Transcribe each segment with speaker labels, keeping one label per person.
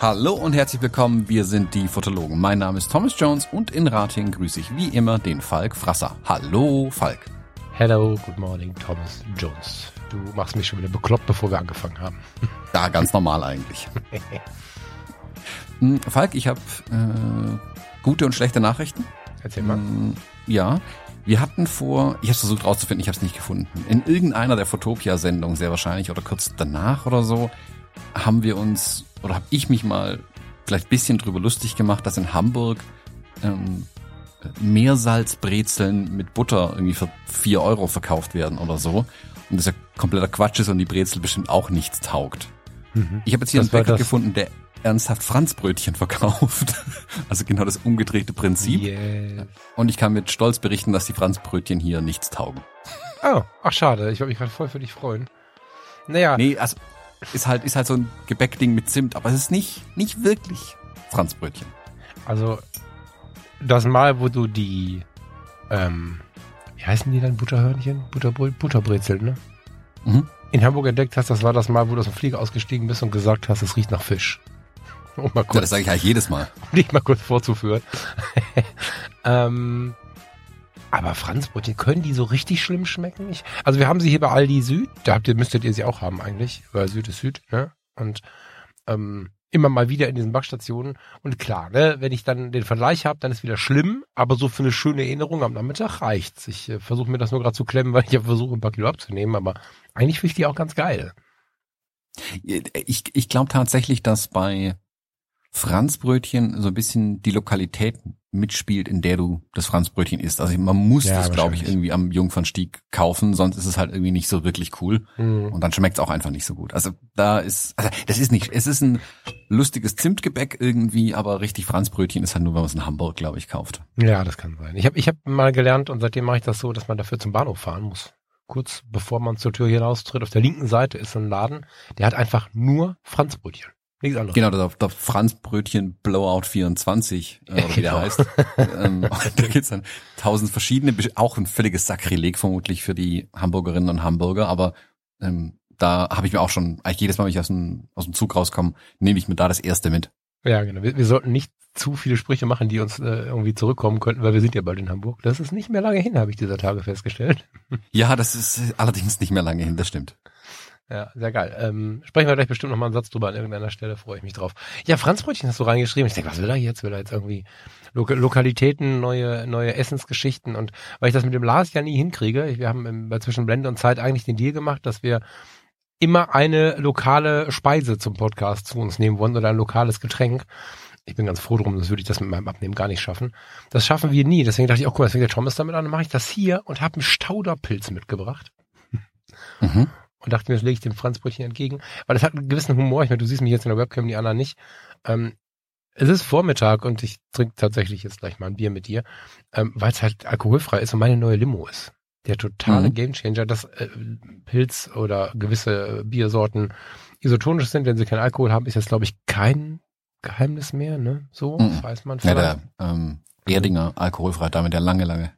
Speaker 1: Hallo und herzlich willkommen, wir sind die Fotologen. Mein Name ist Thomas Jones und in Rating grüße ich wie immer den Falk Frasser. Hallo Falk.
Speaker 2: Hello, good morning, Thomas Jones. Du machst mich schon wieder bekloppt, bevor wir angefangen haben.
Speaker 1: Ja, ganz normal eigentlich. Hm, Falk, ich habe äh, gute und schlechte Nachrichten.
Speaker 2: Erzähl mal.
Speaker 1: Hm, Ja, wir hatten vor, ich habe versucht rauszufinden, ich habe es nicht gefunden. In irgendeiner der Fotopia-Sendungen, sehr wahrscheinlich, oder kurz danach oder so, haben wir uns, oder habe ich mich mal vielleicht ein bisschen drüber lustig gemacht, dass in Hamburg ähm, Meersalzbrezeln mit Butter irgendwie für vier Euro verkauft werden oder so. Und das ja kompletter Quatsch ist und die Brezel bestimmt auch nichts taugt. Ich habe jetzt hier
Speaker 2: Das
Speaker 1: einen Bäcker gefunden, der ernsthaft Franzbrötchen verkauft. Also genau das umgedrehte Prinzip.
Speaker 2: Yes.
Speaker 1: Und ich kann mit Stolz berichten, dass die Franzbrötchen hier nichts taugen.
Speaker 2: Oh, ach schade, ich wollte mich gerade voll für dich freuen. Naja,
Speaker 1: Nee, also ist halt, ist halt so ein Gebäckding mit Zimt, aber es ist nicht, nicht wirklich Franzbrötchen.
Speaker 2: also das Mal, wo du die, ähm, wie heißen die dann, Butterhörnchen? Butterbrö Butterbrezel, ne?
Speaker 1: Mhm.
Speaker 2: In Hamburg entdeckt hast, das war das Mal, wo du aus dem Flieger ausgestiegen bist und gesagt hast, es riecht nach Fisch. Um mal
Speaker 1: Ja,
Speaker 2: kurz,
Speaker 1: das sage ich halt jedes Mal.
Speaker 2: um dich mal kurz vorzuführen. ähm, aber Franzbrötchen, können die so richtig schlimm schmecken? Ich, also wir haben sie hier bei Aldi Süd, da habt ihr, müsstet ihr sie auch haben eigentlich, weil Süd ist Süd, ne? Und ähm, immer mal wieder in diesen Backstationen. Und klar, ne, wenn ich dann den Vergleich habe, dann ist wieder schlimm, aber so für eine schöne Erinnerung am Nachmittag reicht's. Ich äh, versuche mir das nur gerade zu klemmen, weil ich ja versuche, ein paar Kilo abzunehmen, aber eigentlich finde ich die auch ganz geil.
Speaker 1: Ich, ich glaube tatsächlich, dass bei Franzbrötchen so ein bisschen die Lokalität mitspielt, in der du das Franzbrötchen isst. Also man muss
Speaker 2: Ja,
Speaker 1: das, glaube ich, irgendwie am Jungfernstieg kaufen, sonst ist es halt irgendwie nicht so wirklich cool.
Speaker 2: Mhm.
Speaker 1: Und dann schmeckt es auch einfach nicht so gut. Also da ist, also das ist nicht, es ist ein lustiges Zimtgebäck irgendwie, aber richtig Franzbrötchen ist halt nur, wenn man es in Hamburg, glaube ich, kauft.
Speaker 2: Ja, das kann sein. Ich habe ich hab mal gelernt und seitdem mache ich das so, dass man dafür zum Bahnhof fahren muss. Kurz bevor man zur Tür hinaustritt, auf der linken Seite ist so ein Laden, der hat einfach nur Franzbrötchen. Nichts anderes.
Speaker 1: Genau, der, der Franzbrötchen Blowout 24, äh, oder wie der
Speaker 2: Genau.
Speaker 1: heißt. ähm, da gibt's dann tausend verschiedene, auch ein völliges Sakrileg vermutlich für die Hamburgerinnen und Hamburger, aber ähm, da habe ich mir auch schon, eigentlich jedes Mal, wenn ich aus dem, aus dem Zug rauskomme, nehme ich mir da das erste mit.
Speaker 2: Ja, genau. Wir, wir sollten nicht zu viele Sprüche machen, die uns äh, irgendwie zurückkommen könnten, weil wir sind ja bald in Hamburg. Das ist nicht mehr lange hin, habe ich dieser Tage festgestellt.
Speaker 1: Ja, das ist allerdings nicht mehr lange hin, das stimmt.
Speaker 2: Ja, sehr geil. Ähm, sprechen wir gleich bestimmt noch mal einen Satz drüber an irgendeiner Stelle, freue ich mich drauf. Ja, Franzbrötchen hast du reingeschrieben. Ich denke, was will er jetzt? Will er jetzt irgendwie Lok Lokalitäten, neue, neue Essensgeschichten und weil ich das mit dem Lars ja nie hinkriege, wir haben im, bei zwischen Blende und Zeit eigentlich den Deal gemacht, dass wir immer eine lokale Speise zum Podcast zu uns nehmen wollen oder ein lokales Getränk. Ich bin ganz froh drum, sonst würde ich das mit meinem Abnehmen gar nicht schaffen. Das schaffen wir nie. Deswegen dachte ich, oh guck mal, deswegen der Thomas damit an, dann mache ich das hier und habe einen Stauderpilz mitgebracht
Speaker 1: Mhm.
Speaker 2: Und dachte mir, das lege ich dem Franzbrötchen entgegen, weil das hat einen gewissen Humor. Ich meine, du siehst mich jetzt in der Webcam, die anderen nicht. Ähm, es ist Vormittag und ich trinke tatsächlich jetzt gleich mal ein Bier mit dir, ähm, weil es halt alkoholfrei ist und meine neue Limo ist. Der totale
Speaker 1: Mhm.
Speaker 2: Gamechanger, dass äh, Pilz oder gewisse Biersorten isotonisch sind, wenn sie keinen Alkohol haben, ist jetzt, glaube ich, kein Geheimnis mehr, ne? So,
Speaker 1: Mhm.
Speaker 2: weiß man
Speaker 1: Ja,
Speaker 2: vielleicht.
Speaker 1: der ähm, Erdinger alkoholfrei hat damit ja lange, lange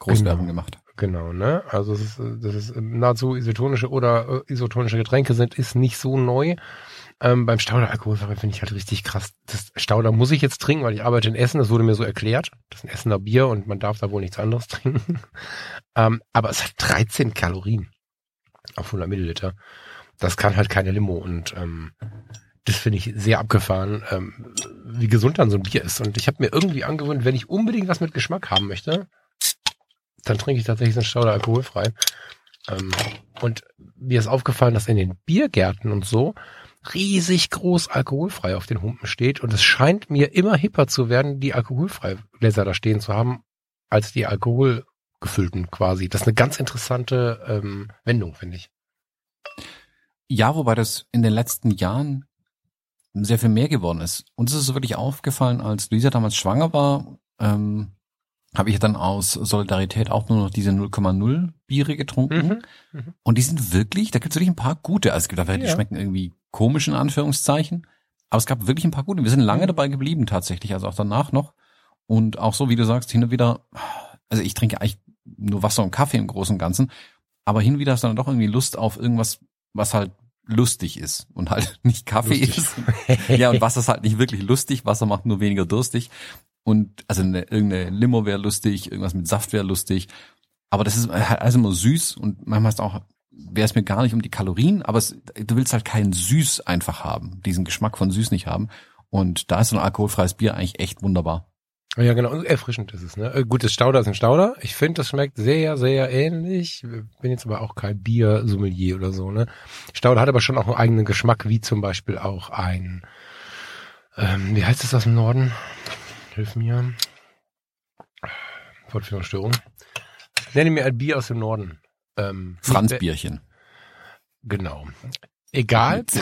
Speaker 1: Großwerbung
Speaker 2: Genau.
Speaker 1: gemacht.
Speaker 2: Genau, ne? Also es ist, äh, dass es nahezu isotonische oder äh, isotonische Getränke sind, ist nicht so neu. Ähm, beim Stauder alkoholfrei finde ich halt richtig krass. Das Stauder muss ich jetzt trinken, weil ich arbeite in Essen, das wurde mir so erklärt. Das ist ein Essener Bier und man darf da wohl nichts anderes trinken. ähm, aber es hat 13 Kalorien auf 100 Milliliter. Das kann halt keine Limo und ähm, das finde ich sehr abgefahren, ähm, wie gesund dann so ein Bier ist. Und ich habe mir irgendwie angewöhnt, wenn ich unbedingt was mit Geschmack haben möchte, dann trinke ich tatsächlich so einen Stauder alkoholfrei. Ähm, und mir ist aufgefallen, dass in den Biergärten und so riesig groß alkoholfrei auf den Humpen steht. Und es scheint mir immer hipper zu werden, die alkoholfrei Gläser da stehen zu haben, als die alkoholgefüllten quasi. Das ist eine ganz interessante ähm, Wendung, finde ich.
Speaker 1: Ja, wobei das in den letzten Jahren sehr viel mehr geworden ist. Uns ist es wirklich aufgefallen, als Luisa damals schwanger war, ähm, habe ich dann aus Solidarität auch nur noch diese 0,0 Biere getrunken.
Speaker 2: Mhm.
Speaker 1: Und die sind wirklich, da gibt es wirklich ein paar gute. Also es gibt welche, die
Speaker 2: Ja.
Speaker 1: schmecken irgendwie komisch in Anführungszeichen. Aber es gab wirklich ein paar gute. Wir sind lange dabei geblieben tatsächlich, also auch danach noch. Und auch so, wie du sagst, hin und wieder, also ich trinke eigentlich nur Wasser und Kaffee im Großen und Ganzen, aber hin und wieder hast du dann doch irgendwie Lust auf irgendwas, was halt lustig ist und halt nicht Kaffee
Speaker 2: Lustig.
Speaker 1: ist. ja, und Wasser ist halt nicht wirklich lustig, Wasser macht nur weniger durstig. Und also eine, irgendeine Limo wäre lustig, irgendwas mit Saft wäre lustig. Aber das ist halt alles immer süß und manchmal ist auch, wäre es mir gar nicht um die Kalorien, aber es, du willst halt keinen Süß einfach haben, diesen Geschmack von Süß nicht haben. Und da ist so ein alkoholfreies Bier eigentlich echt wunderbar.
Speaker 2: Ja, genau. Erfrischend ist es. Ne? Äh, Gut, das Stauder ist ein Stauder. Ich finde, das schmeckt sehr, sehr ähnlich. Bin jetzt aber auch kein Biersommelier oder so. Ne? Stauder hat aber schon auch einen eigenen Geschmack, wie zum Beispiel auch ein, ähm, wie heißt es aus dem Norden? Hilf mir. Wortführungsstörung. Nenne mir ein Bier aus dem Norden. Ähm,
Speaker 1: Franzbierchen.
Speaker 2: Genau. Egal.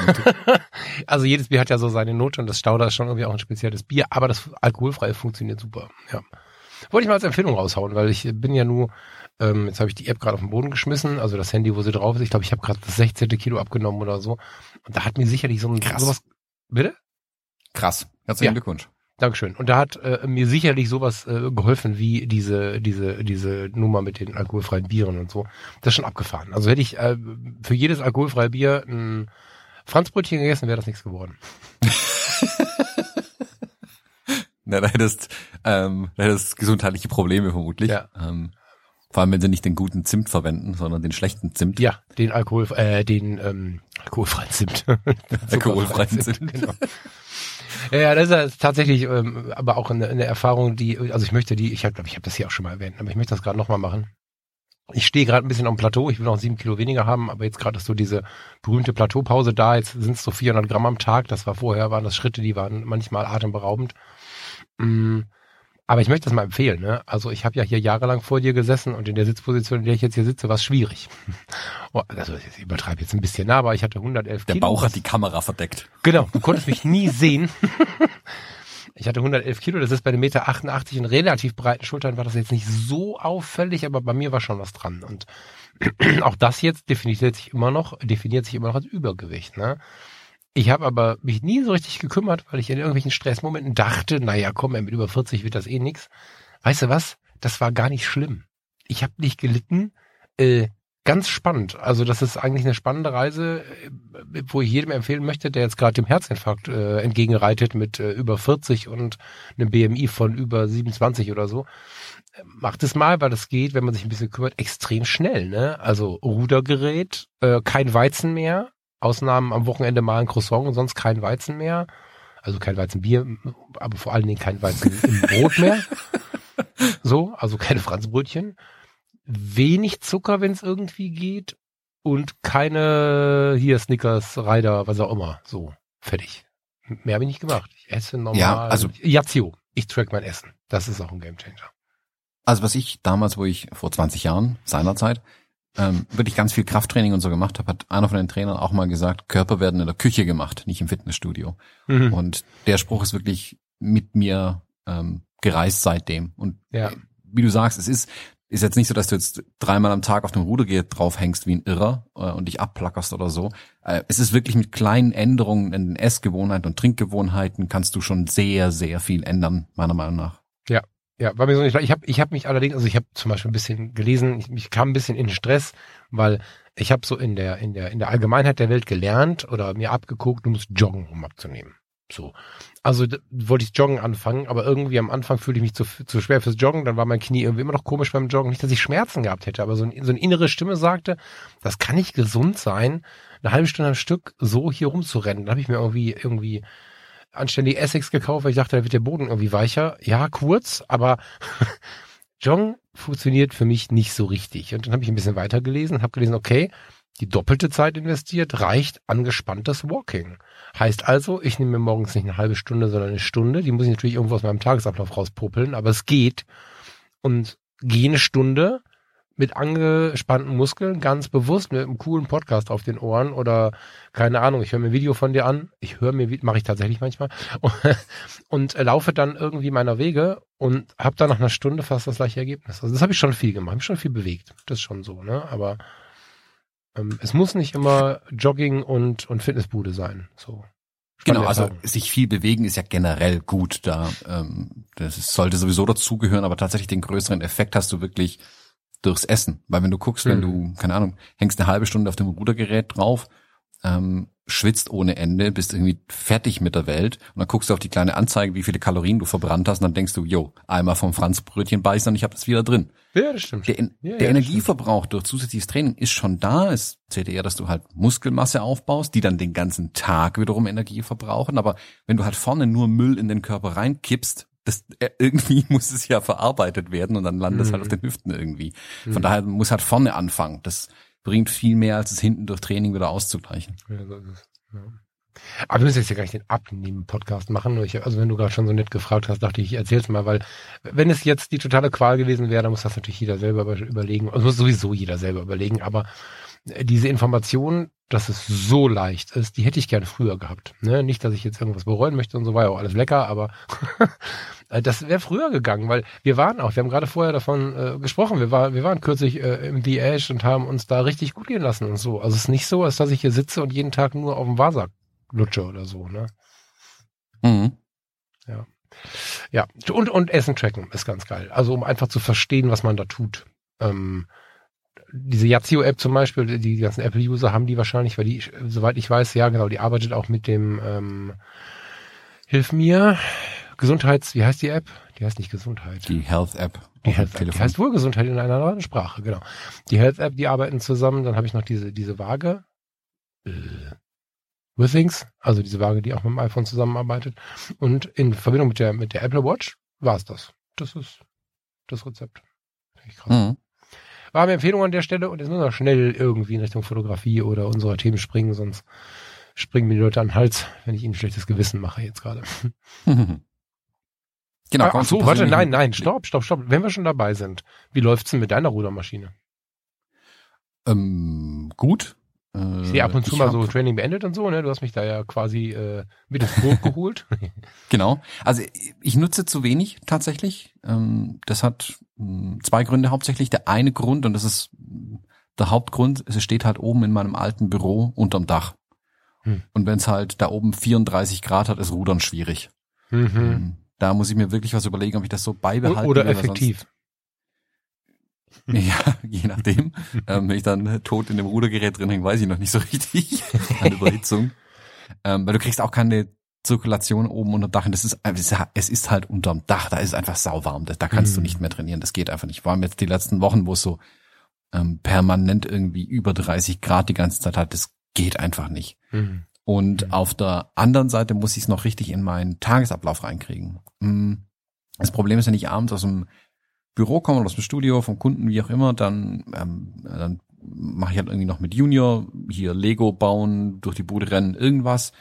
Speaker 2: Also jedes Bier hat ja so seine Note und das Stauder ist schon irgendwie auch ein spezielles Bier, aber das alkoholfreie funktioniert super. Ja. Wollte ich mal als Empfehlung raushauen, weil ich bin ja nur, ähm, jetzt habe ich die App gerade auf den Boden geschmissen, also das Handy, wo sie drauf ist. Ich glaube, ich habe gerade das 16. Kilo abgenommen oder so. Und da hat mir sicherlich so ein
Speaker 1: Krass.
Speaker 2: sowas. Bitte?
Speaker 1: Krass. Herzlichen
Speaker 2: Ja.
Speaker 1: Glückwunsch.
Speaker 2: Dankeschön. Und da hat äh, mir sicherlich sowas äh, geholfen wie diese diese diese Nummer mit den alkoholfreien Bieren und so. Das ist schon abgefahren. Also hätte ich äh, für jedes alkoholfreie Bier ein Franzbrötchen gegessen, wäre das nichts geworden.
Speaker 1: Na, da hättest, ähm, da hättest gesundheitliche Probleme vermutlich.
Speaker 2: Ja.
Speaker 1: Ähm, vor allem, wenn sie nicht den guten Zimt verwenden, sondern den schlechten Zimt.
Speaker 2: Ja, den Alkohol, äh, den ähm, alkoholfreien Zimt.
Speaker 1: Alkoholfreien Zimt.
Speaker 2: Genau. Ja, ja, das ist tatsächlich, ähm, aber auch eine, eine Erfahrung, die, also ich möchte die, ich glaube ich, habe das hier auch schon mal erwähnt, aber ich möchte das gerade nochmal machen. Ich stehe gerade ein bisschen am Plateau, ich will noch sieben Kilo weniger haben, aber jetzt gerade ist so diese berühmte Plateaupause da, jetzt sind es so 400 Gramm am Tag, das war vorher, waren das Schritte, die waren manchmal atemberaubend. Mm, Aber ich möchte das mal empfehlen, ne? Also ich habe ja hier jahrelang vor dir gesessen und in der Sitzposition, in der ich jetzt hier sitze, war es schwierig. Oh, also ich übertreibe jetzt ein bisschen, ne? aber ich hatte 111
Speaker 1: Der
Speaker 2: Kilo.
Speaker 1: Bauch
Speaker 2: was-
Speaker 1: hat die Kamera verdeckt.
Speaker 2: Genau, du konntest mich nie sehen. Ich hatte 111 Kilo, das ist bei einem Meter 88 und relativ breiten Schultern war das jetzt nicht so auffällig, aber bei mir war schon was dran. Und auch das jetzt definiert sich immer noch, definiert sich immer noch als Übergewicht. Ne? Ich habe aber mich nie so richtig gekümmert, weil ich in irgendwelchen Stressmomenten dachte, naja, komm, mit über 40 wird das eh nix. Weißt du was? Das war gar nicht schlimm. Ich habe nicht gelitten. Äh, ganz spannend. Also das ist eigentlich eine spannende Reise, äh, wo ich jedem empfehlen möchte, der jetzt gerade dem Herzinfarkt äh, entgegenreitet mit äh, über 40 und einem BMI von über 27 oder so. Macht es mal, weil das geht, wenn man sich ein bisschen kümmert, extrem schnell. Ne? Also Rudergerät, äh, kein Weizen mehr, Ausnahmen am Wochenende mal ein Croissant und sonst kein Weizen mehr. Also kein Weizenbier, aber vor allen Dingen kein Weizen im Brot mehr. So, also keine Franzbrötchen. Wenig Zucker, wenn es irgendwie geht. Und keine hier Snickers, Ryder, was auch immer. So, fertig. Mehr habe ich nicht gemacht. Ich esse normal.
Speaker 1: Ja, also-
Speaker 2: Yazio. Ich track mein Essen. Das ist auch ein Gamechanger.
Speaker 1: Also was ich damals, wo ich vor 20 Jahren seinerzeit ähm, wirklich ganz viel Krafttraining und so gemacht habe, hat einer von den Trainern auch mal gesagt, Körper werden in der Küche gemacht, nicht im Fitnessstudio.
Speaker 2: Mhm.
Speaker 1: Und der Spruch ist wirklich mit mir ähm, gereist seitdem. Und
Speaker 2: Ja.
Speaker 1: wie du sagst, es ist ist jetzt nicht so, dass du jetzt dreimal am Tag auf dem Rudergerät draufhängst wie ein Irrer äh, und dich abplackerst oder so. Äh, es ist wirklich mit kleinen Änderungen in den Essgewohnheiten und Trinkgewohnheiten kannst du schon sehr, sehr viel ändern, meiner Meinung nach.
Speaker 2: Ja, war mir so nicht klar. Ich habe ich hab mich allerdings, also ich habe zum Beispiel ein bisschen gelesen, ich, ich kam ein bisschen in Stress, weil ich habe so in der, in der, in der Allgemeinheit der Welt gelernt oder mir abgeguckt, du musst joggen, um abzunehmen. So. Also wollte ich Joggen anfangen, aber irgendwie am Anfang fühlte ich mich zu, zu schwer fürs Joggen, dann war mein Knie irgendwie immer noch komisch beim Joggen. Nicht, dass ich Schmerzen gehabt hätte, aber so, ein, so eine innere Stimme sagte, das kann nicht gesund sein, eine halbe Stunde am Stück so hier rumzurennen. Da habe ich mir irgendwie, irgendwie anständig Essex gekauft, weil ich dachte, da wird der Boden irgendwie weicher. Ja, kurz, aber Joggen funktioniert für mich nicht so richtig. Und dann habe ich ein bisschen weitergelesen und habe gelesen, okay, die doppelte Zeit investiert reicht angespanntes Walking. Heißt also, ich nehme mir morgens nicht eine halbe Stunde, sondern eine Stunde. Die muss ich natürlich irgendwo aus meinem Tagesablauf rauspopeln, aber es geht. Und gehe eine Stunde mit angespannten Muskeln, ganz bewusst, mit einem coolen Podcast auf den Ohren oder keine Ahnung, ich höre mir ein Video von dir an, ich höre mir, mache ich tatsächlich manchmal, und äh, laufe dann irgendwie meiner Wege und habe dann nach einer Stunde fast das gleiche Ergebnis. Also das habe ich schon viel gemacht, habe schon viel bewegt. Das ist schon so, ne? Aber ähm, es muss nicht immer Jogging und, und Fitnessbude sein. So.
Speaker 1: Genau, also sich viel bewegen ist ja generell gut. Da ähm, das sollte sowieso dazugehören, aber tatsächlich den größeren Effekt hast du wirklich durchs Essen. Weil wenn du guckst, wenn
Speaker 2: Mhm.
Speaker 1: du, keine Ahnung, hängst eine halbe Stunde auf dem Rudergerät drauf, ähm, schwitzt ohne Ende, bist irgendwie fertig mit der Welt und dann guckst du auf die kleine Anzeige, wie viele Kalorien du verbrannt hast und dann denkst du, jo, einmal vom Franzbrötchen beißen und ich habe das wieder drin.
Speaker 2: Ja, das stimmt.
Speaker 1: Der,
Speaker 2: Ja, ja,
Speaker 1: der
Speaker 2: das
Speaker 1: Energieverbrauch durch zusätzliches Training ist schon da. Es zählt eher, dass du halt Muskelmasse aufbaust, die dann den ganzen Tag wiederum Energie verbrauchen. Aber wenn du halt vorne nur Müll in den Körper reinkippst, das, äh, irgendwie muss es ja verarbeitet werden und dann landet es
Speaker 2: Mhm.
Speaker 1: halt auf den Hüften irgendwie. Von
Speaker 2: Mhm.
Speaker 1: daher muss halt vorne anfangen. Das bringt viel mehr, als es hinten durch Training wieder auszugleichen.
Speaker 2: Ja, so ist es. Ja. Aber wir müssen jetzt ja gar nicht den Abnehmen-Podcast machen. Ich, also wenn du gerade schon so nett gefragt hast, dachte ich, ich erzähl's mal, weil wenn es jetzt die totale Qual gewesen wäre, dann muss das natürlich jeder selber über- überlegen. Also muss sowieso jeder selber überlegen. Aber diese Information, dass es so leicht ist, die hätte ich gerne früher gehabt. Ne? Nicht, dass ich jetzt irgendwas bereuen möchte und so war ja auch alles lecker, aber das wäre früher gegangen, weil wir waren auch, wir haben gerade vorher davon äh, gesprochen, wir, war, wir waren kürzlich äh, im The Ash und haben uns da richtig gut gehen lassen und so. Also es ist nicht so, als dass ich hier sitze und jeden Tag nur auf dem Wasak lutsche oder so, ne?
Speaker 1: Mhm.
Speaker 2: Ja, und, und Essen tracken ist ganz geil. Also um einfach zu verstehen, was man da tut. Ähm, diese Yazio-App zum Beispiel, die ganzen Apple-User haben die wahrscheinlich, weil die, soweit ich weiß, ja genau, die arbeitet auch mit dem ähm, Hilf mir, Gesundheits, wie heißt die App? Die heißt nicht Gesundheit.
Speaker 1: Die Health App.
Speaker 2: Die Health App, die heißt wohl Gesundheit in einer anderen Sprache, genau. Die Health App, die arbeiten zusammen. Dann habe ich noch diese, diese Waage. Äh, Withings, also diese Waage, die auch mit dem iPhone zusammenarbeitet. Und in Verbindung mit der, mit der Apple Watch war es das. Das ist das Rezept. Finde ich krass.
Speaker 1: Mhm.
Speaker 2: War eine Empfehlung an der Stelle und jetzt müssen wir schnell irgendwie in Richtung Fotografie oder unserer Themen springen, sonst springen mir die Leute an den Hals, wenn ich ihnen schlechtes Gewissen mache jetzt gerade.
Speaker 1: Genau,
Speaker 2: Ah,
Speaker 1: komm
Speaker 2: Ach so, warte, nein, nein, stopp, stopp, stopp. Wenn wir schon dabei sind, wie läuft's denn mit deiner Rudermaschine?
Speaker 1: Ähm, gut. Äh,
Speaker 2: Ich sehe ab und zu mal so Training beendet und so, ne? Du hast mich da ja quasi äh, mit ins Boot geholt.
Speaker 1: Genau. Also ich nutze zu wenig tatsächlich. Ähm, das hat mh, zwei Gründe hauptsächlich. Der eine Grund, und das ist der Hauptgrund, es steht halt oben in meinem alten Büro unterm Dach.
Speaker 2: Hm.
Speaker 1: Und wenn es halt da oben 34 Grad hat, ist Rudern schwierig.
Speaker 2: mhm.
Speaker 1: Ähm, Da muss ich mir wirklich was überlegen, ob ich das so beibehalte.
Speaker 2: Oder effektiv.
Speaker 1: Ja, je nachdem. ähm, wenn ich dann tot in dem Rudergerät drin hänge, weiß ich noch nicht so richtig. An Überhitzung. ähm, weil du kriegst auch keine Zirkulation oben unter dem Dach. Und das ist, es ist- es ist halt unterm Dach, da ist es einfach sauwarm. Da, da kannst du
Speaker 2: Mhm.
Speaker 1: nicht mehr trainieren. Das geht einfach nicht. Vor allem jetzt die letzten Wochen, wo es so ähm, permanent irgendwie über 30 Grad die ganze Zeit hat, das geht einfach nicht.
Speaker 2: Mhm.
Speaker 1: Und
Speaker 2: Mhm.
Speaker 1: auf der anderen Seite muss ich es noch richtig in meinen Tagesablauf reinkriegen. Mm, Das Problem ist, wenn ich abends aus dem Büro komme oder aus dem Studio, vom Kunden, wie auch immer, dann, ähm, dann mache ich halt irgendwie noch mit Junior hier Lego bauen, durch die Bude rennen, irgendwas.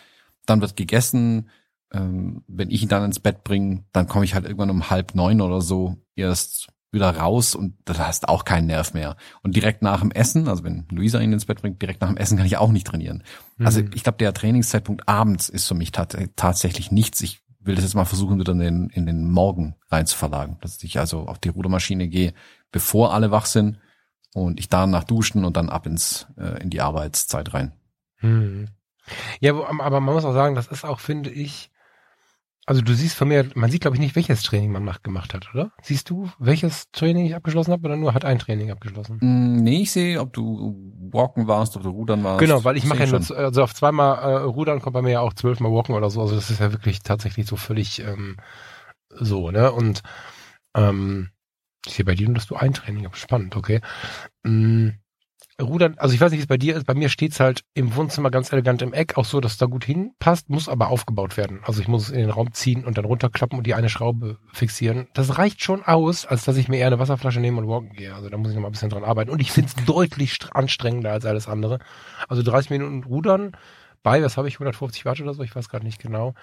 Speaker 1: Dann wird gegessen. Ähm, wenn ich ihn dann ins Bett bringe, dann komme ich halt irgendwann um halb neun oder so erst wieder raus und da hast auch keinen Nerv mehr. Und direkt nach dem Essen, also wenn Luisa ihn ins Bett bringt, direkt nach dem Essen kann ich auch nicht trainieren. Also
Speaker 2: Mhm.
Speaker 1: ich glaube, der Trainingszeitpunkt abends ist für mich tat tatsächlich nichts. Ich will das jetzt mal versuchen, wieder in den, in den Morgen rein zu verlagen. Dass ich also auf die Rudermaschine gehe, bevor alle wach sind und ich danach duschen und dann ab ins äh, in die Arbeitszeit rein.
Speaker 2: Mhm. Ja, aber man muss auch sagen, das ist auch, finde ich, also du siehst von mir, man sieht glaube ich nicht, welches Training man nach gemacht hat, oder? Siehst du, welches Training ich abgeschlossen habe oder nur hat ein Training abgeschlossen?
Speaker 1: Mm, Nee, ich sehe, ob du walken warst, ob du rudern warst.
Speaker 2: Genau, weil ich mache ja nur, also auf zweimal äh, Rudern kommt bei mir ja auch zwölfmal Walken oder so, also das ist ja wirklich tatsächlich so völlig ähm, so, ne? Und ähm, ich sehe bei dir nur, dass du ein Training hast. Spannend, okay. Mm, Rudern, also ich weiß nicht, wie es bei dir ist, bei mir steht's halt im Wohnzimmer ganz elegant im Eck, auch so, dass es da gut hinpasst, muss aber aufgebaut werden. Also ich muss es in den Raum ziehen und dann runterklappen und die eine Schraube fixieren. Das reicht schon aus, als dass ich mir eher eine Wasserflasche nehme und walken gehe. Also da muss ich noch mal ein bisschen dran arbeiten. Und ich finde es deutlich str- anstrengender als alles andere. Also 30 Minuten Rudern bei, was habe ich, 150 Watt oder so, ich weiß gerade nicht genau.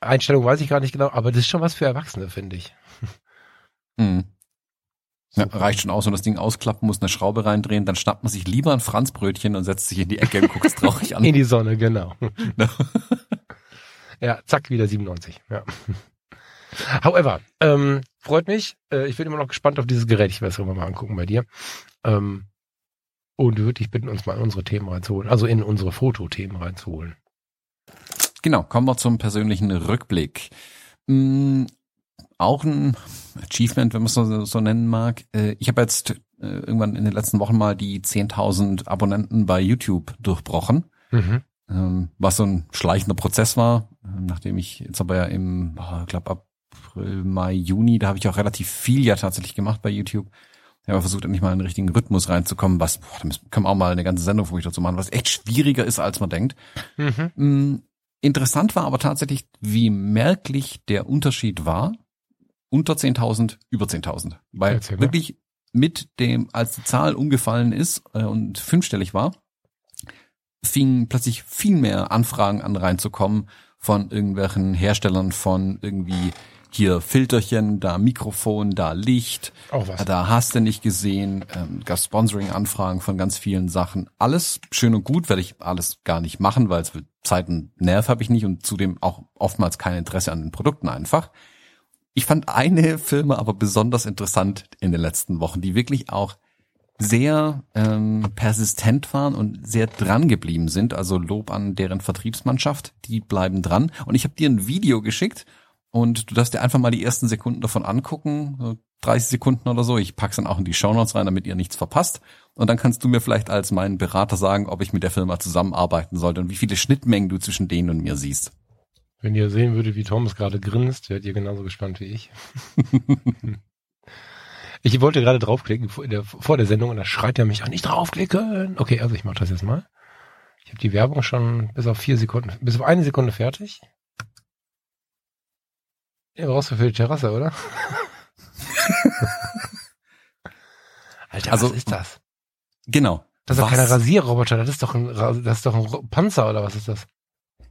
Speaker 2: Einstellung weiß ich gar nicht genau, aber das ist schon was für Erwachsene, finde ich.
Speaker 1: Mhm. Ja, reicht schon aus, wenn das Ding ausklappen muss, eine Schraube reindrehen, dann schnappt man sich lieber ein Franzbrötchen und setzt sich in die Ecke und guckt es traurig an.
Speaker 2: In die Sonne, genau. Ja, zack, wieder 97. Ja. However, ähm, freut mich. Äh, ich bin immer noch gespannt auf dieses Gerät. Ich werde es irgendwann mal angucken bei dir. Ähm, und würde dich bitten, uns mal in unsere Themen reinzuholen. Also in unsere Fotothemen reinzuholen.
Speaker 1: Genau, kommen wir zum persönlichen Rückblick. Auch ein Achievement, wenn man es so, so nennen mag. Äh, ich habe jetzt äh, irgendwann in den letzten Wochen mal die 10.000 Abonnenten bei YouTube durchbrochen. Mhm. Ähm, was so ein schleichender Prozess war, äh, nachdem ich jetzt aber ja im, ich glaube April, Mai, Juni, da habe ich auch relativ viel ja tatsächlich gemacht bei YouTube. Ich habe versucht, endlich mal in den richtigen Rhythmus reinzukommen, was, boah, da können wir auch mal eine ganze Sendung für mich dazu machen, was echt schwieriger ist, als man denkt. Mhm. Mm, interessant war aber tatsächlich, wie merklich der Unterschied war, unter 10.000, über 10.000. Weil Erzähl wirklich mit dem, als die Zahl umgefallen ist äh, und fünfstellig war, fingen plötzlich viel mehr Anfragen an reinzukommen von irgendwelchen Herstellern von irgendwie hier Filterchen, da Mikrofon, da Licht,
Speaker 2: Auch was.
Speaker 1: da hast du nicht gesehen, ähm, gab Sponsoring-Anfragen von ganz vielen Sachen. Alles schön und gut, werde ich alles gar nicht machen, weil es für Zeiten Nerv habe ich nicht und zudem auch oftmals kein Interesse an den Produkten einfach. Ich fand eine Firma aber besonders interessant in den letzten Wochen, die wirklich auch sehr ähm, persistent waren und sehr dran geblieben sind. Also Lob an deren Vertriebsmannschaft, die bleiben dran. Und ich habe dir ein Video geschickt und du darfst dir einfach mal die ersten Sekunden davon angucken, so 30 Sekunden oder so. Ich pack's dann auch in die Shownotes rein, damit ihr nichts verpasst. Und dann kannst du mir vielleicht als mein Berater sagen, ob ich mit der Firma zusammenarbeiten sollte und wie viele Schnittmengen du zwischen denen und mir siehst.
Speaker 2: Wenn ihr sehen würdet, wie Thomas gerade grinst, werdet ihr genauso gespannt wie ich. Ich wollte gerade draufklicken vor der, vor der Sendung und da schreit er mich an, nicht draufklicken. Okay, also ich mache das jetzt mal. Ich habe die Werbung schon bis auf vier Sekunden, bis auf eine Sekunde fertig. Ja, brauchst du für die Terrasse, oder? Alter, also, was ist das?
Speaker 1: Genau.
Speaker 2: Das ist doch keine Rasierroboter, das ist doch ein, das ist doch ein Panzer oder was ist das?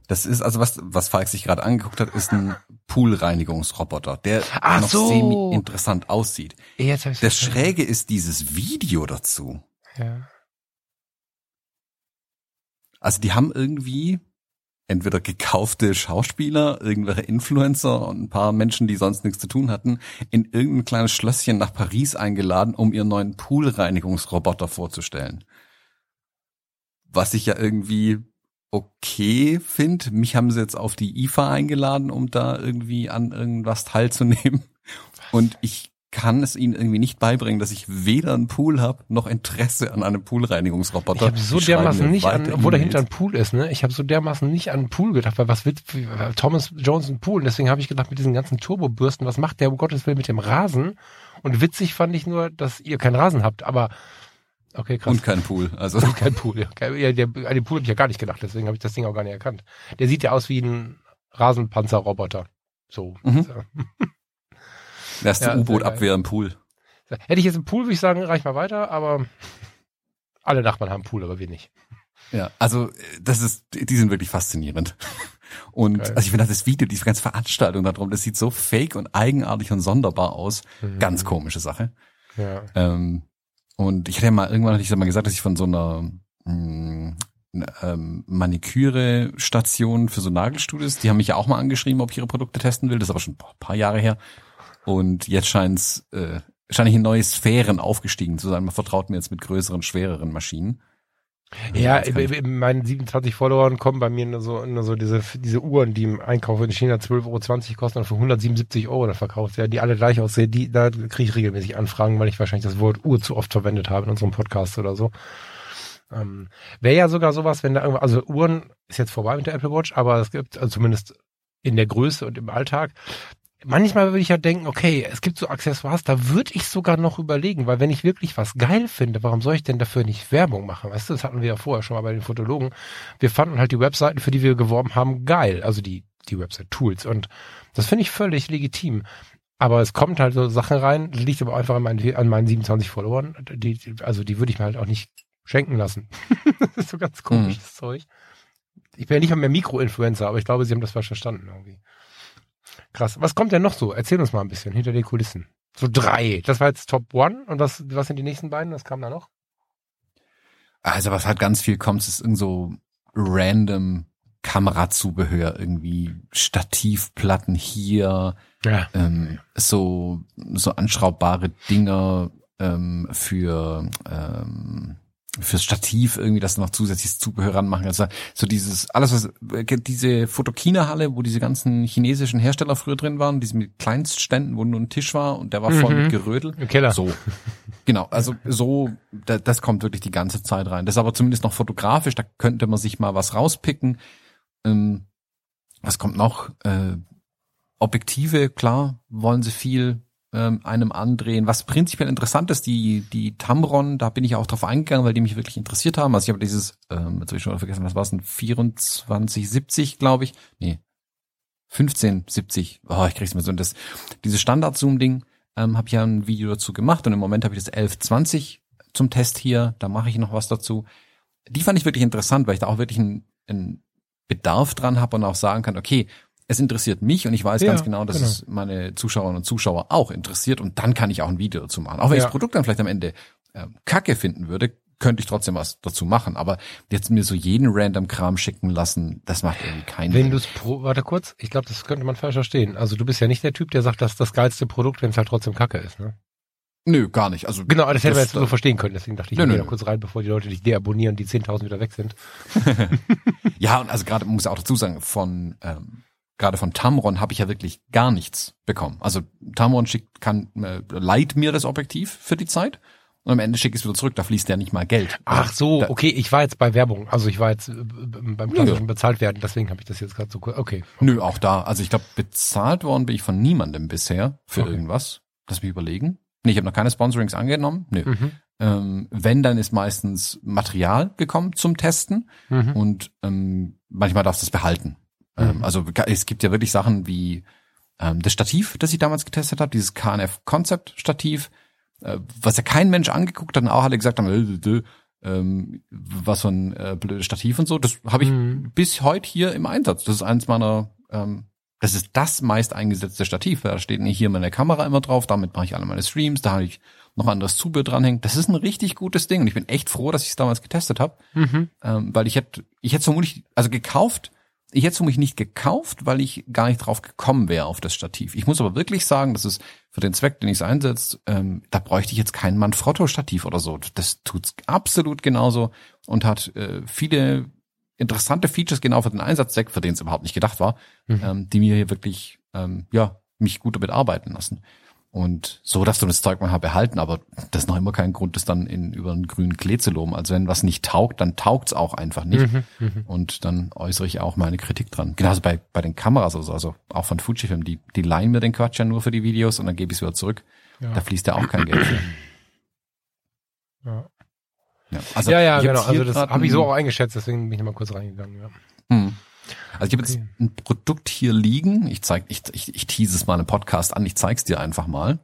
Speaker 1: Das ist also was, was Falk sich gerade angeguckt hat, ist ein Poolreinigungsroboter, der
Speaker 2: Ach
Speaker 1: noch
Speaker 2: so.
Speaker 1: semi interessant aussieht.
Speaker 2: Jetzt
Speaker 1: Das
Speaker 2: verstanden.
Speaker 1: Schräge ist dieses Video dazu.
Speaker 2: Ja.
Speaker 1: Also die haben irgendwie entweder gekaufte Schauspieler, irgendwelche Influencer und ein paar Menschen, die sonst nichts zu tun hatten, in irgendein kleines Schlösschen nach Paris eingeladen, um ihren neuen Poolreinigungsroboter vorzustellen. Was ich ja irgendwie okay finde. Mich haben sie jetzt auf die IFA eingeladen, um da irgendwie an irgendwas teilzunehmen. Und ich kann es ihnen irgendwie nicht beibringen, dass ich weder einen Pool habe, noch Interesse an einem
Speaker 2: Ich
Speaker 1: Poolreinigungsroboter.
Speaker 2: habe so
Speaker 1: Die
Speaker 2: dermaßen nicht an, wo dahinter ein Pool ist, ne? Ich habe so dermaßen nicht an einen Pool gedacht, weil was wird Thomas Jones ein Pool? Und deswegen habe ich gedacht, mit diesen ganzen Turbobürsten, was macht der um Gottes Willen mit dem Rasen? Und witzig fand ich nur, dass ihr keinen Rasen habt, aber okay, krass.
Speaker 1: Und kein Pool. Also
Speaker 2: Und kein Pool. Ja, ja, der, an den Pool habe ich ja gar nicht gedacht, deswegen habe ich das Ding auch gar nicht erkannt. Der sieht ja aus wie ein Rasenpanzerroboter. So.
Speaker 1: Mhm.
Speaker 2: So.
Speaker 1: erste
Speaker 2: Ja,
Speaker 1: U-Boot-Abwehr im Pool.
Speaker 2: Hätte ich jetzt einen Pool, würde ich sagen, reich mal weiter, aber alle Nachbarn haben Pool, aber wir nicht.
Speaker 1: Ja, also das ist, die sind wirklich faszinierend. Und
Speaker 2: Geil.
Speaker 1: also ich finde das Video, diese ganze Veranstaltung darum, das sieht so fake und eigenartig und sonderbar aus.
Speaker 2: Mhm.
Speaker 1: Ganz komische Sache.
Speaker 2: Ja.
Speaker 1: Ähm, und ich hatte ja mal irgendwann hatte ich mal gesagt, dass ich von so einer mh, ne, ähm, Maniküre-Station für so Nagelstudios, die haben mich ja auch mal angeschrieben, ob ich ihre Produkte testen will. Das ist aber schon ein paar Jahre her. Und jetzt scheint's äh, scheint in neue Sphären aufgestiegen zu sein. Man vertraut mir jetzt mit größeren, schwereren Maschinen.
Speaker 2: Ja,
Speaker 1: Jetzt kann ich-
Speaker 2: in in meinen 27 Followern kommen bei mir nur so, nur so diese, diese Uhren, die im Einkauf in China 12,20 Euro kosten und für 177 Euro dann verkauft werden, die alle gleich aussehen, die, da kriege ich regelmäßig Anfragen, weil ich wahrscheinlich das Wort Uhr zu oft verwendet habe in unserem Podcast oder so. Ähm, Wäre ja sogar sowas, wenn da irgendwo, also Uhren ist jetzt vorbei mit der Apple Watch, aber es gibt, also zumindest in der Größe und im Alltag, manchmal würde ich ja denken, okay, es gibt so Accessoires, da würde ich sogar noch überlegen, weil wenn ich wirklich was geil finde, warum soll ich denn dafür nicht Werbung machen? Weißt du, das hatten wir ja vorher schon mal bei den Fotologen. Wir fanden halt die Webseiten, für die wir geworben haben, geil. Also die, die Website-Tools. Und das finde ich völlig legitim. Aber es kommt halt so Sachen rein, liegt aber einfach an meinen, an meinen 27 Followern. Die, also die würde ich mir halt auch nicht schenken lassen. das ist so ganz komisches Zeug. Ich bin ja nicht mal mehr Mikro-Influencer, aber ich glaube, sie haben das falsch verstanden irgendwie. Krass. Was kommt denn noch so? Erzähl uns mal ein bisschen hinter den Kulissen. So drei. Das war jetzt Top One. Und was, was sind die nächsten beiden? Was kam da noch?
Speaker 1: Also was halt ganz viel kommt, ist irgend so random Kamerazubehör, irgendwie Stativplatten hier,
Speaker 2: Ja.
Speaker 1: ähm, so, so anschraubbare Dinger ähm, für ähm, fürs Stativ irgendwie das noch zusätzliches Zubehör ranmachen. Also so dieses, alles was, diese Fotokina-Halle, wo diese ganzen chinesischen Hersteller früher drin waren, diese mit Kleinstständen, wo nur ein Tisch war und der war voll
Speaker 2: Mhm.
Speaker 1: mit Gerödel.
Speaker 2: Im Keller.
Speaker 1: So. Genau, also so, da, das kommt wirklich die ganze Zeit rein. Das ist aber zumindest noch fotografisch, da könnte man sich mal was rauspicken. Ähm, was kommt noch? Äh, Objektive, klar, wollen sie viel ähm, einem andrehen. Was prinzipiell interessant ist, die, die Tamron, da bin ich auch drauf eingegangen, weil die mich wirklich interessiert haben. Also ich habe dieses, ähm, jetzt habe ich schon vergessen, was war es denn? 2470, glaube ich. Nee. 1570. Oh, ich krieg's mir so. Und das, dieses Standard-Zoom-Ding, ähm, habe ich ja ein Video dazu gemacht und im Moment habe ich das 1120 zum Test hier. Da mache ich noch was dazu. Die fand ich wirklich interessant, weil ich da auch wirklich einen, einen Bedarf dran habe und auch sagen kann, okay, es interessiert mich und ich weiß
Speaker 2: Ja,
Speaker 1: ganz genau, dass
Speaker 2: genau.
Speaker 1: es meine Zuschauerinnen und Zuschauer auch interessiert und dann kann ich auch ein Video dazu machen. Auch wenn ich
Speaker 2: Ja.
Speaker 1: das Produkt dann vielleicht am Ende ähm, kacke finden würde, könnte ich trotzdem was dazu machen. Aber jetzt mir so jeden random Kram schicken lassen, das macht irgendwie keinen
Speaker 2: Wenn
Speaker 1: Sinn.
Speaker 2: du es pro, warte kurz, ich glaube, das könnte man falsch verstehen. Also du bist ja nicht der Typ, der sagt, das ist das geilste Produkt, wenn es halt trotzdem Kacke ist, ne?
Speaker 1: Nö, gar nicht. Also
Speaker 2: Genau, das hätten wir jetzt so verstehen können, deswegen dachte ich,
Speaker 1: Nö,
Speaker 2: ich
Speaker 1: nö, nö.
Speaker 2: kurz rein, bevor die Leute dich deabonnieren, die 10.000 wieder weg sind.
Speaker 1: Ja, und also gerade, muss auch dazu sagen, von ähm, gerade von Tamron habe ich ja wirklich gar nichts bekommen. Also Tamron schickt, kann, äh, leiht mir das Objektiv für die Zeit und am Ende schicke ich es wieder zurück, da fließt ja nicht mal Geld.
Speaker 2: Ach so,
Speaker 1: Da-
Speaker 2: okay, ich war jetzt bei Werbung, also ich war jetzt äh, beim klassischen bezahlt werden, deswegen habe ich das jetzt gerade so kurz, okay.
Speaker 1: Nö, auch da. Also ich glaube, bezahlt worden bin ich von niemandem bisher für
Speaker 2: Okay.
Speaker 1: irgendwas. Lass mich überlegen. Nee, ich habe noch keine Sponsorings angenommen. Nö.
Speaker 2: Mhm.
Speaker 1: Ähm, wenn, dann ist meistens Material gekommen zum Testen
Speaker 2: Mhm.
Speaker 1: und ähm, manchmal darfst du es behalten. Ähm,
Speaker 2: Mhm.
Speaker 1: also es gibt ja wirklich Sachen wie ähm, das Stativ, das ich damals getestet habe, dieses KNF Concept Stativ, äh, was ja kein Mensch angeguckt hat und auch alle gesagt haben, äh, ähm, was für ein äh, blödes Stativ und so. Das habe ich
Speaker 2: Mhm.
Speaker 1: bis heute hier im Einsatz. Das ist eins meiner, ähm, das ist das meist eingesetzte Stativ. Da steht hier meine Kamera immer drauf, damit mache ich alle meine Streams, da habe ich noch anderes Zubehör dranhängen. Das ist ein richtig gutes Ding und ich bin echt froh, dass ich es damals getestet habe,
Speaker 2: Mhm.
Speaker 1: ähm, weil ich hätte, ich hätte vermutlich, also gekauft, ich hätte es vermutlich nicht gekauft, weil ich gar nicht drauf gekommen wäre auf das Stativ. Ich muss aber wirklich sagen, dass es für den Zweck, den ich es einsetze, ähm, da bräuchte ich jetzt kein Manfrotto-Stativ oder so. Das tut's absolut genauso und hat äh, viele interessante Features genau für den Einsatzzweck, für den es überhaupt nicht gedacht war,
Speaker 2: Mhm.
Speaker 1: ähm, die mir hier wirklich, ähm, ja, mich gut damit arbeiten lassen. Und so darfst du das Zeug mal behalten, aber das ist noch immer kein Grund, das dann in über einen grünen Klee zu loben. Also wenn was nicht taugt, dann taugt's auch einfach nicht.
Speaker 2: Mhm. Mhm.
Speaker 1: Und dann äußere ich auch meine Kritik dran. Genauso bei, bei den Kameras, also, also auch von Fujifilm, die, die leihen mir den Quatsch ja nur für die Videos und dann gebe ich es wieder zurück.
Speaker 2: Ja.
Speaker 1: Da fließt ja auch kein Geld für.
Speaker 2: Ja.
Speaker 1: Ja, also
Speaker 2: ja, ja, genau. Also das habe ich so auch eingeschätzt, deswegen bin ich mal kurz reingegangen. Ja.
Speaker 1: Hm. Also ich habe jetzt
Speaker 2: Okay.
Speaker 1: ein Produkt hier liegen. Ich zeig, ich, ich, ich tease es mal im Podcast an. Ich zeig's dir einfach mal.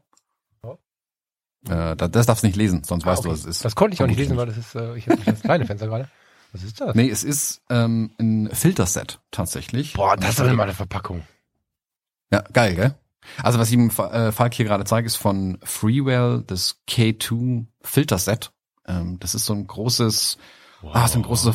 Speaker 1: Äh, das, das darfst du nicht lesen, sonst weißt
Speaker 2: Ah, okay.
Speaker 1: du, was es ist.
Speaker 2: Das konnte ich auch nicht lesen, weil das ist, äh, ich habe das kleine Fenster gerade. Was ist das?
Speaker 1: Nee, es ist ähm, ein Filterset tatsächlich.
Speaker 2: Boah, das ist doch eine Verpackung.
Speaker 1: Ja, geil, gell? Also was ich Fa- äh, Falk hier gerade zeige, ist von Freewell das K2 Filterset. Ähm, das ist so ein großes, ah, so ein großes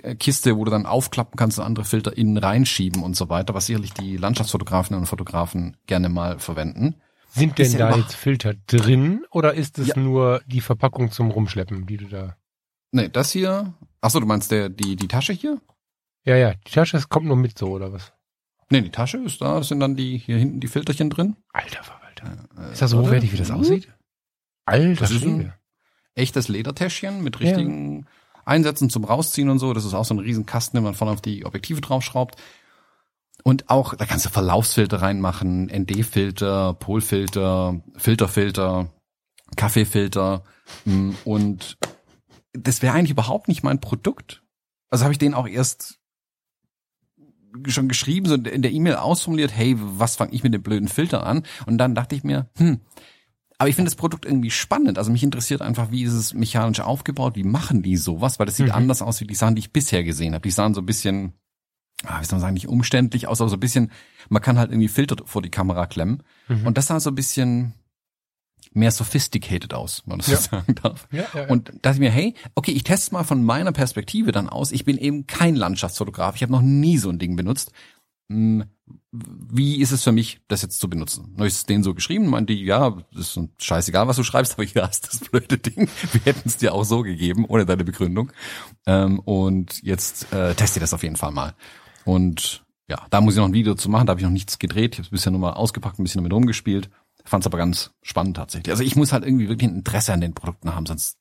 Speaker 1: Filterkiste, wo du dann aufklappen kannst und andere Filter innen reinschieben und so weiter, was sicherlich die Landschaftsfotografen und Fotografen gerne mal verwenden.
Speaker 2: Sind denn
Speaker 1: ja
Speaker 2: da jetzt Filter drin oder ist es
Speaker 1: Ja.
Speaker 2: nur die Verpackung zum Rumschleppen, die du da?
Speaker 1: Nee, das hier. Ach so, du meinst der die die Tasche hier?
Speaker 2: Ja, ja, die Tasche das kommt nur mit so oder was?
Speaker 1: Nee, die Tasche ist da, das sind dann die hier hinten die Filterchen drin.
Speaker 2: Alter Verwalter.
Speaker 1: Äh,
Speaker 2: Ist das so hochwertig, wie das aussieht? Alter
Speaker 1: Das ist ein- echtes Ledertäschchen mit richtigen Einsätzen zum Rausziehen und so. Das ist auch so ein riesen Kasten, den man vorne auf die Objektive draufschraubt. Und auch, da kannst du Verlaufsfilter reinmachen, ND-Filter, Polfilter, Filterfilter, Kaffeefilter. mm, Und das wäre eigentlich überhaupt nicht mein Produkt. Also habe ich den auch erst schon geschrieben, so in der E-Mail ausformuliert, hey, was fange ich mit dem blöden Filter an? Und dann dachte ich mir, hm, aber ich finde das Produkt irgendwie spannend. Also mich interessiert einfach, wie ist es mechanisch aufgebaut, wie machen die sowas, weil das sieht
Speaker 2: Mhm.
Speaker 1: anders aus wie die Sachen, die ich bisher gesehen habe. Die sahen so ein bisschen, ah, wie soll man sagen, nicht umständlich aus, aber so ein bisschen, man kann halt irgendwie Filter vor die Kamera klemmen.
Speaker 2: Mhm.
Speaker 1: Und das sah so ein bisschen mehr sophisticated aus, wenn man das
Speaker 2: Ja.
Speaker 1: so sagen darf.
Speaker 2: Ja, ja.
Speaker 1: Und dachte ich mir, hey, okay, ich teste mal von meiner Perspektive dann aus. Ich bin eben kein Landschaftsfotograf. Ich habe noch nie so ein Ding benutzt. Wie ist es für mich, das jetzt zu benutzen? Habe ich denen so geschrieben, meinte die, ja, ist scheißegal, was du schreibst, aber hier hast das blöde Ding. Wir hätten es dir auch so gegeben, ohne deine Begründung. Ähm, und jetzt äh, teste das auf jeden Fall mal. Und ja, da muss ich noch ein Video zu machen, da habe ich noch nichts gedreht. Ich habe es bisher nur mal ausgepackt, ein bisschen damit rumgespielt. Fand es aber ganz spannend tatsächlich. Also ich muss halt irgendwie wirklich ein Interesse an den Produkten haben, sonst,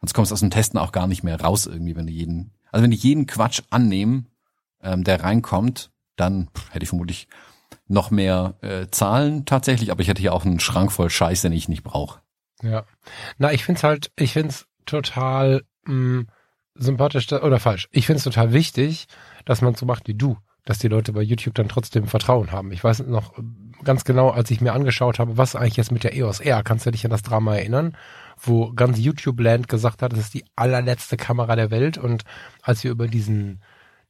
Speaker 1: sonst kommst du aus dem Testen auch gar nicht mehr raus irgendwie, wenn du jeden, also wenn ich jeden Quatsch annehme, ähm, der reinkommt, dann hätte ich vermutlich noch mehr äh, Zahlen tatsächlich, aber ich hätte hier auch einen Schrank voll Scheiß, den ich nicht brauche.
Speaker 2: Ja. Na, ich find's halt, ich find's total mh, sympathisch oder falsch. Ich find's total wichtig, dass man so macht wie du, dass die Leute bei YouTube dann trotzdem Vertrauen haben. Ich weiß noch ganz genau, als ich mir angeschaut habe, was eigentlich jetzt mit der EOS R, kannst du dich an das Drama erinnern, wo ganz YouTube Land gesagt hat, das ist die allerletzte Kamera der Welt und als wir über diesen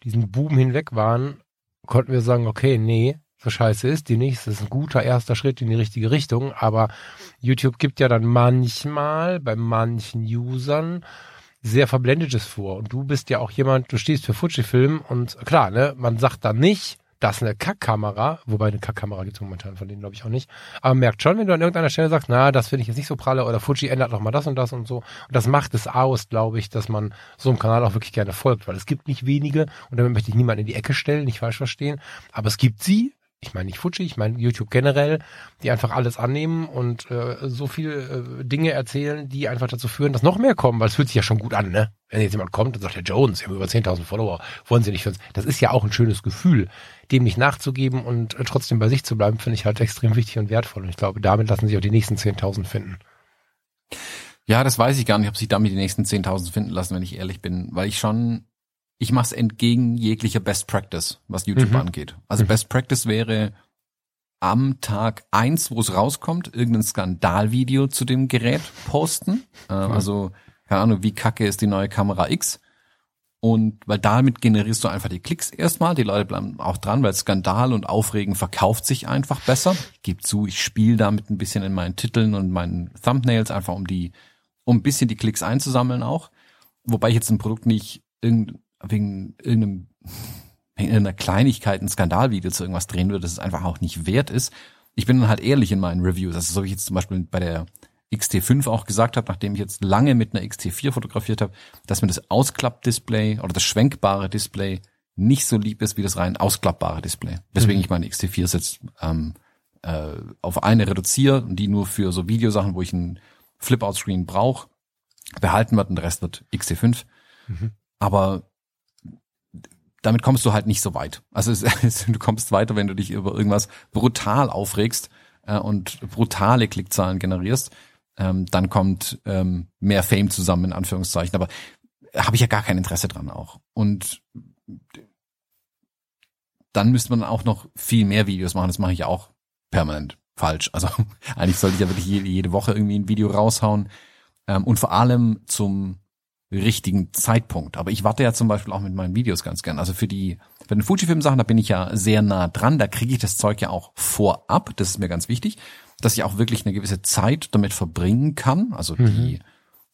Speaker 2: diesen Boom hinweg waren, konnten wir sagen, okay, nee, so scheiße ist die nicht. Es ist ein guter erster Schritt in die richtige Richtung, aber YouTube gibt ja dann manchmal bei manchen Usern sehr verblendetes vor. Und du bist ja auch jemand, du stehst für Fujifilm und klar, ne, man sagt dann nicht, das ist eine Kackkamera, wobei eine Kackkamera gibt es momentan von denen, glaube ich, auch nicht. Aber merkt schon, wenn du an irgendeiner Stelle sagst, na, das finde ich jetzt nicht so pralle oder Fuji ändert noch mal das und das und so. Und das macht es aus, glaube ich, dass man so einem Kanal auch wirklich gerne folgt, weil es gibt nicht wenige und damit möchte ich niemanden in die Ecke stellen, nicht falsch verstehen. Aber es gibt sie, ich meine nicht Fuji, ich meine YouTube generell, die einfach alles annehmen und äh, so viel äh, Dinge erzählen, die einfach dazu führen, dass noch mehr kommen, weil es fühlt sich ja schon gut an, ne? Wenn jetzt jemand kommt und sagt, Herr Jones, Sie haben über 10.000 Follower, wollen Sie nicht für uns? Das ist ja auch ein schönes Gefühl, dem nicht nachzugeben und äh, trotzdem bei sich zu bleiben, finde ich halt extrem wichtig und wertvoll. Und ich glaube, damit lassen sich auch die nächsten 10.000 finden.
Speaker 1: Ja, das weiß ich gar nicht, ob sich damit die nächsten 10.000 finden lassen, wenn ich ehrlich bin, weil ich schon ich mache es entgegen jeglicher Best Practice, was YouTube mhm. angeht. Also mhm. Best Practice wäre am Tag eins, wo es rauskommt, irgendein Skandalvideo zu dem Gerät posten. Äh, mhm. Also, keine Ahnung, wie kacke ist die neue Kamera X. Und weil damit generierst du einfach die Klicks erstmal. Die Leute bleiben auch dran, weil Skandal und Aufregen verkauft sich einfach besser. Ich gebe zu, ich spiele damit ein bisschen in meinen Titeln und meinen Thumbnails, einfach um die, um ein bisschen die Klicks einzusammeln auch. Wobei ich jetzt ein Produkt nicht irgend, wegen irgendeinem wegen irgendeiner Kleinigkeit ein Skandalvideo zu irgendwas drehen würde, das es einfach auch nicht wert ist. Ich bin dann halt ehrlich in meinen Reviews. Also so wie ich jetzt zum Beispiel bei der XT5 auch gesagt habe, nachdem ich jetzt lange mit einer XT4 fotografiert habe, dass mir das Ausklappdisplay oder das schwenkbare Display nicht so lieb ist wie das rein ausklappbare Display. Deswegen mhm. ich meine XT4 jetzt ähm, äh, auf eine reduziere und die nur für so Videosachen, wo ich einen Flip-Out-Screen brauche, behalten wird und der Rest wird XT5. Mhm. Aber damit kommst du halt nicht so weit. Also es, es, du kommst weiter, wenn du dich über irgendwas brutal aufregst äh, und brutale Klickzahlen generierst. Ähm, dann kommt ähm, mehr Fame zusammen, in Anführungszeichen. Aber habe ich ja gar kein Interesse dran auch. Und dann müsste man auch noch viel mehr Videos machen. Das mache ich auch permanent falsch. Also eigentlich sollte ich ja wirklich jede, jede Woche irgendwie ein Video raushauen. Ähm, und vor allem zum richtigen Zeitpunkt. Aber ich warte ja zum Beispiel auch mit meinen Videos ganz gern. Also für die, für den Fujifilm-Sachen, da bin ich ja sehr nah dran. Da kriege ich das Zeug ja auch vorab. Das ist mir ganz wichtig, dass ich auch wirklich eine gewisse Zeit damit verbringen kann. Also mhm. die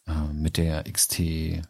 Speaker 1: äh, mit der XT5,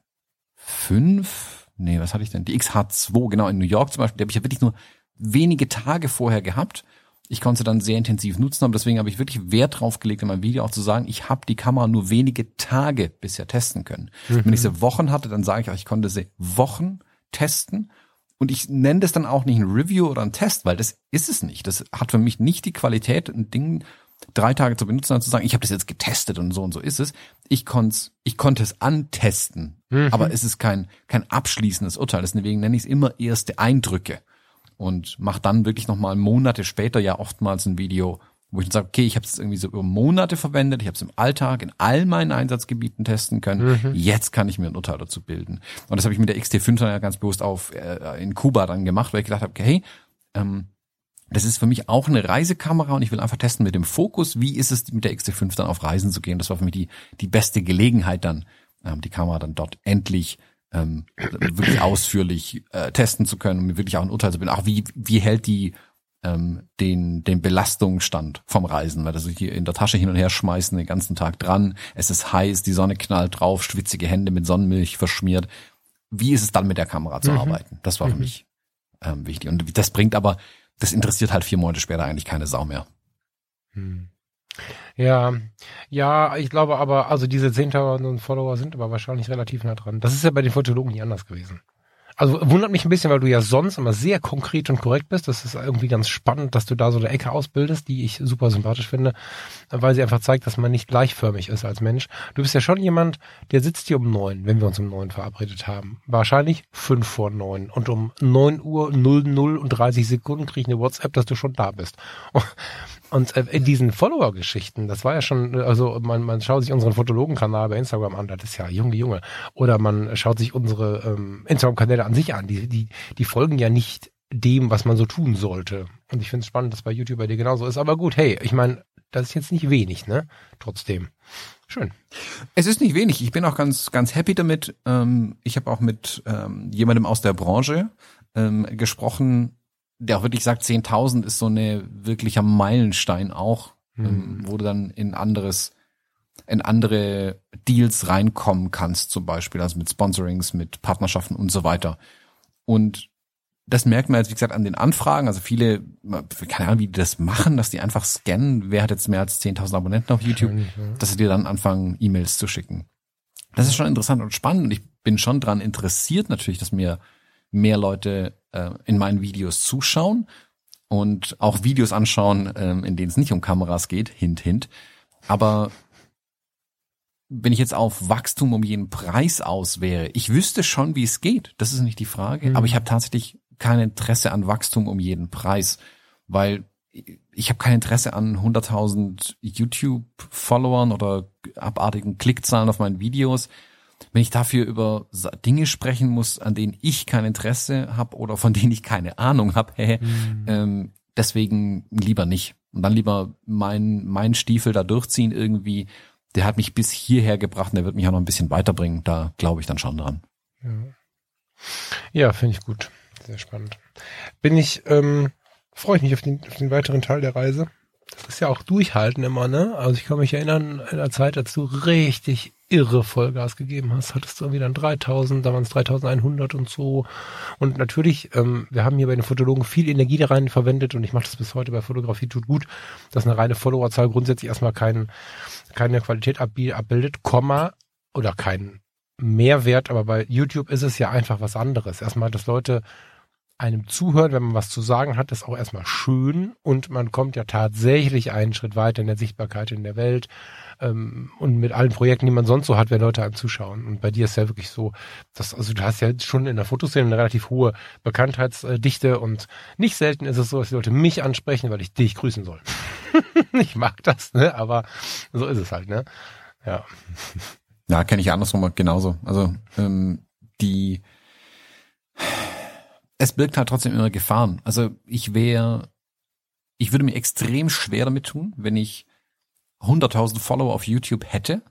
Speaker 1: nee, was hatte ich denn? Die XH2, genau in New York zum Beispiel, die habe ich ja wirklich nur wenige Tage vorher gehabt ich konnte dann sehr intensiv nutzen, aber deswegen habe ich wirklich Wert drauf gelegt, in meinem Video auch zu sagen, ich habe die Kamera nur wenige Tage bisher testen können. Mhm. Wenn ich sie Wochen hatte, dann sage ich auch, ich konnte sie Wochen testen. Und ich nenne das dann auch nicht ein Review oder ein Test, weil das ist es nicht. Das hat für mich nicht die Qualität, ein Ding drei Tage zu benutzen und zu sagen, ich habe das jetzt getestet und so und so ist es. Ich konnte ich konnte es antesten, mhm. aber es ist kein kein abschließendes Urteil. Deswegen nenne ich es immer erste Eindrücke und mache dann wirklich nochmal Monate später ja oftmals ein Video, wo ich dann sage, okay, ich habe es irgendwie so über Monate verwendet, ich habe es im Alltag in all meinen Einsatzgebieten testen können. Mhm. Jetzt kann ich mir ein Urteil dazu bilden. Und das habe ich mit der XT5 dann ja ganz bewusst auf äh, in Kuba dann gemacht, weil ich gedacht habe, okay, hey, ähm, das ist für mich auch eine Reisekamera und ich will einfach testen mit dem Fokus, wie ist es mit der XT5 dann auf Reisen zu gehen. Das war für mich die, die beste Gelegenheit dann, ähm, die Kamera dann dort endlich ähm, wirklich ausführlich äh, testen zu können und mir wirklich auch ein Urteil zu bilden. Auch wie, wie hält die ähm, den, den Belastungsstand vom Reisen, weil das hier in der Tasche hin und her schmeißen den ganzen Tag dran, es ist heiß, die Sonne knallt drauf, schwitzige Hände mit Sonnenmilch verschmiert. Wie ist es dann mit der Kamera zu mhm. arbeiten? Das war mhm. für mich ähm, wichtig. Und das bringt aber, das interessiert halt vier Monate später eigentlich keine Sau mehr.
Speaker 2: Hm. Ja, ja, ich glaube aber, also diese 10.000 Follower sind aber wahrscheinlich relativ nah dran. Das ist ja bei den Fotologen nie anders gewesen. Also wundert mich ein bisschen, weil du ja sonst immer sehr konkret und korrekt bist. Das ist irgendwie ganz spannend, dass du da so eine Ecke ausbildest, die ich super sympathisch finde, weil sie einfach zeigt, dass man nicht gleichförmig ist als Mensch. Du bist ja schon jemand, der sitzt hier um neun, wenn wir uns um neun verabredet haben. Wahrscheinlich fünf vor neun. Und um neun Uhr null null und 30 Sekunden kriege ich eine WhatsApp, dass du schon da bist. Und äh, in diesen Follower-Geschichten, das war ja schon, also man, man schaut sich unseren Fotologen-Kanal bei Instagram an, das ist ja Junge, Junge. Oder man schaut sich unsere ähm, Instagram-Kanäle an sich an. Die, die, die folgen ja nicht dem, was man so tun sollte. Und ich finde es spannend, dass bei YouTube bei dir genauso ist. Aber gut, hey, ich meine, das ist jetzt nicht wenig, ne? Trotzdem. Schön.
Speaker 1: Es ist nicht wenig. Ich bin auch ganz, ganz happy damit. Ähm, ich habe auch mit ähm, jemandem aus der Branche ähm, gesprochen, der auch wirklich sagt, 10.000 ist so eine wirklicher Meilenstein auch, mhm. ähm, wo du dann in anderes, in andere Deals reinkommen kannst, zum Beispiel, also mit Sponsorings, mit Partnerschaften und so weiter. Und das merkt man jetzt, wie gesagt, an den Anfragen. Also viele, keine Ahnung, wie die das machen, dass die einfach scannen, wer hat jetzt mehr als 10.000 Abonnenten auf YouTube, ja. dass sie dir dann anfangen, E-Mails zu schicken. Das ist schon interessant und spannend und ich bin schon dran interessiert natürlich, dass mir mehr Leute äh, in meinen Videos zuschauen und auch Videos anschauen, ähm, in denen es nicht um Kameras geht, hint, hint. Aber wenn ich jetzt auf Wachstum um jeden Preis aus wäre, ich wüsste schon, wie es geht. Das ist nicht die Frage. Mhm. Aber ich habe tatsächlich kein Interesse an Wachstum um jeden Preis, weil ich habe kein Interesse an 100.000 YouTube-Followern oder abartigen Klickzahlen auf meinen Videos wenn ich dafür über Dinge sprechen muss, an denen ich kein Interesse habe oder von denen ich keine Ahnung habe, mhm. ähm, deswegen lieber nicht. Und dann lieber mein, mein Stiefel da durchziehen irgendwie. Der hat mich bis hierher gebracht und der wird mich auch noch ein bisschen weiterbringen. Da glaube ich dann schon dran.
Speaker 2: Ja, ja finde ich gut. Sehr spannend. Bin ich, ähm, freue ich mich auf den, auf den weiteren Teil der Reise. Das ist ja auch durchhalten immer, ne? Also ich kann mich erinnern, in der Zeit, du richtig irre Vollgas gegeben hast, hattest du irgendwie dann 3000, dann waren es 3100 und so. Und natürlich, ähm, wir haben hier bei den Fotologen viel Energie da rein verwendet und ich mache das bis heute bei Fotografie tut gut, dass eine reine Followerzahl grundsätzlich erstmal kein, keine Qualität abbildet, Komma oder keinen Mehrwert, aber bei YouTube ist es ja einfach was anderes. Erstmal, dass Leute einem zuhören, wenn man was zu sagen hat, ist auch erstmal schön und man kommt ja tatsächlich einen Schritt weiter in der Sichtbarkeit in der Welt ähm, und mit allen Projekten, die man sonst so hat, wenn Leute einem zuschauen. Und bei dir ist ja wirklich so, dass, also du hast ja schon in der Fotoszene eine relativ hohe Bekanntheitsdichte und nicht selten ist es so, dass die Leute mich ansprechen, weil ich dich grüßen soll. ich mag das, ne? Aber so ist es halt, ne? Ja.
Speaker 1: Ja, kenne ich andersrum genauso. Also ähm, die es birgt halt trotzdem immer Gefahren. Also ich wäre, ich würde mir extrem schwer damit tun, wenn ich 100.000 Follower auf YouTube hätte,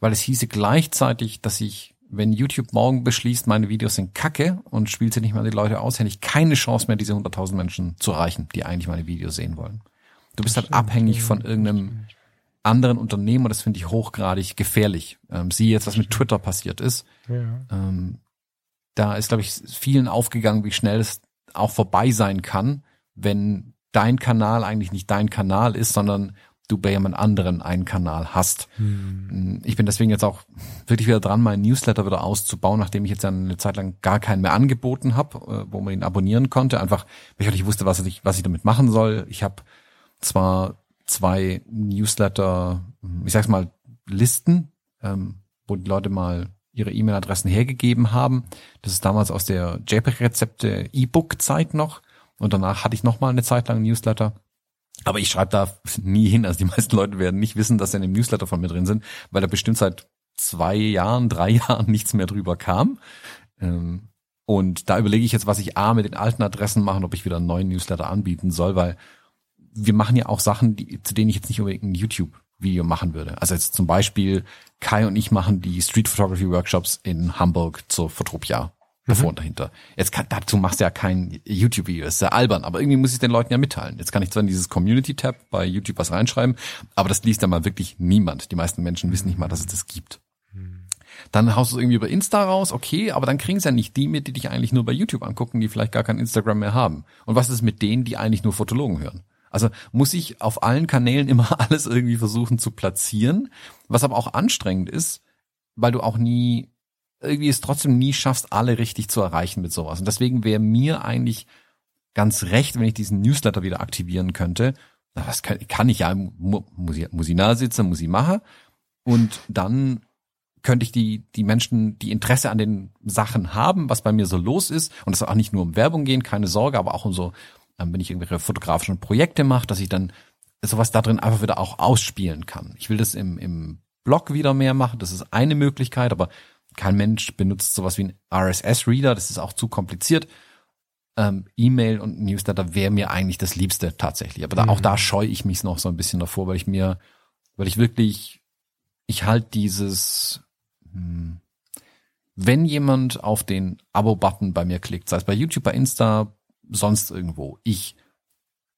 Speaker 1: weil es hieße gleichzeitig, dass ich, wenn YouTube morgen beschließt, meine Videos sind kacke und spielt sie nicht mehr die Leute aus, hätte ich keine Chance mehr, diese 100.000 Menschen zu erreichen, die eigentlich meine Videos sehen wollen. Du bist halt abhängig von irgendeinem anderen Unternehmen und das finde ich hochgradig gefährlich. Ähm, sieh jetzt, was mit Twitter passiert ist. Ja. Ähm, da ist, glaube ich, vielen aufgegangen, wie schnell es auch vorbei sein kann, wenn dein Kanal eigentlich nicht dein Kanal ist, sondern du bei jemand anderen einen Kanal hast. Hm. Ich bin deswegen jetzt auch wirklich wieder dran, meinen Newsletter wieder auszubauen, nachdem ich jetzt eine Zeit lang gar keinen mehr angeboten habe, äh, wo man ihn abonnieren konnte. Einfach, weil ich nicht wusste, was ich, was ich damit machen soll. Ich habe zwar zwei Newsletter, ich sag's mal, Listen, ähm, wo die Leute mal ihre E-Mail-Adressen hergegeben haben. Das ist damals aus der JPEG-Rezepte E-Book-Zeit noch. Und danach hatte ich noch mal eine Zeit lang Newsletter. Aber ich schreibe da nie hin. Also die meisten Leute werden nicht wissen, dass sie in dem Newsletter von mir drin sind, weil da bestimmt seit zwei Jahren, drei Jahren nichts mehr drüber kam. Ähm, und da überlege ich jetzt, was ich A mit den alten Adressen machen, ob ich wieder einen neuen Newsletter anbieten soll, weil wir machen ja auch Sachen, die, zu denen ich jetzt nicht unbedingt ein YouTube-Video machen würde. Also jetzt zum Beispiel Kai und ich machen die Street Photography Workshops in Hamburg zur Fotropia davor mhm. und dahinter. Jetzt kann, dazu machst du ja kein YouTube-Video, ist sehr albern, aber irgendwie muss ich den Leuten ja mitteilen. Jetzt kann ich zwar in dieses Community-Tab bei YouTube was reinschreiben, aber das liest ja mal wirklich niemand. Die meisten Menschen wissen nicht mal, dass es das gibt. Mhm. Dann haust du es irgendwie über Insta raus, okay, aber dann kriegen es ja nicht die mit, die dich eigentlich nur bei YouTube angucken, die vielleicht gar kein Instagram mehr haben. Und was ist mit denen, die eigentlich nur Fotologen hören? Also muss ich auf allen Kanälen immer alles irgendwie versuchen zu platzieren, was aber auch anstrengend ist, weil du auch nie, irgendwie es trotzdem nie schaffst, alle richtig zu erreichen mit sowas. Und deswegen wäre mir eigentlich ganz recht, wenn ich diesen Newsletter wieder aktivieren könnte. Das kann, kann ich ja, muss ich, muss ich nahe sitzen, muss ich machen. Und dann könnte ich die, die Menschen, die Interesse an den Sachen haben, was bei mir so los ist, und soll auch nicht nur um Werbung gehen, keine Sorge, aber auch um so, ähm, wenn ich irgendwelche fotografischen Projekte mache, dass ich dann sowas da drin einfach wieder auch ausspielen kann. Ich will das im, im Blog wieder mehr machen, das ist eine Möglichkeit, aber kein Mensch benutzt sowas wie ein RSS-Reader, das ist auch zu kompliziert. Ähm, E-Mail und Newsletter wäre mir eigentlich das Liebste tatsächlich. Aber da, mhm. auch da scheue ich mich noch so ein bisschen davor, weil ich mir, weil ich wirklich, ich halt dieses, hm, wenn jemand auf den Abo-Button bei mir klickt, sei es bei YouTube, bei Insta, sonst irgendwo, ich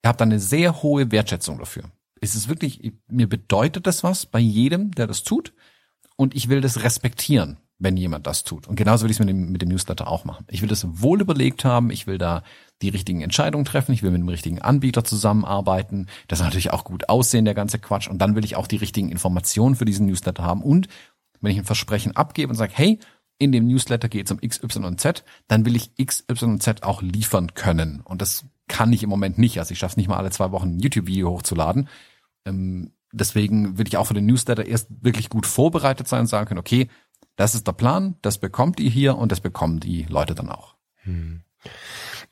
Speaker 1: habe da eine sehr hohe Wertschätzung dafür. Es ist wirklich, mir bedeutet das was bei jedem, der das tut. Und ich will das respektieren wenn jemand das tut. Und genauso will ich es mit dem, mit dem Newsletter auch machen. Ich will das wohl überlegt haben, ich will da die richtigen Entscheidungen treffen, ich will mit dem richtigen Anbieter zusammenarbeiten, das natürlich auch gut aussehen, der ganze Quatsch. Und dann will ich auch die richtigen Informationen für diesen Newsletter haben. Und wenn ich ein Versprechen abgebe und sage, hey, in dem Newsletter geht es um X, Y und Z, dann will ich X, Y und Z auch liefern können. Und das kann ich im Moment nicht. Also ich schaffe es nicht mal alle zwei Wochen ein YouTube-Video hochzuladen. Ähm, deswegen will ich auch für den Newsletter erst wirklich gut vorbereitet sein und sagen können, okay, das ist der Plan, das bekommt ihr hier und das bekommen die Leute dann auch. Hm.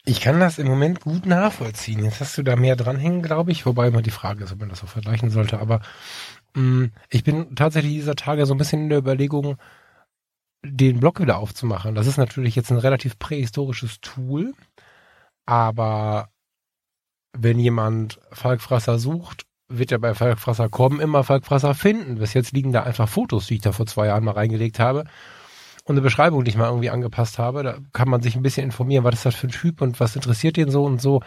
Speaker 2: Ich kann das im Moment gut nachvollziehen. Jetzt hast du da mehr dranhängen, glaube ich, wobei immer die Frage ist, ob man das so vergleichen sollte. Aber mh, hm, ich bin tatsächlich dieser Tage so ein bisschen in der Überlegung, den Blog wieder aufzumachen. Das ist natürlich jetzt ein relativ prähistorisches Tool, aber wenn jemand Falkfresser sucht wird ja bei Falkfresser kommen immer Falkfresser finden. Bis jetzt liegen da einfach Fotos, die ich da vor zwei Jahren mal reingelegt habe und eine Beschreibung, die ich mal irgendwie angepasst habe. Da kann man sich ein bisschen informieren, was ist das für ein Typ und was interessiert den so und so.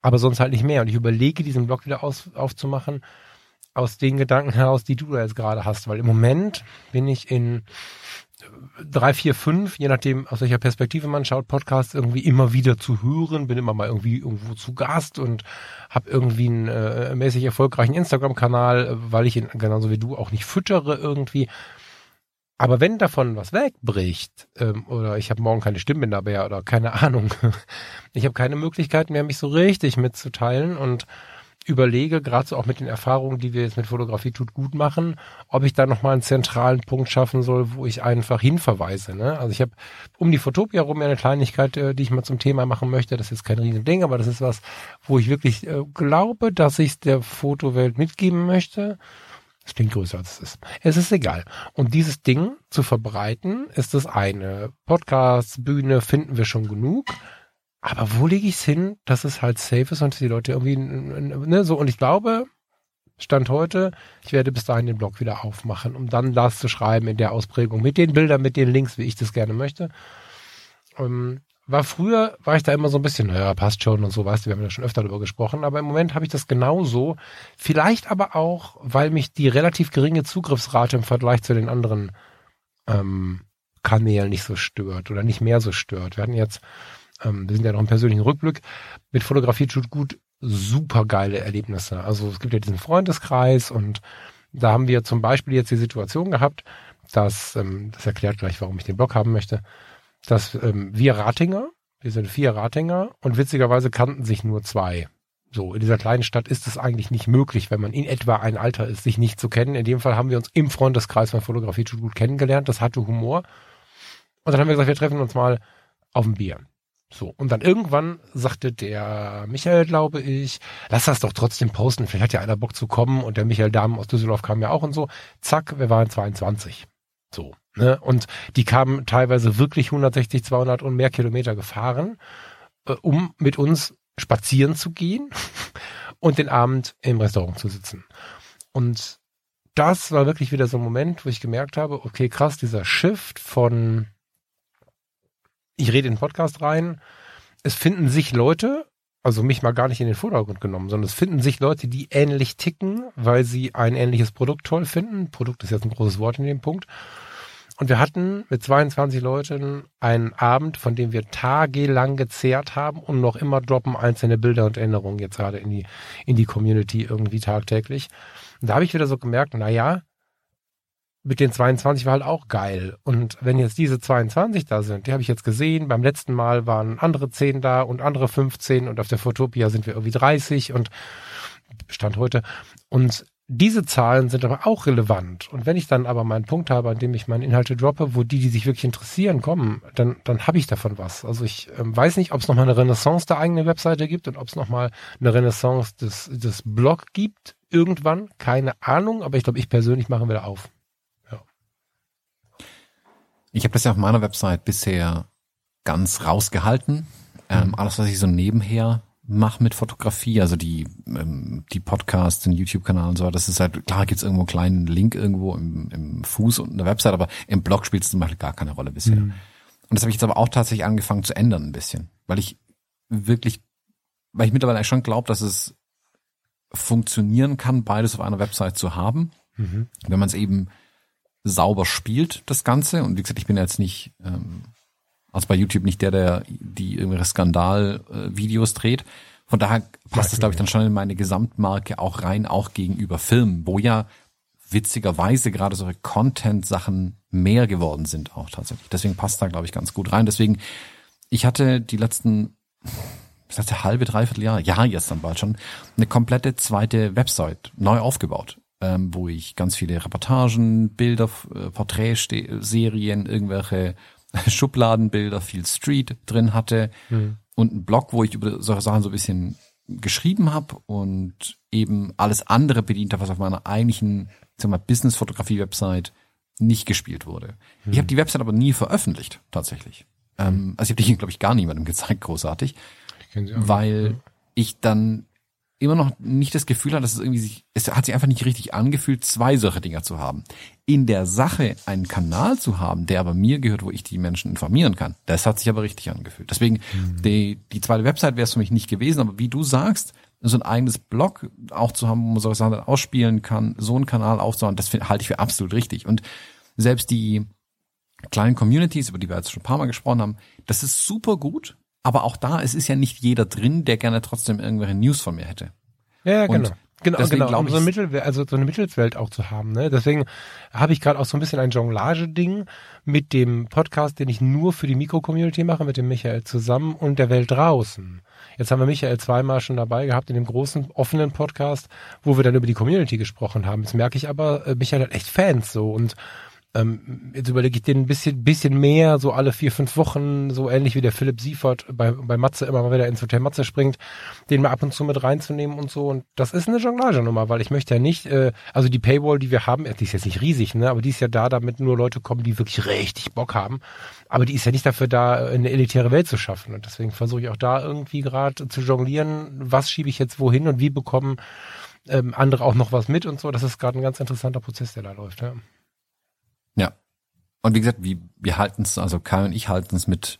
Speaker 2: Aber sonst halt nicht mehr. Und ich überlege, diesen Blog wieder aus, aufzumachen aus den Gedanken heraus, die du da jetzt gerade hast. Weil im Moment bin ich in drei, vier, fünf, je nachdem, aus welcher Perspektive man schaut, Podcasts irgendwie immer wieder zu hören, bin immer mal irgendwie irgendwo zu Gast und habe irgendwie einen äh, mäßig erfolgreichen Instagram-Kanal, weil ich ihn genauso wie du auch nicht füttere irgendwie. Aber wenn davon was wegbricht, ähm, oder ich habe morgen keine Stimmbänder mehr oder keine Ahnung, ich habe keine Möglichkeit mehr, mich so richtig mitzuteilen und überlege, gerade so auch mit den Erfahrungen, die wir jetzt mit Fotografie tut gut machen, ob ich da nochmal einen zentralen Punkt schaffen soll, wo ich einfach hinverweise. Ne? Also ich habe um die Fotopia rum ja eine Kleinigkeit, äh, die ich mal zum Thema machen möchte. Das ist jetzt kein Riesending, aber das ist was, wo ich wirklich äh, glaube, dass ich der Fotowelt mitgeben möchte. Es klingt größer als es ist. Es ist egal. Und dieses Ding zu verbreiten, ist das eine. Podcast, Bühne finden wir schon genug. Aber wo lege ich es hin, dass es halt safe ist und die Leute irgendwie, ne, so, und ich glaube, Stand heute, ich werde bis dahin den Blog wieder aufmachen, um dann das zu schreiben in der Ausprägung mit den Bildern, mit den Links, wie ich das gerne möchte. Ähm, war früher, war ich da immer so ein bisschen, naja, passt schon und so, weißt du, wir haben ja schon öfter darüber gesprochen, aber im Moment habe ich das genauso. Vielleicht aber auch, weil mich die relativ geringe Zugriffsrate im Vergleich zu den anderen ähm, Kanälen nicht so stört oder nicht mehr so stört. Wir hatten jetzt ähm, wir sind ja noch im persönlichen Rückblick, mit Fotografie tut gut super geile Erlebnisse. Also es gibt ja diesen Freundeskreis und da haben wir zum Beispiel jetzt die Situation gehabt, dass, ähm, das erklärt gleich, warum ich den Blog haben möchte, dass ähm, wir Ratinger, wir sind vier Ratinger und witzigerweise kannten sich nur zwei. So, in dieser kleinen Stadt ist es eigentlich nicht möglich, wenn man in etwa ein Alter ist, sich nicht zu kennen. In dem Fall haben wir uns im Freundeskreis von Fotografie gut kennengelernt. Das hatte Humor. Und dann haben wir gesagt, wir treffen uns mal auf ein Bier. So, und dann irgendwann sagte der Michael, glaube ich, lass das doch trotzdem posten, vielleicht hat ja einer Bock zu kommen und der Michael Dahmen aus Düsseldorf kam ja auch und so. Zack, wir waren 22. So, ne? Und die kamen teilweise wirklich 160, 200 und mehr Kilometer gefahren, äh, um mit uns spazieren zu gehen und den Abend im Restaurant zu sitzen. Und das war wirklich wieder so ein Moment, wo ich gemerkt habe, okay, krass, dieser Shift von ich rede in den Podcast rein, es finden sich Leute, also mich mal gar nicht in den Vordergrund genommen, sondern es finden sich Leute, die ähnlich ticken, weil sie ein ähnliches Produkt toll finden. Produkt ist jetzt ein großes Wort in dem Punkt. Und wir hatten mit 22 Leuten einen Abend, von dem wir tagelang gezehrt haben und noch immer droppen einzelne Bilder und Erinnerungen jetzt gerade in die, in die Community irgendwie tagtäglich. Und da habe ich wieder so gemerkt, na ja, mit den 22 war halt auch geil. Und wenn jetzt diese 22 da sind, die habe ich jetzt gesehen, beim letzten Mal waren andere 10 da und andere 15 und auf der Fotopia sind wir irgendwie 30 und Stand heute. Und diese Zahlen sind aber auch relevant. Und wenn ich dann aber meinen Punkt habe, an dem ich meine Inhalte droppe, wo die, die sich wirklich interessieren, kommen, dann, dann habe ich davon was. Also ich ähm, weiß nicht, ob es nochmal eine Renaissance der eigenen Webseite gibt und ob es nochmal eine Renaissance des, des Blog gibt. Irgendwann, keine Ahnung, aber ich glaube, ich persönlich mache wieder auf.
Speaker 1: Ich habe das ja auf meiner Website bisher ganz rausgehalten. Ähm, mhm. alles, was ich so nebenher mache mit Fotografie, also die, ähm, die Podcasts, den YouTube-Kanal und so, das ist halt, klar gibt's irgendwo einen kleinen Link irgendwo im, im Fuß und eine Website, aber im Blog spielt es zum Beispiel gar keine Rolle bisher. Mhm. Und das habe ich jetzt aber auch tatsächlich angefangen zu ändern ein bisschen, weil ich wirklich, weil ich mittlerweile schon glaube, dass es funktionieren kann, beides auf einer Website zu haben, mhm. wenn man es eben sauber spielt, das Ganze. Und wie gesagt, ich bin jetzt nicht ähm, also bei YouTube nicht der, der die irgendwelche Skandal-Videos dreht. Von daher passt es, glaube ich, dann schon in meine Gesamtmarke auch rein, auch gegenüber Filmen, wo ja witzigerweise gerade solche Content-Sachen mehr geworden sind auch tatsächlich. Deswegen passt da, glaube ich, ganz gut rein. Deswegen, ich hatte die letzten, ich sagte halbe, dreiviertel Jahr, ja, jetzt dann bald schon, eine komplette zweite Website neu aufgebaut, ähm, wo ich ganz viele Reportagen, Bilder, äh, Porträtserien, irgendwelche Schubladenbilder, viel Street drin hatte mhm. und ein Blog, wo ich über solche Sachen so ein bisschen geschrieben habe und eben alles andere bedient habe, was auf meiner eigentlichen Business-Fotografie-Website nicht gespielt wurde. Mhm. Ich habe die Website aber nie veröffentlicht, tatsächlich. Ähm, also ich habe die, glaube ich, gar niemandem gezeigt, großartig. Ich weil ja. ich dann immer noch nicht das Gefühl hat, dass es irgendwie sich, es hat sich einfach nicht richtig angefühlt, zwei solche Dinger zu haben. In der Sache einen Kanal zu haben, der aber mir gehört, wo ich die Menschen informieren kann, das hat sich aber richtig angefühlt. Deswegen, mhm. die, die zweite Website wäre es für mich nicht gewesen, aber wie du sagst, so ein eigenes Blog auch zu haben, wo man solche Sachen ausspielen kann, so einen Kanal aufzubauen, das halte ich für absolut richtig. Und selbst die kleinen Communities, über die wir jetzt schon ein paar Mal gesprochen haben, das ist super gut, aber auch da, es ist ja nicht jeder drin, der gerne trotzdem irgendwelche News von mir hätte.
Speaker 2: Ja, ja genau. Genau, genau, um so eine, Mittelwelt, also so eine Mittelswelt auch zu haben. Ne? Deswegen habe ich gerade auch so ein bisschen ein Jonglage-Ding mit dem Podcast, den ich nur für die Mikro-Community mache, mit dem Michael zusammen und der Welt draußen. Jetzt haben wir Michael zweimal schon dabei gehabt in dem großen offenen Podcast, wo wir dann über die Community gesprochen haben. Jetzt merke ich aber, äh, Michael hat echt Fans so und ähm, jetzt überlege ich den ein bisschen, bisschen mehr, so alle vier, fünf Wochen, so ähnlich wie der Philipp Siefert bei, bei Matze immer mal wieder ins Hotel Matze springt, den mal ab und zu mit reinzunehmen und so. Und das ist eine Jonglage-Nummer, weil ich möchte ja nicht, äh, also die Paywall, die wir haben, die ist jetzt nicht riesig, ne, aber die ist ja da, damit nur Leute kommen, die wirklich richtig Bock haben. Aber die ist ja nicht dafür da, eine elitäre Welt zu schaffen. Und deswegen versuche ich auch da irgendwie gerade zu jonglieren, was schiebe ich jetzt wohin und wie bekommen ähm, andere auch noch was mit und so. Das ist gerade ein ganz interessanter Prozess, der da läuft. Ja.
Speaker 1: Und wie gesagt, wie, wir halten es, also Kai und ich halten es mit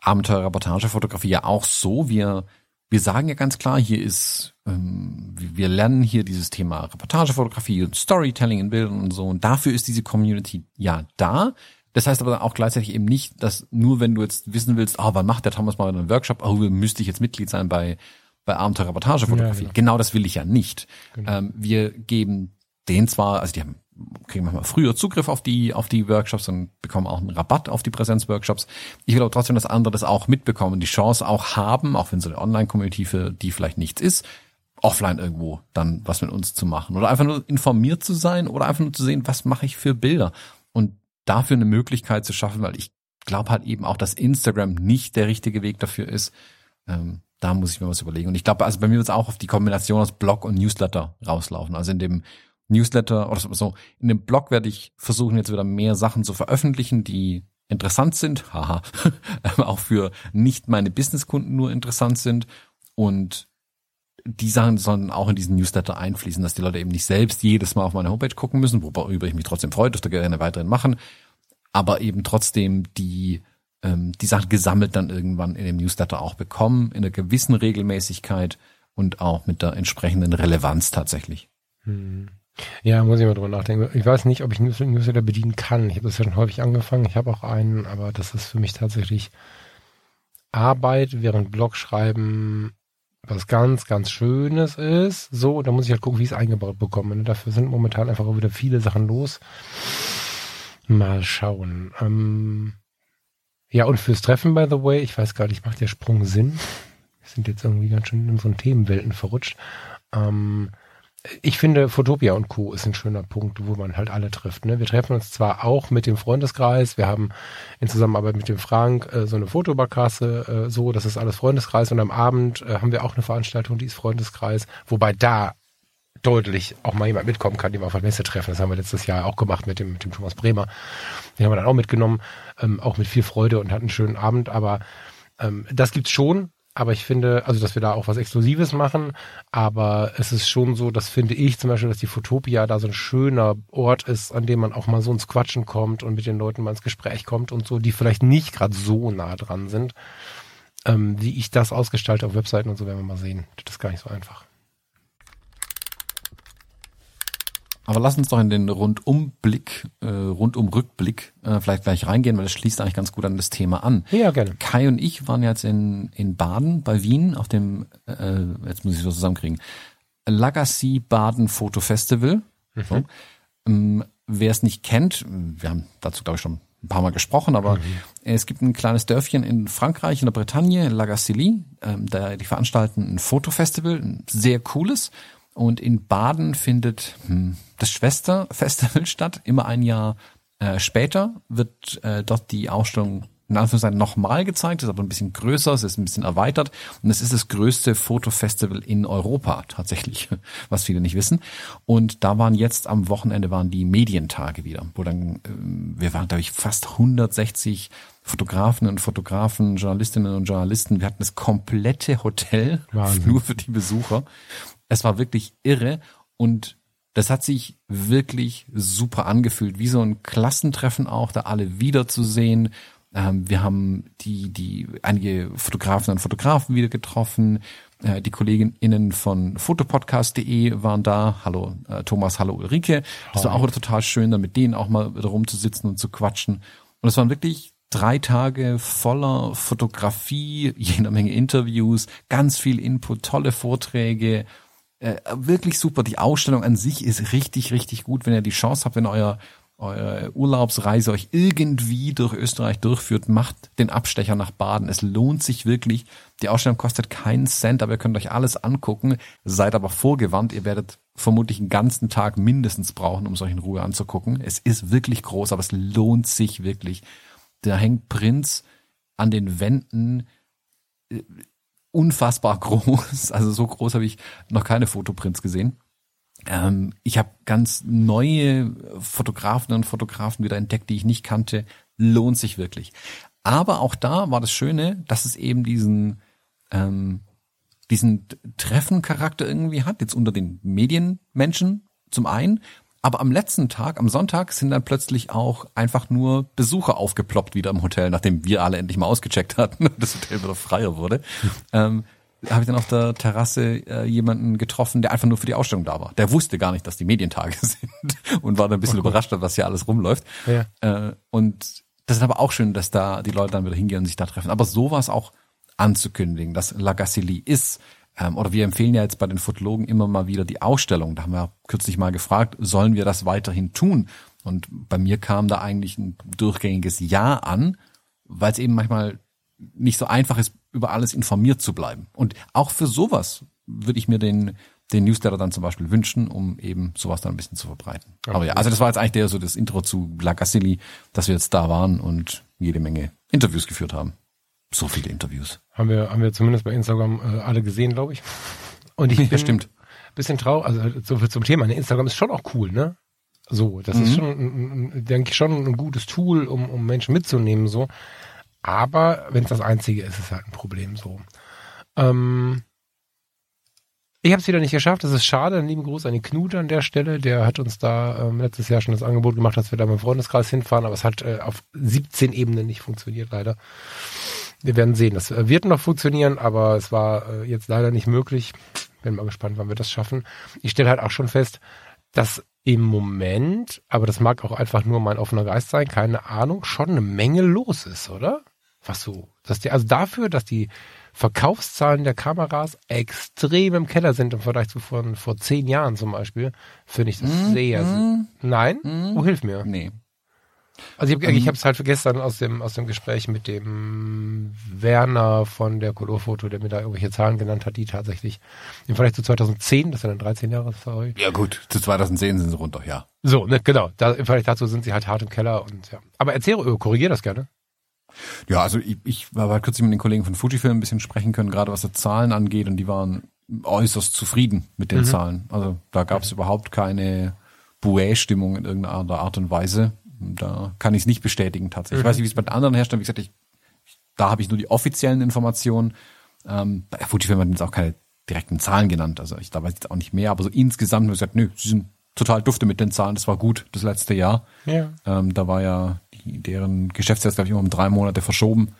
Speaker 1: Abenteuer-Reportage-Fotografie ja auch so. Wir, wir sagen ja ganz klar, hier ist, ähm, wir lernen hier dieses Thema Reportagefotografie und Storytelling in Bildern und so. Und dafür ist diese Community ja da. Das heißt aber auch gleichzeitig eben nicht, dass nur wenn du jetzt wissen willst, oh, wann macht der Thomas mal einen Workshop, oh, müsste ich jetzt Mitglied sein bei, bei Abenteuer Reportagefotografie. Ja, genau. genau. das will ich ja nicht. Genau. Ähm, wir geben den zwar, also die haben kriegen manchmal früher Zugriff auf die, auf die Workshops und bekommen auch einen Rabatt auf die Präsenzworkshops. Ich will aber trotzdem, dass andere das auch mitbekommen, die Chance auch haben, auch wenn so eine Online-Community für die vielleicht nichts ist, offline irgendwo dann was mit uns zu machen oder einfach nur informiert zu sein oder einfach nur zu sehen, was mache ich für Bilder und dafür eine Möglichkeit zu schaffen, weil ich glaube halt eben auch, dass Instagram nicht der richtige Weg dafür ist. Ähm, da muss ich mir was überlegen. Und ich glaube, also bei mir wird es auch auf die Kombination aus Blog und Newsletter rauslaufen. Also in dem Newsletter oder so. In dem Blog werde ich versuchen, jetzt wieder mehr Sachen zu veröffentlichen, die interessant sind, haha, auch für nicht meine Businesskunden nur interessant sind und die Sachen sollen auch in diesen Newsletter einfließen, dass die Leute eben nicht selbst jedes Mal auf meine Homepage gucken müssen, worüber ich mich trotzdem freue, dürfte gerne weiterhin machen, aber eben trotzdem die ähm, die Sachen gesammelt dann irgendwann in dem Newsletter auch bekommen, in einer gewissen Regelmäßigkeit und auch mit der entsprechenden Relevanz tatsächlich.
Speaker 2: Hm. Ja, muss ich mal drüber nachdenken. Ich weiß nicht, ob ich Newsletter bedienen kann. Ich habe das ja schon häufig angefangen. Ich habe auch einen, aber das ist für mich tatsächlich Arbeit, während Blog schreiben was ganz, ganz Schönes ist. So, da muss ich halt gucken, wie ich es eingebaut bekomme. Ne? Dafür sind momentan einfach auch wieder viele Sachen los. Mal schauen. Ähm ja, und fürs Treffen, by the way, ich weiß gar nicht, macht der Sprung Sinn? Wir sind jetzt irgendwie ganz schön in so Themenwelten verrutscht. Ähm ich finde, Fotopia und Co. ist ein schöner Punkt, wo man halt alle trifft. Ne? Wir treffen uns zwar auch mit dem Freundeskreis, wir haben in Zusammenarbeit mit dem Frank äh, so eine Fotobarkasse, äh, so, das ist alles Freundeskreis und am Abend äh, haben wir auch eine Veranstaltung, die ist Freundeskreis, wobei da deutlich auch mal jemand mitkommen kann, den wir auf der Messe treffen. Das haben wir letztes Jahr auch gemacht mit dem, mit dem Thomas Bremer. Den haben wir dann auch mitgenommen, ähm, auch mit viel Freude und hatten einen schönen Abend, aber ähm, das gibt's schon, aber ich finde, also dass wir da auch was Exklusives machen, aber es ist schon so, das finde ich zum Beispiel, dass die Fotopia da so ein schöner Ort ist, an dem man auch mal so ins Quatschen kommt und mit den Leuten mal ins Gespräch kommt und so, die vielleicht nicht gerade so nah dran sind. Ähm, wie ich das ausgestalte auf Webseiten und so werden wir mal sehen. Das ist gar nicht so einfach.
Speaker 1: Aber lass uns doch in den Rundumblick, äh, Rundumrückblick äh, vielleicht gleich reingehen, weil das schließt eigentlich ganz gut an das Thema an.
Speaker 2: Ja, gerne.
Speaker 1: Kai und ich waren jetzt in, in Baden bei Wien auf dem, äh, jetzt muss ich so zusammenkriegen, Legacy Baden Foto Festival. Mhm. So. Ähm, Wer es nicht kennt, wir haben dazu glaube ich schon ein paar Mal gesprochen, aber mhm. es gibt ein kleines Dörfchen in Frankreich, in der Bretagne, Lagassili, ähm, da die veranstalten ein Fotofestival, ein sehr cooles. Und in Baden findet hm, das Schwesterfestival statt. Immer ein Jahr äh, später wird äh, dort die Ausstellung in Anführungszeichen nochmal gezeigt, ist aber ein bisschen größer, es ist ein bisschen erweitert und es ist das größte Fotofestival in Europa tatsächlich, was viele nicht wissen. Und da waren jetzt am Wochenende waren die Medientage wieder, wo dann, äh, wir waren glaube ich fast 160 Fotografen und Fotografen, Journalistinnen und Journalisten. Wir hatten das komplette Hotel Wahnsinn. nur für die Besucher es war wirklich irre und das hat sich wirklich super angefühlt, wie so ein Klassentreffen auch, da alle wiederzusehen. Ähm, wir haben die, die, einige Fotografen und Fotografen wieder getroffen. Äh, die KollegInnen von fotopodcast.de waren da. Hallo äh, Thomas, hallo Ulrike. Das war auch total schön, dann mit denen auch mal wieder rumzusitzen und zu quatschen. Und es waren wirklich drei Tage voller Fotografie, jeder Menge Interviews, ganz viel Input, tolle Vorträge, äh, wirklich super. Die Ausstellung an sich ist richtig, richtig gut. Wenn ihr die Chance habt, wenn euer eure Urlaubsreise euch irgendwie durch Österreich durchführt, macht den Abstecher nach Baden. Es lohnt sich wirklich. Die Ausstellung kostet keinen Cent, aber ihr könnt euch alles angucken. Seid aber vorgewandt. Ihr werdet vermutlich einen ganzen Tag mindestens brauchen, um in Ruhe anzugucken. Es ist wirklich groß, aber es lohnt sich wirklich. Da hängt Prinz an den Wänden äh, unfassbar groß. Also so groß habe ich noch keine Fotoprints gesehen. Ähm, ich habe ganz neue Fotografen und Fotografen wieder entdeckt, die ich nicht kannte. Lohnt sich wirklich. Aber auch da war das Schöne, dass es eben diesen ähm, diesen Treffencharakter irgendwie hat, jetzt unter den Medienmenschen zum einen, aber am letzten Tag, am Sonntag, sind dann plötzlich auch einfach nur Besucher aufgeploppt wieder im Hotel, nachdem wir alle endlich mal ausgecheckt hatten und das Hotel wieder freier wurde. ähm, habe ich dann auf der Terrasse äh, jemanden getroffen, der einfach nur für die Ausstellung da war. Der wusste gar nicht, dass die Medientage sind und war dann ein bisschen okay. überrascht, was hier alles rumläuft. Ja. Äh, und das ist aber auch schön, dass da die Leute dann wieder hingehen und sich da treffen. Aber sowas auch anzukündigen, dass La Gacilly ist, ähm, oder wir empfehlen ja jetzt bei den Fotologen immer mal wieder die Ausstellung. Da haben wir kürzlich mal gefragt, sollen wir das weiterhin tun? Und bei mir kam da eigentlich ein durchgängiges Ja an, weil es eben manchmal nicht so einfach ist, über alles informiert zu bleiben. Und auch für sowas würde ich mir den, den Newsletter dann zum Beispiel wünschen, um eben sowas dann ein bisschen zu verbreiten. Okay. Aber ja, also das war jetzt eigentlich der so das Intro zu La Gassili, dass wir jetzt da waren und jede Menge Interviews geführt haben. So viele Interviews.
Speaker 2: Haben wir, haben wir zumindest bei Instagram äh, alle gesehen, glaube ich. Und ich bin
Speaker 1: stimmt.
Speaker 2: bisschen traurig, also so viel zum Thema. Ne? Instagram ist schon auch cool, ne? So, das mhm. ist schon, denke ich, schon ein gutes Tool, um, um Menschen mitzunehmen, so. Aber wenn es das Einzige ist, ist es halt ein Problem, so. Ähm, ich habe es wieder nicht geschafft, das ist schade. Einen lieben Gruß an den Knut an der Stelle. Der hat uns da ähm, letztes Jahr schon das Angebot gemacht, dass wir da mit dem Freundeskreis hinfahren, aber es hat äh, auf 17 Ebenen nicht funktioniert, leider wir werden sehen. Das äh, wird noch funktionieren, aber es war äh, jetzt leider nicht möglich. Bin mal gespannt, wann wir das schaffen. Ich stelle halt auch schon fest, dass im Moment, aber das mag auch einfach nur mein offener Geist sein, keine Ahnung, schon eine Menge los ist, oder? Was so, dass die, also dafür, dass die Verkaufszahlen der Kameras extrem im Keller sind im Vergleich zu von vor zehn Jahren zum Beispiel, finde ich das
Speaker 1: Mm,
Speaker 2: sehr.
Speaker 1: mm,
Speaker 2: Nein?
Speaker 1: mm.
Speaker 2: Oh, hilf mir.
Speaker 1: Nee.
Speaker 2: Also ich,
Speaker 1: Ähm.
Speaker 2: ich habe es halt gestern aus dem aus dem Gespräch mit dem Werner von der Colorfoto, der mir da irgendwelche Zahlen genannt hat, die tatsächlich im Vergleich zu 2010, das ja dann 13 Jahre, sorry.
Speaker 1: Ja gut, zu 2010 sind sie runter, ja.
Speaker 2: So, ne, genau. Da, Im Vergleich dazu sind sie halt hart im Keller und ja. Aber erzähl, äh, korrigier das gerne.
Speaker 1: Ja, also ich, ich war kürzlich mit den Kollegen von Fujifilm ein bisschen sprechen können, gerade was die Zahlen angeht, und die waren äußerst zufrieden mit den
Speaker 2: Mhm.
Speaker 1: Zahlen. Also da gab es überhaupt keine Bouet-Stimmung in irgendeiner Art und Weise. Da kann ich es nicht bestätigen tatsächlich. Ich weiß nicht, wie es bei den anderen Herstellern, wie gesagt, ich, da habe ich nur die offiziellen Informationen. Ähm, bei Fujifilm hat jetzt auch keine direkten Zahlen genannt, also ich da weiß jetzt auch nicht mehr, aber so insgesamt haben wir gesagt, nö, sie sind total dufte mit den Zahlen, das war gut, das letzte Jahr.
Speaker 2: Ja.
Speaker 1: Ähm, da war ja die, deren Geschäftsjahr, glaube ich, immer um drei Monate verschoben.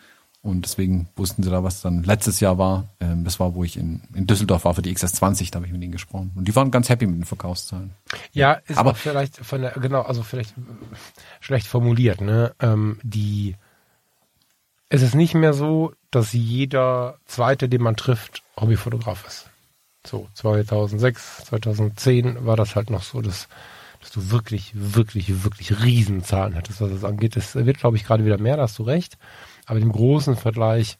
Speaker 1: Und deswegen wussten sie da, was dann letztes Jahr war. Ähm, das war, wo ich in, in Düsseldorf war für die XS20, da habe ich mit ihnen gesprochen. Und die waren ganz happy mit den Verkaufszahlen.
Speaker 2: Ja, ist
Speaker 1: Aber-
Speaker 2: vielleicht von der, genau, also vielleicht äh, schlecht formuliert, ne? Ähm, die, es ist nicht mehr so, dass jeder zweite, den man trifft, Hobbyfotograf ist. So, 2006, 2010 war das halt noch so, dass, dass du wirklich, wirklich, wirklich Riesenzahlen hattest, was das angeht. Es wird, glaube ich, gerade wieder mehr, da hast du recht. Aber im großen Vergleich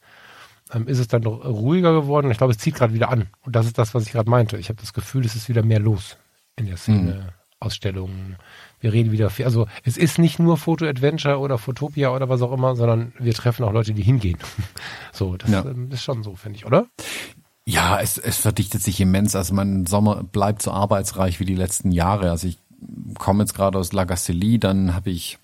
Speaker 2: ähm, ist es dann doch ruhiger geworden. Ich glaube, es zieht gerade wieder an. Und das ist das, was ich gerade meinte. Ich habe das Gefühl, es ist wieder mehr los in der Szene. Ausstellungen. Wir reden wieder viel. Also es ist nicht nur Photo Adventure oder Photopia oder was auch immer, sondern wir treffen auch Leute, die hingehen. so, das
Speaker 1: Ja.
Speaker 2: ähm, ist schon so, finde ich, oder?
Speaker 1: Ja, es, es verdichtet sich immens. Also mein Sommer bleibt so arbeitsreich wie die letzten Jahre. Also ich komme jetzt gerade aus La Gacellie, dann habe ich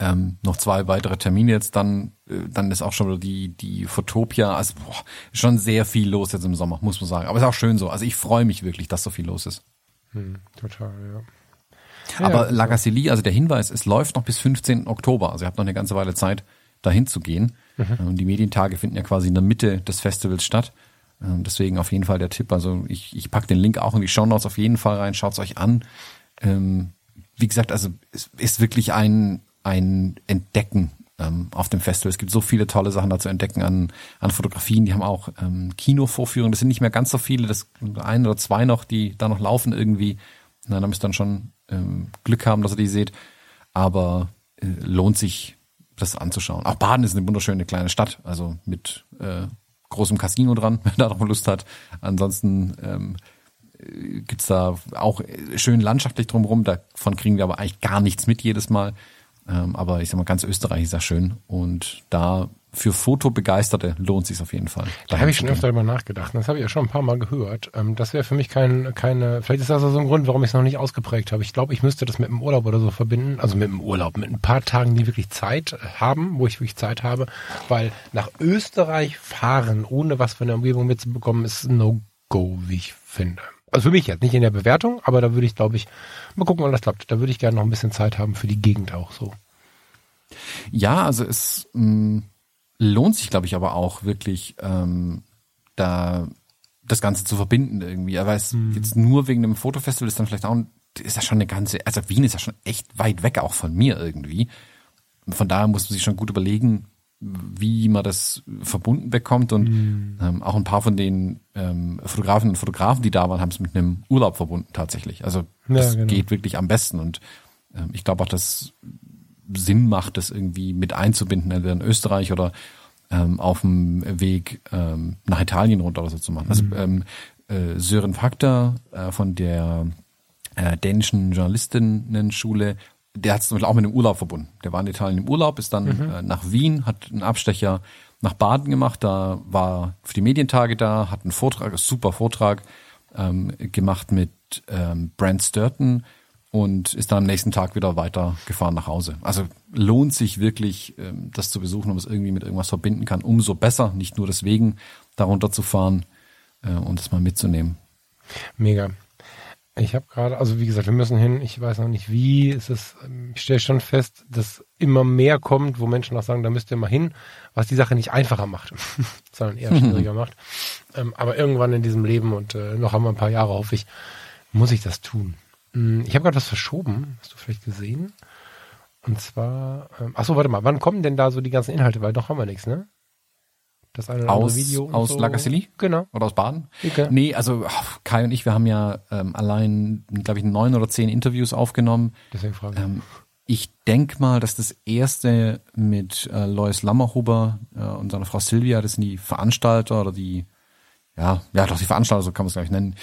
Speaker 1: ähm, noch zwei weitere Termine jetzt, dann, äh, dann ist auch schon wieder die, die Photopia. Also boah, schon sehr viel los jetzt im Sommer, muss man sagen. Aber ist auch schön so. Also ich freue mich wirklich, dass so viel los ist.
Speaker 2: Hm, total, ja.
Speaker 1: Aber
Speaker 2: ja,
Speaker 1: La Gacellie, also der Hinweis, es läuft noch bis 15. Oktober. Also ihr habt noch eine ganze Weile Zeit, dahin zu gehen. Und die Medientage finden ja quasi in der Mitte des Festivals statt. Ähm, Deswegen auf jeden Fall der Tipp. Also ich, ich pack den Link auch in die Shownotes auf jeden Fall rein. Schaut's euch an. Ähm, wie gesagt, also es ist wirklich ein, ein Entdecken ähm, auf dem Festival. Es gibt so viele tolle Sachen da zu entdecken an, an Fotografien. Die haben auch ähm, Kinovorführungen. Das sind nicht mehr ganz so viele. Das ein oder zwei noch, die da noch laufen irgendwie. Na, da müsst ihr dann schon ähm, Glück haben, dass ihr die seht. Aber äh, lohnt sich, das anzuschauen. Auch Baden ist eine wunderschöne kleine Stadt, also mit äh, großem Casino dran, wer da noch Lust hat. Ansonsten ähm, äh, gibt's da auch äh, schön landschaftlich drumherum. Davon kriegen wir aber eigentlich gar nichts mit jedes Mal. Ähm, aber ich sag mal, ganz Österreich ist ja schön. Und da für Fotobegeisterte lohnt sich auf jeden Fall.
Speaker 2: Da habe ich schon öfter drüber nachgedacht. Das habe ich ja schon ein paar Mal gehört. Ähm, das wäre für mich kein, keine, vielleicht ist das also so ein Grund, warum ich es noch nicht ausgeprägt habe. Ich glaube, ich müsste das mit dem Urlaub oder so verbinden. Also mit dem Urlaub, mit ein paar Tagen, die wirklich Zeit haben, wo ich wirklich Zeit habe. Weil nach Österreich fahren, ohne was von der Umgebung mitzubekommen, ist ein No-Go, wie ich finde. Also für mich jetzt, nicht in der Bewertung, aber da würde ich, glaube ich, mal gucken, wann das klappt. Da würde ich gerne noch ein bisschen Zeit haben für die Gegend auch so.
Speaker 1: Ja, also es mh, lohnt sich, glaube ich, aber auch wirklich ähm, da das Ganze zu verbinden irgendwie. Aber es jetzt nur wegen einem Fotofestival ist dann vielleicht auch, ist ja schon eine ganze, also Wien ist ja schon echt weit weg auch von mir irgendwie. Von daher muss man sich schon gut überlegen, wie man das verbunden bekommt und ähm, auch ein paar von den ähm, Fotografen und Fotografen, die da waren, haben es mit einem Urlaub verbunden tatsächlich. Also
Speaker 2: Ja,
Speaker 1: das
Speaker 2: genau.
Speaker 1: geht wirklich am besten und ähm, ich glaube auch, dass Sinn macht, das irgendwie mit einzubinden, entweder in Österreich oder ähm, auf dem Weg ähm, nach Italien runter oder so zu machen. Also ähm, äh, Sören Fakter äh, von der äh, dänischen Journalistinnen-Schule, der hat es zum Beispiel auch mit dem Urlaub verbunden. Der war in Italien im Urlaub, ist dann äh, nach Wien, hat einen Abstecher nach Baden gemacht, da war für die Medientage da, hat einen Vortrag, einen super Vortrag ähm, gemacht mit ähm, Brent Sturton und ist dann am nächsten Tag wieder weitergefahren nach Hause. Also lohnt sich wirklich, ähm, das zu besuchen, man es irgendwie mit irgendwas verbinden kann. Umso besser, nicht nur deswegen, darunter zu fahren äh, und es mal mitzunehmen.
Speaker 2: Mega. Ich habe gerade, also wie gesagt, wir müssen hin. Ich weiß noch nicht wie. Es ist, ich stelle schon fest, dass immer mehr kommt, wo Menschen auch sagen, da müsst ihr mal hin, was die Sache nicht einfacher macht, sondern eher schwieriger macht. Ähm, aber irgendwann in diesem Leben und äh, noch haben wir ein paar Jahre, hoffe ich, muss ich das tun. Hm, Ich habe gerade was verschoben, hast du vielleicht gesehen? Und zwar, ähm, ach so, warte mal, wann kommen denn da so die ganzen Inhalte? Weil noch haben wir nichts, ne? Das eine oder
Speaker 1: Aus,
Speaker 2: andere Video. und
Speaker 1: aus
Speaker 2: so.
Speaker 1: Lagassili?
Speaker 2: Genau.
Speaker 1: Oder aus Baden?
Speaker 2: Okay.
Speaker 1: Nee, also Kai und ich, wir haben ja ähm, allein, glaube ich, neun oder zehn Interviews aufgenommen.
Speaker 2: Deswegen frage ich.
Speaker 1: Ähm, ich denk mal, dass das erste mit äh, Lois Lammerhuber äh, und seiner Frau Silvia, das sind die Veranstalter oder die, ja, ja doch die Veranstalter, so kann man es gleich nennen.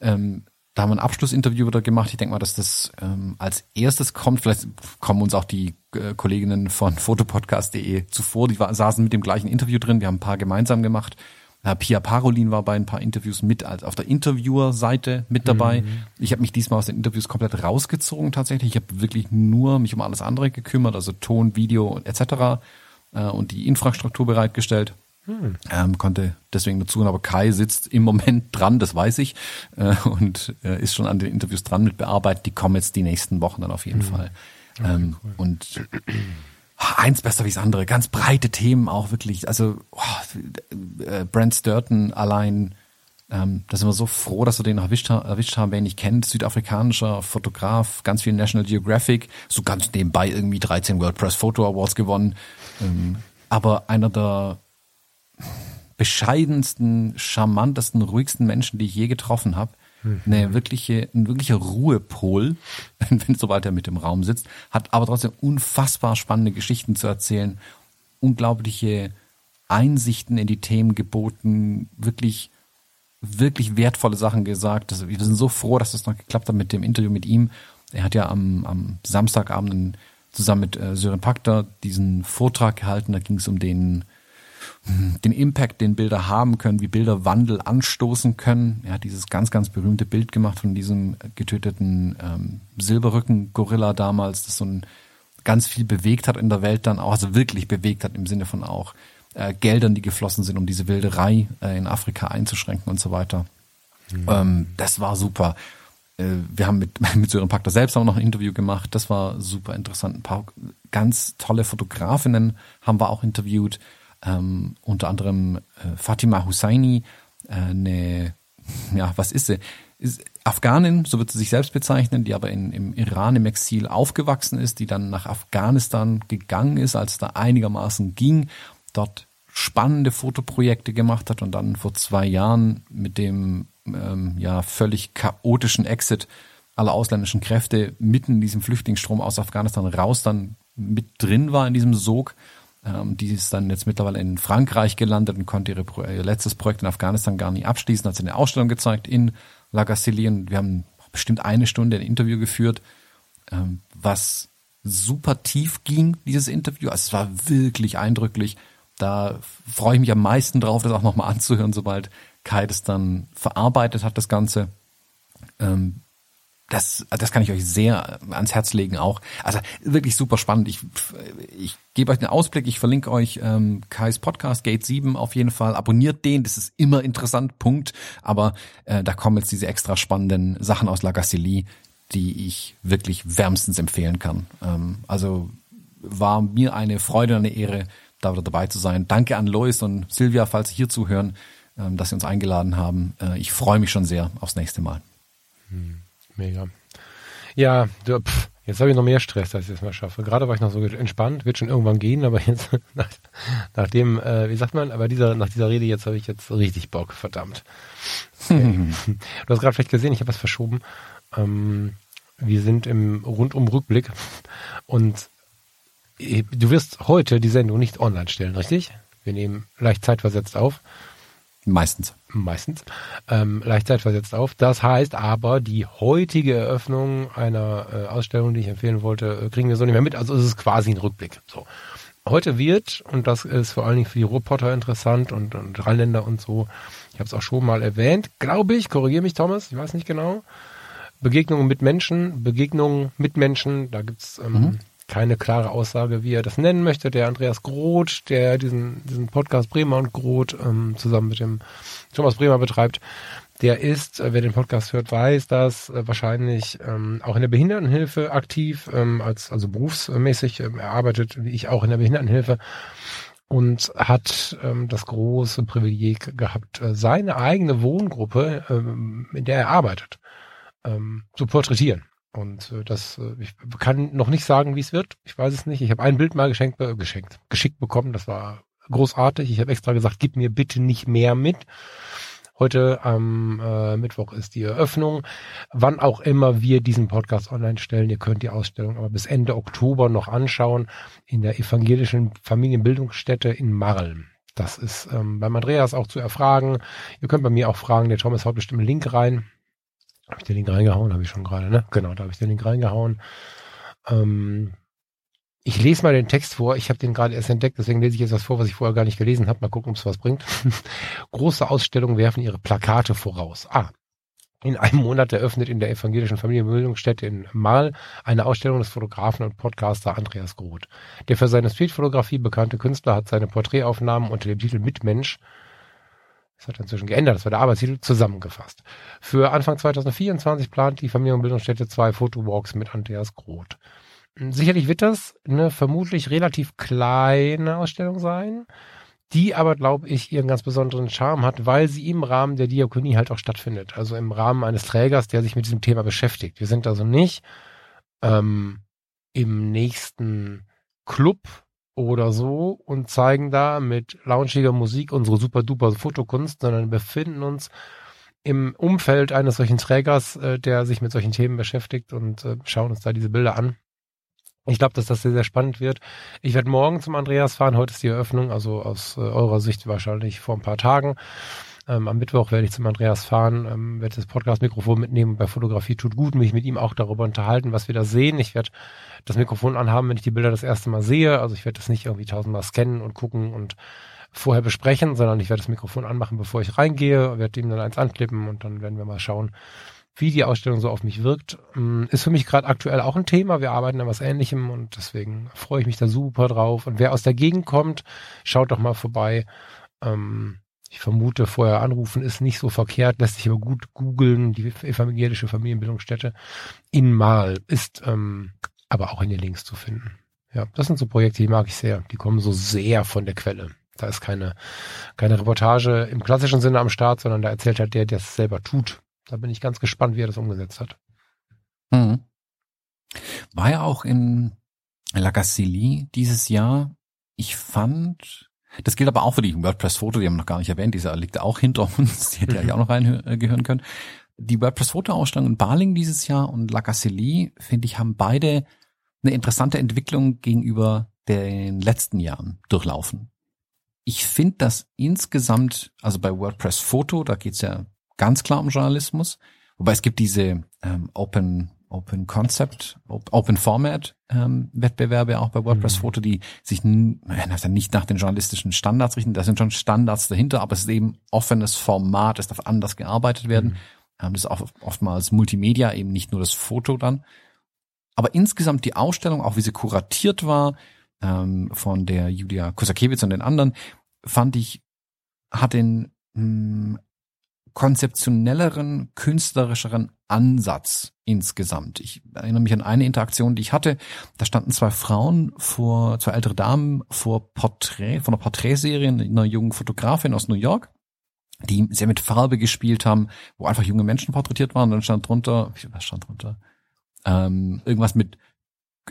Speaker 1: Ähm, da haben wir ein Abschlussinterview wieder gemacht. Ich denke mal, dass das ähm, als erstes kommt. Vielleicht kommen uns auch die äh, Kolleginnen von fotopodcast.de zuvor. Die war, saßen mit dem gleichen Interview drin. Wir haben ein paar gemeinsam gemacht. Äh, Pia Parolin war bei ein paar Interviews mit als auf der Interviewer-Seite mit dabei. Ich habe mich diesmal aus den Interviews komplett rausgezogen tatsächlich. Ich habe wirklich nur mich um alles andere gekümmert, also Ton, Video etc. Äh, und die Infrastruktur bereitgestellt. Ähm, konnte deswegen dazu, aber Kai sitzt im Moment dran, das weiß ich, äh, und äh, ist schon an den Interviews dran mit bearbeitet. Die kommen jetzt die nächsten Wochen dann auf jeden Fall. ähm, Und ah, eins besser wie das andere, ganz breite Themen auch wirklich. Also oh, äh, Brent Sturton allein, ähm, da sind wir so froh, dass wir den erwischt, ha- erwischt haben, wer ihn nicht kennt. Südafrikanischer Fotograf, ganz viel National Geographic, so ganz nebenbei irgendwie 13 World Press Photo Awards gewonnen. Ähm, aber einer der bescheidensten, charmantesten, ruhigsten Menschen, die ich je getroffen habe. Eine wirkliche, ein wirklicher Ruhepol, wenn sobald er mit im Raum sitzt, hat aber trotzdem unfassbar spannende Geschichten zu erzählen, unglaubliche Einsichten in die Themen geboten, wirklich, wirklich wertvolle Sachen gesagt. Also wir sind so froh, dass das noch geklappt hat mit dem Interview mit ihm. Er hat ja am, am Samstagabend zusammen mit äh, Sören Pakter diesen Vortrag gehalten. Da ging es um den den Impact, den Bilder haben können, wie Bilder Wandel anstoßen können. Er hat dieses ganz, ganz berühmte Bild gemacht von diesem getöteten ähm, Silberrücken-Gorilla damals, das so ein ganz viel bewegt hat in der Welt dann auch, also wirklich bewegt hat im Sinne von auch äh, Geldern, die geflossen sind, um diese Wilderei äh, in Afrika einzuschränken und so weiter. Ähm, das war super. Äh, wir haben mit, mit Sören Pakter selbst auch noch ein Interview gemacht. Das war super interessant. Ein paar ganz tolle Fotografinnen haben wir auch interviewt. Ähm, unter anderem äh, Fatima Husseini, äh, eine, ja, was ist sie? Ist Afghanin, so wird sie sich selbst bezeichnen, die aber in, im Iran im Exil aufgewachsen ist, die dann nach Afghanistan gegangen ist, als es da einigermaßen ging, dort spannende Fotoprojekte gemacht hat und dann vor zwei Jahren mit dem ähm, ja völlig chaotischen Exit aller ausländischen Kräfte mitten in diesem Flüchtlingsstrom aus Afghanistan raus dann mit drin war in diesem Sog. Ähm, die ist dann jetzt mittlerweile in Frankreich gelandet und konnte ihre, Pro- ihr letztes Projekt in Afghanistan gar nicht abschließen. Hat sie eine Ausstellung gezeigt in Lagassili und wir haben bestimmt eine Stunde ein Interview geführt, ähm, was super tief ging, dieses Interview. Also es war wirklich eindrücklich. Da freue ich mich am meisten drauf, das auch nochmal anzuhören, sobald Kai das dann verarbeitet hat, das Ganze. Ähm, das, das kann ich euch sehr ans Herz legen auch. Also wirklich super spannend. Ich, ich gebe euch einen Ausblick. Ich verlinke euch ähm, Kais Podcast Gate 7 auf jeden Fall. Abonniert den. Das ist immer interessant. Punkt. Aber äh, da kommen jetzt diese extra spannenden Sachen aus Lagassili, die ich wirklich wärmstens empfehlen kann. Ähm, also war mir eine Freude und eine Ehre, da wieder dabei zu sein. Danke an Lois und Silvia, falls Sie hier zuhören, ähm, dass Sie uns eingeladen haben. Äh, ich freue mich schon sehr aufs nächste Mal.
Speaker 2: Mega. Ja, pff, jetzt habe ich noch mehr Stress, als ich es mal schaffe. Gerade war ich noch so entspannt, wird schon irgendwann gehen, aber jetzt nach, nach dem, äh, wie sagt man, aber dieser, nach dieser Rede jetzt habe ich jetzt richtig Bock, verdammt. Okay. du hast gerade vielleicht gesehen, ich habe was verschoben. Ähm, wir sind im rundum Rückblick und äh, du wirst heute die Sendung nicht online stellen, richtig? Wir nehmen leicht zeitversetzt auf
Speaker 1: Meistens.
Speaker 2: meistens, ähm, leicht zeitversetzt auf. Das heißt aber, die heutige Eröffnung einer äh, Ausstellung, die ich empfehlen wollte, äh, kriegen wir so nicht mehr mit. Also es ist quasi ein Rückblick. So. Heute wird, und das ist vor allen Dingen für die Ruhrpotter interessant und, und Rheinländer und so, ich habe es auch schon mal erwähnt, glaube ich, korrigiere mich Thomas, ich weiß nicht genau, Begegnungen mit Menschen, Begegnungen mit Menschen, da gibt's ähm, keine klare Aussage, wie er das nennen möchte. Der Andreas Groth, der diesen, diesen Podcast Bremer und Groth ähm, zusammen mit dem Thomas Bremer betreibt, der ist, äh, wer den Podcast hört, weiß, dass äh, wahrscheinlich ähm, auch in der Behindertenhilfe aktiv, ähm, als also berufsmäßig ähm, arbeitet, wie ich auch in der Behindertenhilfe und hat ähm, das große Privileg gehabt, äh, seine eigene Wohngruppe, ähm, in der er arbeitet, ähm, zu porträtieren. Und äh, das, äh, ich kann noch nicht sagen, wie es wird. Ich weiß es nicht. Ich habe ein Bild mal geschenkt, äh, geschenkt, geschickt bekommen. Das war großartig. Ich habe extra gesagt, gib mir bitte nicht mehr mit. Heute am äh, Mittwoch ist die Eröffnung. Wann auch immer wir diesen Podcast online stellen, ihr könnt die Ausstellung aber bis Ende Oktober noch anschauen in der evangelischen Familienbildungsstätte in Marl. Das ist ähm, beim Andreas auch zu erfragen. Ihr könnt bei mir auch fragen, der Thomas haut bestimmt einen Link rein. Habe ich den Link reingehauen? Habe ich schon gerade, ne? Genau, da habe ich den Link reingehauen. Ähm, ich lese mal den Text vor. Ich habe den gerade erst entdeckt, deswegen lese ich jetzt was vor, was ich vorher gar nicht gelesen habe. Mal gucken, ob es was bringt. Große Ausstellungen werfen ihre Plakate voraus. Ah, in einem Monat eröffnet in der evangelischen Familienbildungsstätte in Mal eine Ausstellung des Fotografen und Podcaster Andreas Groth. Der für seine Streetfotografie bekannte Künstler hat seine Porträtaufnahmen unter dem Titel Mitmensch das hat inzwischen geändert, das war der Arbeitstitel, zusammengefasst. Für Anfang 2024 plant die Familienbildungsstätte zwei Fotowalks mit Andreas Groth. Sicherlich wird das eine vermutlich relativ kleine Ausstellung sein, die aber, glaube ich, ihren ganz besonderen Charme hat, weil sie im Rahmen der Diakonie halt auch stattfindet. Also im Rahmen eines Trägers, der sich mit diesem Thema beschäftigt. Wir sind also nicht ähm, im nächsten Club oder so und zeigen da mit launchiger Musik unsere super duper Fotokunst, sondern befinden uns im Umfeld eines solchen Trägers, äh, der sich mit solchen Themen beschäftigt und äh, schauen uns da diese Bilder an. Ich glaube, dass das sehr, sehr spannend wird. Ich werde morgen zum Andreas fahren. Heute ist die Eröffnung, also aus äh, eurer Sicht wahrscheinlich vor ein paar Tagen. Ähm, am Mittwoch werde ich zum Andreas fahren, ähm, werde das Podcast-Mikrofon mitnehmen. Bei Fotografie tut gut, mich mit ihm auch darüber unterhalten, was wir da sehen. Ich werde das Mikrofon anhaben, wenn ich die Bilder das erste Mal sehe. Also ich werde das nicht irgendwie tausendmal scannen und gucken und vorher besprechen, sondern ich werde das Mikrofon anmachen, bevor ich reingehe, werde ihm dann eins anklippen und dann werden wir mal schauen, wie die Ausstellung so auf mich wirkt. Mm, ist für mich gerade aktuell auch ein Thema. Wir arbeiten an was Ähnlichem und deswegen freue ich mich da super drauf. Und wer aus der Gegend kommt, schaut doch mal vorbei. Ähm, ich vermute, vorher anrufen ist nicht so verkehrt, lässt sich aber gut googeln. Die evangelische Familienbildungsstätte in Mal ist ähm, aber auch in den Links zu finden. Ja, das sind so Projekte, die mag ich sehr. Die kommen so sehr von der Quelle. Da ist keine, keine Reportage im klassischen Sinne am Start, sondern da erzählt halt der, der es selber tut. Da bin ich ganz gespannt, wie er das umgesetzt hat.
Speaker 1: Mhm. War ja auch in La Gassili dieses Jahr. Ich fand, das gilt aber auch für die WordPress-Foto, die haben wir noch gar nicht erwähnt, dieser liegt auch hinter uns, die hätte ja mhm. auch noch reingehören können. Die WordPress-Foto-Ausstellung in Baling dieses Jahr und La Gassili, finde ich, haben beide eine interessante Entwicklung gegenüber den letzten Jahren durchlaufen. Ich finde das insgesamt, also bei WordPress Foto, da geht's ja ganz klar um Journalismus, wobei es gibt diese ähm, Open Open Concept, Open Format ähm, Wettbewerbe auch bei WordPress Foto, die sich also nicht nach den journalistischen Standards richten. Da sind schon Standards dahinter, aber es ist eben offenes Format, es darf anders gearbeitet werden. Mhm. Ähm, das ist auch oftmals Multimedia, eben nicht nur das Foto dann. Aber insgesamt die Ausstellung, auch wie sie kuratiert war, ähm, von der Julia Kosakiewicz und den anderen, fand ich, hat den mh, hm, konzeptionelleren, künstlerischeren Ansatz insgesamt. Ich erinnere mich an eine Interaktion, die ich hatte. Da standen zwei Frauen vor, zwei ältere Damen vor Porträt, von einer Porträtserie einer jungen Fotografin aus New York, die sehr mit Farbe gespielt haben, wo einfach junge Menschen porträtiert waren. Und dann stand drunter, was stand drunter? Ähm, irgendwas mit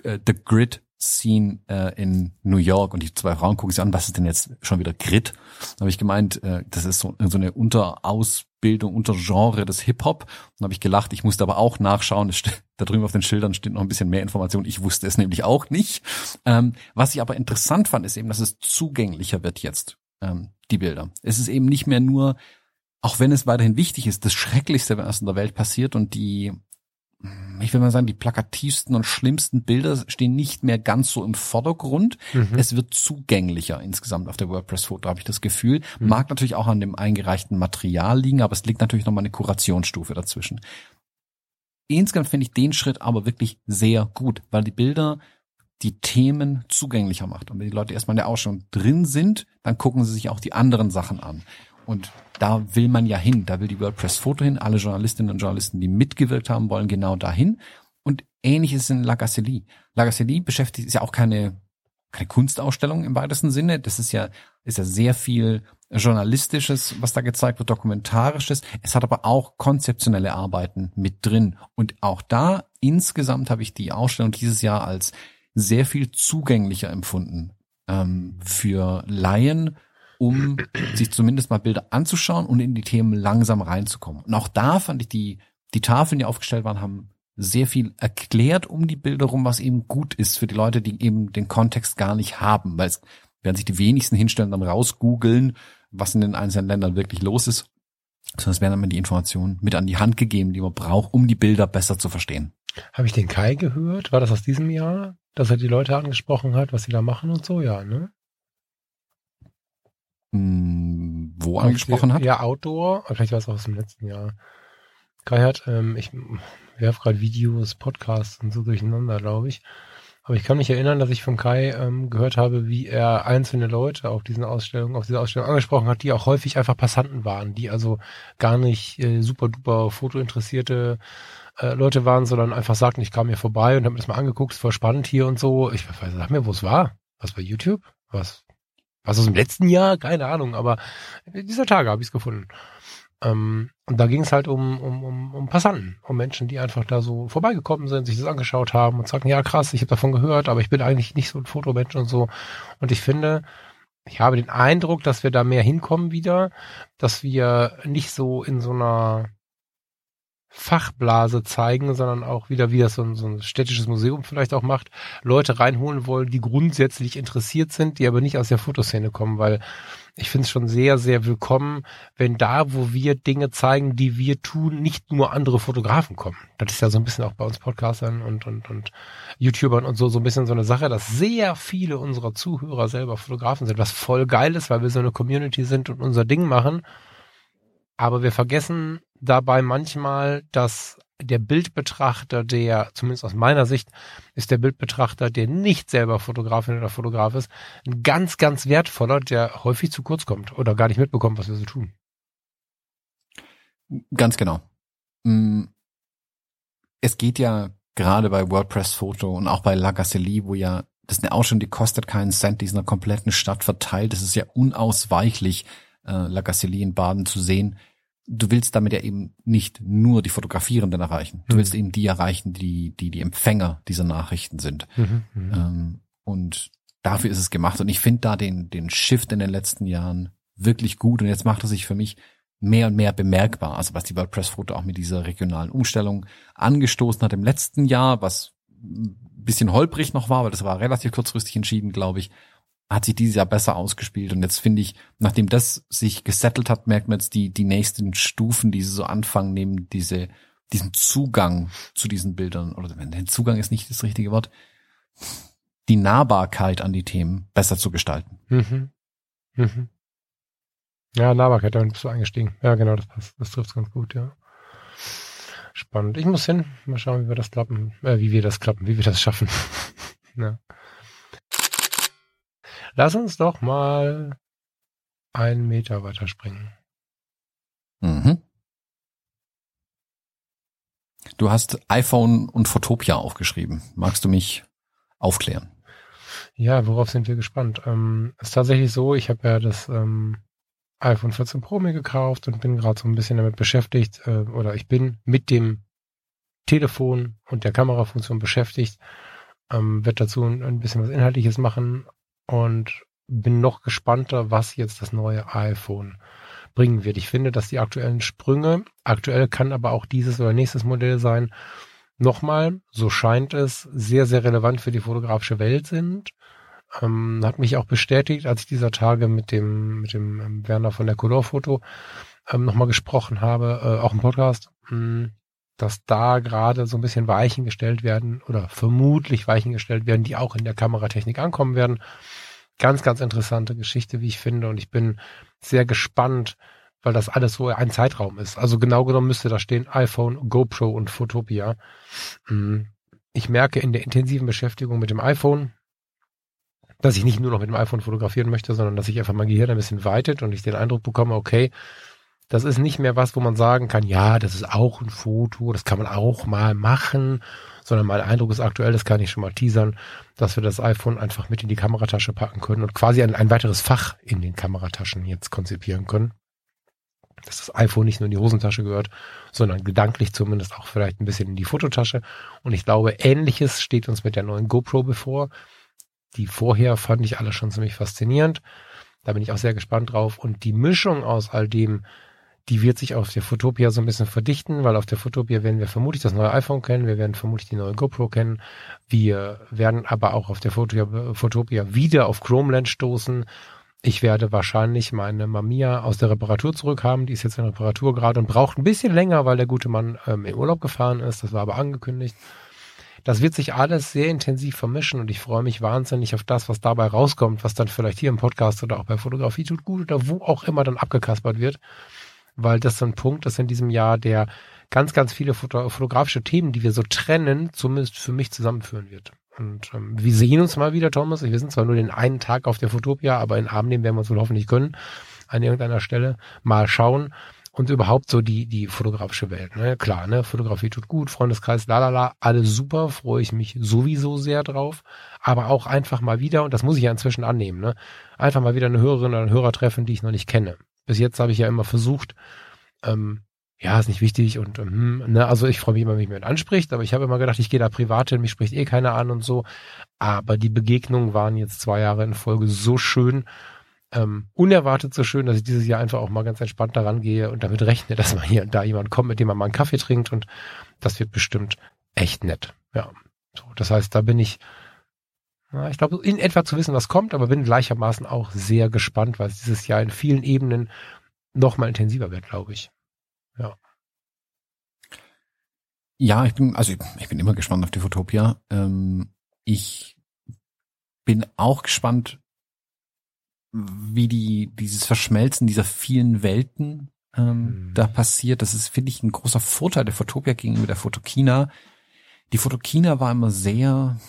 Speaker 1: äh, The Grid Scene äh, in New York und die zwei Frauen gucken sich an, was ist denn jetzt schon wieder Grit? Da habe ich gemeint, äh, das ist so, so eine Unterausbildung, Untergenre des Hip-Hop. Dann habe ich gelacht, ich musste aber auch nachschauen, da drüben auf den Schildern steht noch ein bisschen mehr Information, ich wusste es nämlich auch nicht. Ähm, was ich aber interessant fand, ist eben, dass es zugänglicher wird jetzt, ähm, die Bilder. Es ist eben nicht mehr nur auch wenn es weiterhin wichtig ist, das Schrecklichste, was in der Welt passiert und die ich will mal sagen, die plakativsten und schlimmsten Bilder stehen nicht mehr ganz so im Vordergrund. Mhm. Es wird zugänglicher insgesamt auf der WordPress-Foto, habe ich das Gefühl. Mhm. Mag natürlich auch an dem eingereichten Material liegen, aber es liegt natürlich nochmal eine Kurationsstufe dazwischen. Insgesamt finde ich den Schritt aber wirklich sehr gut, weil die Bilder die Themen zugänglicher macht. Und wenn die Leute erstmal in der Ausstellung drin sind, dann gucken sie sich auch die anderen Sachen an. Und da will man ja hin, da will die WordPress-Foto hin. Alle Journalistinnen und Journalisten, die mitgewirkt haben, wollen genau dahin. Und ähnliches in. La Gacellie beschäftigt, ist ja auch keine keine Kunstausstellung im weitesten Sinne. Das ist ja, ist ja sehr viel Journalistisches, was da gezeigt wird, Dokumentarisches. Es hat aber auch konzeptionelle Arbeiten mit drin. Und auch da insgesamt habe ich die Ausstellung dieses Jahr als sehr viel zugänglicher empfunden ähm, für Laien, um sich zumindest mal Bilder anzuschauen und in die Themen langsam reinzukommen. Und auch da fand ich die, die Tafeln, die aufgestellt waren, haben sehr viel erklärt um die Bilder rum, was eben gut ist für die Leute, die eben den Kontext gar nicht haben, weil es werden sich die wenigsten hinstellen, dann rausgoogeln, was in den einzelnen Ländern wirklich los ist, sondern es werden dann die Informationen mit an die Hand gegeben, die man braucht, um die Bilder besser zu verstehen.
Speaker 2: Habe ich den Kai gehört? War das aus diesem Jahr, dass er die Leute angesprochen hat, was sie da machen und so? Ja, ne?
Speaker 1: Hm, wo angesprochen hat?
Speaker 2: Ja, Outdoor. Vielleicht war es auch aus dem letzten Jahr. Kai hat, ähm, ich werfe gerade Videos, Podcasts und so durcheinander, glaube ich. Aber ich kann mich erinnern, dass ich von Kai ähm, gehört habe, wie er einzelne Leute auf diesen Ausstellungen, auf diese Ausstellung angesprochen hat, die auch häufig einfach Passanten waren, die also gar nicht äh, super duper fotointeressierte äh, Leute waren, sondern einfach sagten, ich kam hier vorbei und habe mir das mal angeguckt, ist voll spannend hier und so. Ich weiß, sag mir, wo es war. Was bei YouTube? Was? Was aus dem letzten Jahr? Keine Ahnung, aber dieser Tage habe ich es gefunden. Ähm, und da ging es halt um, um, um, um Passanten, um Menschen, die einfach da so vorbeigekommen sind, sich das angeschaut haben und sagen, ja krass, ich habe davon gehört, aber ich bin eigentlich nicht so ein Fotomensch und so. Und ich finde, ich habe den Eindruck, dass wir da mehr hinkommen wieder, dass wir nicht so in so einer Fachblase zeigen, sondern auch wieder, wie das so ein, so ein städtisches Museum vielleicht auch macht, Leute reinholen wollen, die grundsätzlich interessiert sind, die aber nicht aus der Fotoszene kommen, weil ich finde es schon sehr, sehr willkommen, wenn da, wo wir Dinge zeigen, die wir tun, nicht nur andere Fotografen kommen. Das ist ja so ein bisschen auch bei uns Podcastern und, und, und YouTubern und so, so ein bisschen so eine Sache, dass sehr viele unserer Zuhörer selber Fotografen sind, was voll geil ist, weil wir so eine Community sind und unser Ding machen. Aber wir vergessen dabei manchmal, dass der Bildbetrachter, der, zumindest aus meiner Sicht, ist der Bildbetrachter, der nicht selber Fotografin oder Fotograf ist, ein ganz, ganz wertvoller, der häufig zu kurz kommt oder gar nicht mitbekommt, was wir so tun.
Speaker 1: Ganz genau. Mm. Es geht ja gerade bei WordPress Foto und auch bei La Gacelli, wo ja das ist eine Ausstellung, die kostet keinen Cent, die ist in der kompletten Stadt verteilt. Das ist ja unausweichlich, äh, La in Baden zu sehen du willst damit ja eben nicht nur die Fotografierenden erreichen. Du mhm. willst eben die erreichen, die, die die Empfänger dieser Nachrichten sind. Mhm, mhm, ähm, und dafür ist es gemacht. Und ich finde da den, den Shift in den letzten Jahren wirklich gut. Und jetzt macht er sich für mich mehr und mehr bemerkbar. Also was die WordPress-Foto auch mit dieser regionalen Umstellung angestoßen hat im letzten Jahr, was ein bisschen holprig noch war, weil das war relativ kurzfristig entschieden, glaube ich hat sich dieses Jahr besser ausgespielt. Und jetzt finde ich, nachdem das sich gesettelt hat, merkt man jetzt die, die nächsten Stufen, die sie so anfangen, nehmen diese, diesen Zugang zu diesen Bildern, oder der Zugang ist nicht das richtige Wort, die Nahbarkeit an die Themen besser zu gestalten. Mhm.
Speaker 2: Mhm. Ja, Nahbarkeit, damit bist du eingestiegen. Ja, genau, das passt. Das trifft ganz gut, ja. Spannend. Ich muss hin. Mal schauen, wie wir das klappen, äh, wie wir das klappen, wie wir das schaffen. ja. Lass uns doch mal einen Meter weiterspringen.
Speaker 1: Mhm. Du hast iPhone und Fotopia aufgeschrieben. Magst du mich aufklären?
Speaker 2: Ja, worauf sind wir gespannt? Ähm, ist tatsächlich so, ich habe ja das ähm, iPhone 14 Pro mir gekauft und bin gerade so ein bisschen damit beschäftigt, äh, oder ich bin mit dem Telefon und der Kamerafunktion beschäftigt, ähm, wird dazu ein, ein bisschen was Inhaltliches machen, und bin noch gespannter, was jetzt das neue iPhone bringen wird. Ich finde, dass die aktuellen Sprünge, aktuell kann aber auch dieses oder nächstes Modell sein, nochmal, so scheint es, sehr, sehr relevant für die fotografische Welt sind. Ähm, hat mich auch bestätigt, als ich dieser Tage mit dem, mit dem ähm, Werner von der Colorfoto ähm, nochmal gesprochen habe, äh, auch im Podcast, mh, hm, dass da gerade so ein bisschen Weichen gestellt werden oder vermutlich Weichen gestellt werden, die auch in der Kameratechnik ankommen werden. Ganz, ganz interessante Geschichte, wie ich finde. Und ich bin sehr gespannt, weil das alles so ein Zeitraum ist. Also genau genommen müsste da stehen iPhone, GoPro und Photopia. Mhm. Ich merke in der intensiven Beschäftigung mit dem iPhone, dass ich nicht nur noch mit dem iPhone fotografieren möchte, sondern dass sich einfach mein Gehirn ein bisschen weitet und ich den Eindruck bekomme, okay, Das ist nicht mehr was, wo man sagen kann, ja, das ist auch ein Foto, das kann man auch mal machen, sondern mein Eindruck ist aktuell, das kann ich schon mal teasern, dass wir das iPhone einfach mit in die Kameratasche packen können und quasi ein, ein weiteres Fach in den Kamerataschen jetzt konzipieren können. Dass das iPhone nicht nur in die Hosentasche gehört, sondern gedanklich zumindest auch vielleicht ein bisschen in die Fototasche. Und ich glaube, ähnliches steht uns mit der neuen GoPro bevor. Die vorher fand ich alle schon ziemlich faszinierend. Da bin ich auch sehr gespannt drauf. Und die Mischung aus all dem, die wird sich auf der Fotopia so ein bisschen verdichten, weil auf der Fotopia werden wir vermutlich das neue iPhone kennen, wir werden vermutlich die neue GoPro kennen, wir werden aber auch auf der Fotopia, Fotopia wieder auf Chromeland stoßen. Ich werde wahrscheinlich meine Mamiya aus der Reparatur zurückhaben. Die ist jetzt in Reparatur gerade und braucht ein bisschen länger, weil der gute Mann ähm, in Urlaub gefahren ist. Das war aber angekündigt. Das wird sich alles sehr intensiv vermischen und ich freue mich wahnsinnig auf das, was dabei rauskommt, was dann vielleicht hier im Podcast oder auch bei Fotografie tut gut oder wo auch immer dann abgekaspert wird, weil das so ein Punkt ist in diesem Jahr, der ganz, ganz viele foto fotografische Themen, die wir so trennen, zumindest für mich zusammenführen wird. Und ähm, wir sehen uns mal wieder, Thomas. Wir sind zwar nur den einen Tag auf der Fotopia, aber in Abend nehmen werden wir uns wohl hoffentlich können, an irgendeiner Stelle. Mal schauen und überhaupt so die, die fotografische Welt. Ne? Klar, ne, Fotografie tut gut, Freundeskreis, lalala, alles super, freue ich mich sowieso sehr drauf. Aber auch einfach mal wieder, und das muss ich ja inzwischen annehmen, ne, einfach mal wieder eine Hörerin oder einen Hörer treffen, die ich noch nicht kenne. Bis jetzt habe ich ja immer versucht, ähm, ja, ist nicht wichtig und ähm, ne, also ich freue mich immer, wenn mich jemand anspricht, aber ich habe immer gedacht, ich gehe da privat hin, mich spricht eh keiner an und so. Aber die Begegnungen waren jetzt zwei Jahre in Folge so schön ähm, unerwartet so schön, dass ich dieses Jahr einfach auch mal ganz entspannt daran gehe und damit rechne, dass mal hier und da jemand kommt, mit dem man mal einen Kaffee trinkt und das wird bestimmt echt nett. Ja, so, das heißt, da bin ich, na, ich glaube, in etwa zu wissen, was kommt, aber bin gleichermaßen auch sehr gespannt, weil es dieses Jahr in vielen Ebenen noch mal intensiver wird, glaube ich. Ja.
Speaker 1: Ja, ich bin, also ich, ich bin immer gespannt auf die Fotopia. Ähm, ich bin auch gespannt, wie die dieses Verschmelzen dieser vielen Welten ähm, mhm. da passiert. Das ist, finde ich, ein großer Vorteil der Fotopia gegenüber der Fotokina. Die Fotokina war immer sehr,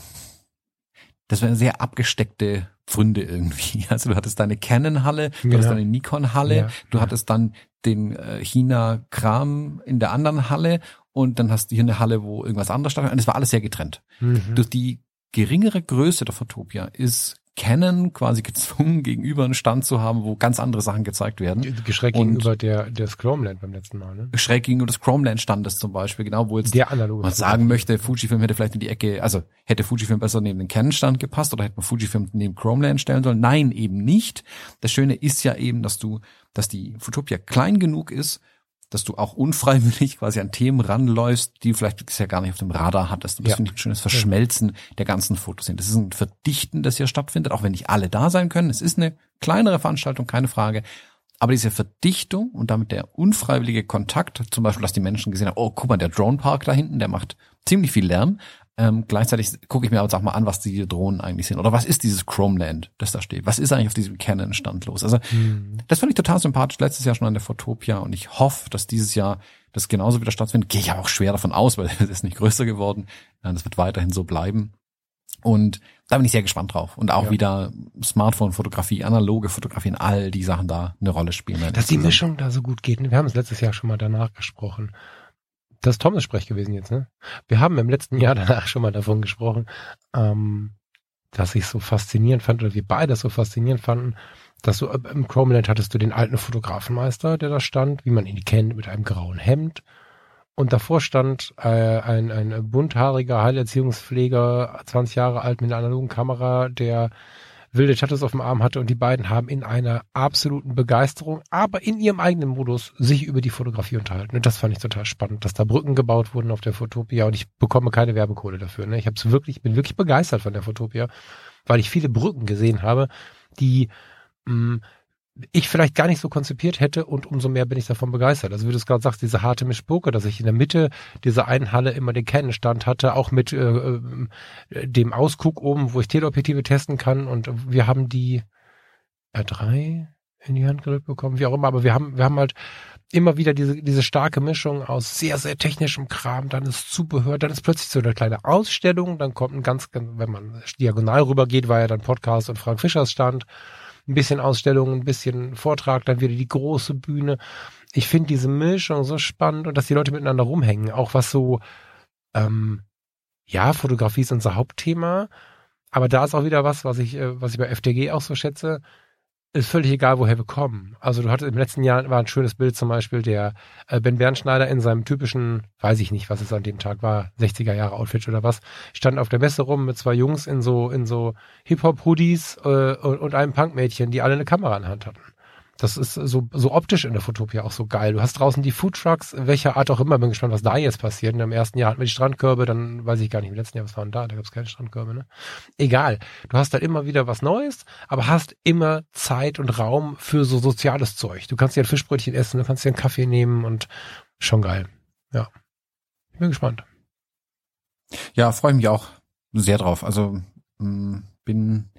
Speaker 1: das war eine sehr abgesteckte Pfründe irgendwie. Also du hattest deine Canon-Halle, du ja. hattest deine Nikon-Halle, ja. du hattest dann den äh, China-Kram in der anderen Halle und dann hast du hier eine Halle, wo irgendwas anderes stattfindet. Und es war alles sehr getrennt. Mhm. Durch die geringere Größe der Fotopia ist Canon quasi gezwungen, gegenüber einen Stand zu haben, wo ganz andere Sachen gezeigt werden.
Speaker 2: Schräg gegenüber der, der Chromeland beim letzten Mal, ne?
Speaker 1: Schräg gegenüber des Chromeland Standes zum Beispiel, genau, wo jetzt
Speaker 2: der analoge
Speaker 1: man sagen möchte, Fujifilm hätte vielleicht in die Ecke, also hätte Fujifilm besser neben den Canon Stand gepasst oder hätte man Fujifilm neben Chromeland stellen sollen? Nein, eben nicht. Das Schöne ist ja eben, dass du, dass die Futopia klein genug ist, dass du auch unfreiwillig quasi an Themen ranläufst, die du vielleicht bisher gar nicht auf dem Radar hattest. Und das ja. finde ich ein schönes Verschmelzen ja. der ganzen Fotos Das ist ein Verdichten, das hier stattfindet, auch wenn nicht alle da sein können. Es ist eine kleinere Veranstaltung, keine Frage. Aber diese Verdichtung und damit der unfreiwillige Kontakt, zum Beispiel, dass die Menschen gesehen haben, oh, guck mal, der Drone Park da hinten, der macht ziemlich viel Lärm. Ähm, gleichzeitig gucke ich mir aber auch mal an, was die Drohnen eigentlich sind. Oder was ist dieses Chromeland, das da steht? Was ist eigentlich auf diesem Canon-Stand los? Also, mhm. das fand ich total sympathisch letztes Jahr schon an der Fotopia und ich hoffe, dass dieses Jahr das genauso wieder stattfindet. Gehe ich aber auch schwer davon aus, weil es ist nicht größer geworden. Das wird weiterhin so bleiben. Und da bin ich sehr gespannt drauf. Und auch ja. wieder Smartphone-Fotografie, analoge Fotografie und all die Sachen da eine Rolle spielen.
Speaker 2: Dass die Mischung da so gut geht. Wir haben es letztes Jahr schon mal danach gesprochen. Das ist Thomas Sprech gewesen jetzt, ne? Wir haben im letzten Jahr danach schon mal davon gesprochen, ähm, dass ich so faszinierend fand, oder wir beide so faszinierend fanden, dass du äh, im Chromeland hattest du den alten Fotografenmeister, der da stand, wie man ihn kennt, mit einem grauen Hemd. Und davor stand äh, ein, ein bunthaariger Heilerziehungspfleger, 20 Jahre alt, mit einer analogen Kamera, der wilde Tattoos auf dem Arm hatte und die beiden haben in einer absoluten Begeisterung, aber in ihrem eigenen Modus sich über die Fotografie unterhalten. Und das fand ich total spannend, dass da Brücken gebaut wurden auf der Fotopia und ich bekomme keine Werbekohle dafür. Ne? Ich habe wirklich, bin wirklich begeistert von der Fotopia, weil ich viele Brücken gesehen habe, die mh, mm, ich vielleicht gar nicht so konzipiert hätte und umso mehr bin ich davon begeistert. Also wie du es gerade sagst, diese harte Mischpoke, dass ich in der Mitte dieser einen Halle immer den Kennenstand hatte, auch mit äh, äh, dem Ausguck oben, wo ich Teleobjektive testen kann und wir haben die R3 in die Hand gedrückt bekommen, wie auch immer, aber wir haben, wir haben halt immer wieder diese, diese starke Mischung aus sehr, sehr technischem Kram, dann ist Zubehör, dann ist plötzlich so eine kleine Ausstellung, dann kommt ein ganz, wenn man diagonal rüber geht, war ja dann Podcast und Frank Fischers Stand, ein bisschen Ausstellung, ein bisschen Vortrag, dann wieder die große Bühne. Ich finde diese Mischung so spannend und dass die Leute miteinander rumhängen, auch was so, ähm, ja, Fotografie ist unser Hauptthema, aber da ist auch wieder was, was ich, äh, was ich bei FDG auch so schätze ist völlig egal, woher wir kommen. Also du hattest im letzten Jahr war ein schönes Bild zum Beispiel der äh, Ben Bernschneider in seinem typischen, weiß ich nicht, was es an dem Tag war, 60er Jahre Outfit oder was, stand auf der Messe rum mit zwei Jungs in so in so Hip Hop Hoodies äh, und, und einem Punkmädchen, die alle eine Kamera in Hand hatten. Das ist so, so optisch in der Fotopia auch so geil. Du hast draußen die Food Trucks, welcher Art auch immer, bin gespannt, was da jetzt passiert. Und Im ersten Jahr hatten wir die Strandkörbe, dann weiß ich gar nicht, im letzten Jahr, was waren da? Da gab es keine Strandkörbe, ne? Egal. Du hast halt immer wieder was Neues, aber hast immer Zeit und Raum für so soziales Zeug. Du kannst dir ein Fischbrötchen essen, du kannst dir einen Kaffee nehmen und schon geil. Ja. Ich bin gespannt.
Speaker 1: Ja, freue mich auch sehr drauf. Also mh, mm, bin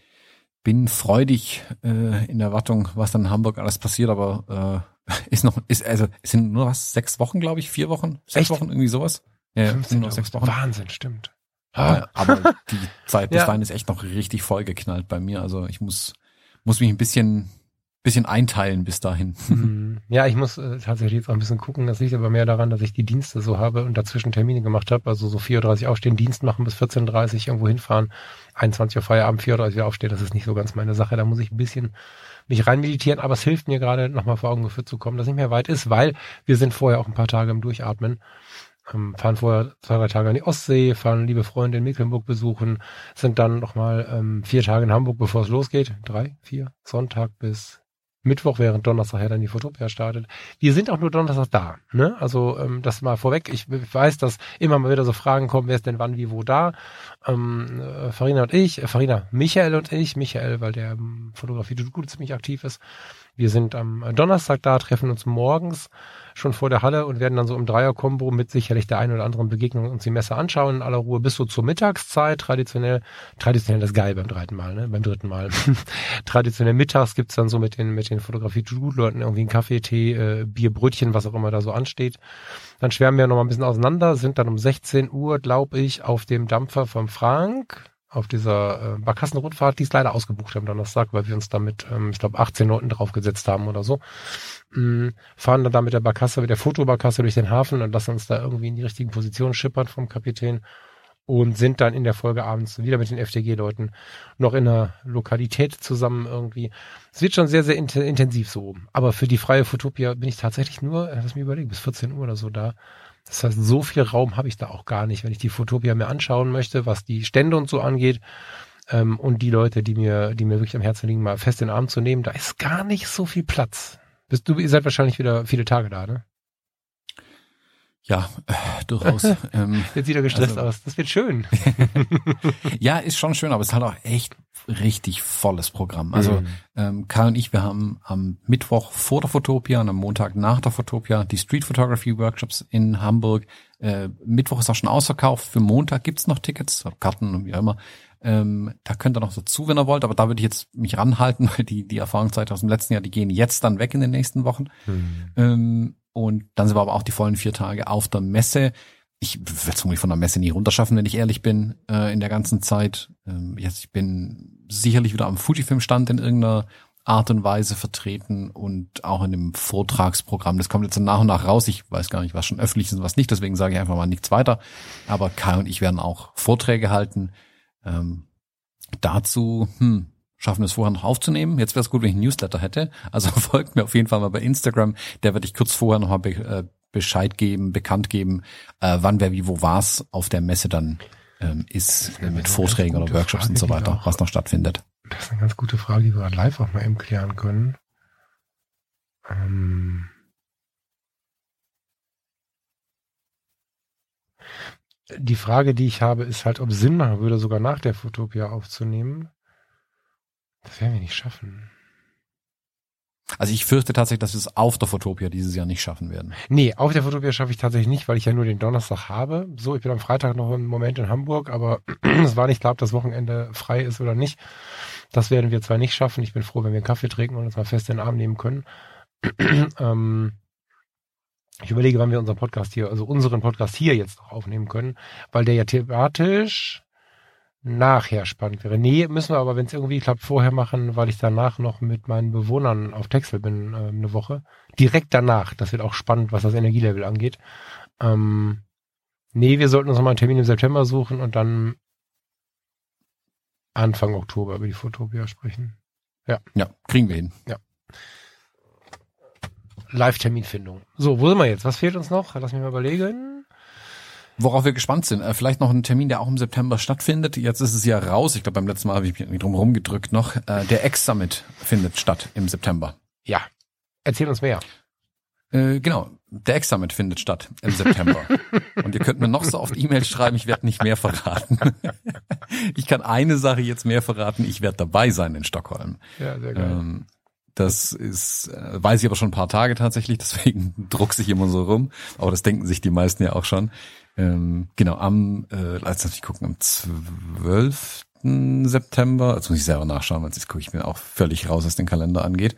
Speaker 1: bin freudig äh, in Erwartung, was dann in Hamburg alles passiert, aber äh, ist noch, ist, also es sind nur was, sechs Wochen, glaube ich, vier Wochen, sechs
Speaker 2: Echt?
Speaker 1: Wochen, irgendwie sowas. Ja, sind nur sechs Wochen.
Speaker 2: Wahnsinn, stimmt.
Speaker 1: Ah. Aber die Zeit bis
Speaker 2: Ja.
Speaker 1: dahin ist echt noch richtig vollgeknallt bei mir. Also ich muss, muss mich ein bisschen, bisschen einteilen bis dahin.
Speaker 2: Mhm. Ja, ich muss äh, tatsächlich jetzt auch ein bisschen gucken. Das liegt aber mehr daran, dass ich die Dienste so habe und dazwischen Termine gemacht habe. Also so 4.30 Uhr aufstehen, Dienst machen bis 14.30 Uhr irgendwo hinfahren, 21 Uhr Feierabend, 4.30 Uhr aufstehen. Das ist nicht so ganz meine Sache. Da muss ich ein bisschen mich rein meditieren, aber es hilft mir gerade nochmal vor Augen geführt zu kommen, dass nicht mehr weit ist, weil wir sind vorher auch ein paar Tage im Durchatmen. Ähm, fahren vorher zwei, drei Tage an die Ostsee, fahren liebe Freunde in Mecklenburg besuchen, sind dann nochmal ähm, vier Tage in Hamburg, bevor es losgeht. Drei, vier, Sonntag bis Mittwoch, während Donnerstag ja dann die Fotopia startet. Wir sind auch nur Donnerstag da. Ne? Also ähm, das mal vorweg. Ich weiß, dass immer mal wieder so Fragen kommen, wer ist denn wann, wie, wo da. Ähm, äh, Farina und ich, äh, Farina, Michael und ich, Michael, weil der ähm, Fotografie gut ziemlich aktiv ist. Wir sind am Donnerstag da, treffen uns morgens schon vor der Halle und werden dann so im Dreier-Kombo mit sicherlich der einen oder anderen Begegnung uns die Messe anschauen in aller Ruhe bis so zur Mittagszeit. Traditionell, traditionell das geil beim dritten Mal, ne? Beim dritten Mal. traditionell mittags gibt's dann so mit den, mit den Fotografie-Leuten irgendwie einen Kaffee, Tee, äh, Bier, Brötchen, was auch immer da so ansteht. Dann schwärmen wir noch mal ein bisschen auseinander, sind dann um 16 Uhr, glaube ich, auf dem Dampfer vom Frank, auf dieser äh, Barkassenrundfahrt, die ist leider ausgebucht am Donnerstag, weil wir uns damit, ähm, ich glaube, 18 Leuten draufgesetzt haben oder so. Mm, fahren dann da mit der Barkasse, mit der Fotobarkasse durch den Hafen und lassen uns da irgendwie in die richtigen Positionen schippern vom Kapitän und sind dann in der Folge abends wieder mit den FDG-Leuten noch in einer Lokalität zusammen irgendwie. Es wird schon sehr, sehr int intensiv so. Aber für die freie Fotopia bin ich tatsächlich nur, äh, lass mich überlegen, bis 14 Uhr oder so da. Das heißt, so viel Raum habe ich da auch gar nicht, wenn ich die Fotopia mir anschauen möchte, was die Stände und so angeht. Ähm, und die Leute, die mir, die mir wirklich am Herzen liegen, mal fest in den Arm zu nehmen, da ist gar nicht so viel Platz. Bist du, ihr seid wahrscheinlich wieder viele Tage da, ne?
Speaker 1: Ja, äh, durchaus. ähm,
Speaker 2: Jetzt sieht er gestresst
Speaker 1: Also-
Speaker 2: aus. Das wird schön.
Speaker 1: ja, ist schon schön, aber es halt auch echt richtig volles Programm. Also
Speaker 2: Mhm.
Speaker 1: ähm, Karl und ich, wir haben am Mittwoch vor der Fotopia und am Montag nach der Fotopia die Street Photography Workshops in Hamburg. Äh, Mittwoch ist auch schon ausverkauft. Für Montag gibt's noch Tickets, Karten und wie auch immer. Ähm, da könnt ihr noch dazu, wenn ihr wollt, aber da würde ich jetzt mich ranhalten, weil die, die Erfahrungszeit aus dem letzten Jahr, die gehen jetzt dann weg in den nächsten Wochen. Ähm, und dann sind wir aber auch die vollen vier Tage auf der Messe. Ich werde es von der Messe nie runterschaffen, wenn ich ehrlich bin, äh, in der ganzen Zeit. Ähm, jetzt, ich bin sicherlich wieder am Fujifilm-Stand in irgendeiner Art und Weise vertreten und auch in dem Vortragsprogramm. Das kommt jetzt nach und nach raus. Ich weiß gar nicht, was schon öffentlich ist und was nicht, deswegen sage ich einfach mal nichts weiter. Aber Kai und ich werden auch Vorträge halten. Ähm, dazu, hm, schaffen wir es vorher noch aufzunehmen. Jetzt wäre es gut, wenn ich einen Newsletter hätte. Also folgt mir auf jeden Fall mal bei Instagram. Der werde ich kurz vorher noch mal be äh, Bescheid geben, bekannt geben, äh, wann wer wie wo was auf der Messe dann ähm, ist, äh, mit Vorträgen oder Workshops und
Speaker 2: Frage,
Speaker 1: so
Speaker 2: die
Speaker 1: weiter,
Speaker 2: auch-
Speaker 1: was noch stattfindet.
Speaker 2: Das ist eine ganz gute Frage, die wir live auch mal eben klären können. Ähm die Frage, die ich habe, ist halt, ob es Sinn machen würde, sogar nach der Fotopia aufzunehmen. Das werden wir nicht schaffen.
Speaker 1: Also ich fürchte tatsächlich, dass wir es auf der Fotopia dieses Jahr nicht schaffen werden.
Speaker 2: Nee, auf der Fotopia schaffe ich tatsächlich nicht, weil ich ja nur den Donnerstag habe. So, ich bin am Freitag noch im Moment in Hamburg, aber es war nicht klar, ob das Wochenende frei ist oder nicht. Das werden wir zwar nicht schaffen. Ich bin froh, wenn wir einen Kaffee trinken und uns mal fest in den Arm nehmen können. ähm, ich überlege, wann wir unseren Podcast hier, also unseren Podcast hier jetzt noch aufnehmen können, weil der ja thematisch nachher spannend wäre. Nee, müssen wir aber, wenn es irgendwie klappt, vorher machen, weil ich danach noch mit meinen Bewohnern auf Texel bin, äh, eine Woche. Direkt danach. Das wird auch spannend, was das Energielevel angeht. Ähm, nee, wir sollten uns nochmal einen Termin im September suchen und dann Anfang Oktober über die Fotopia sprechen. Ja.
Speaker 1: Ja, kriegen wir hin.
Speaker 2: Ja. Live-Terminfindung. So, wo sind wir jetzt? Was fehlt uns noch? Lass mich mal überlegen.
Speaker 1: Worauf wir gespannt sind. Äh, vielleicht noch ein Termin, der auch im September stattfindet. Jetzt ist es ja raus. Ich glaube, beim letzten Mal habe ich mich drum rumgedrückt noch. Äh, der X-Summit findet statt im September.
Speaker 2: Ja. Erzähl uns mehr.
Speaker 1: Äh, genau. Der X-Summit findet statt im September. Und ihr könnt mir noch so oft E-Mails schreiben, ich werde nicht mehr verraten. ich kann eine Sache jetzt mehr verraten, ich werde dabei sein in Stockholm.
Speaker 2: Ja, sehr geil.
Speaker 1: Ähm, das ist, weiß ich aber schon ein paar Tage tatsächlich, deswegen druck ich immer so rum. Aber das denken sich die meisten ja auch schon. Ähm, genau, am, äh, lass mich gucken, am 12. September, jetzt muss ich selber nachschauen, weil jetzt gucke ich mir auch völlig raus, was den Kalender angeht.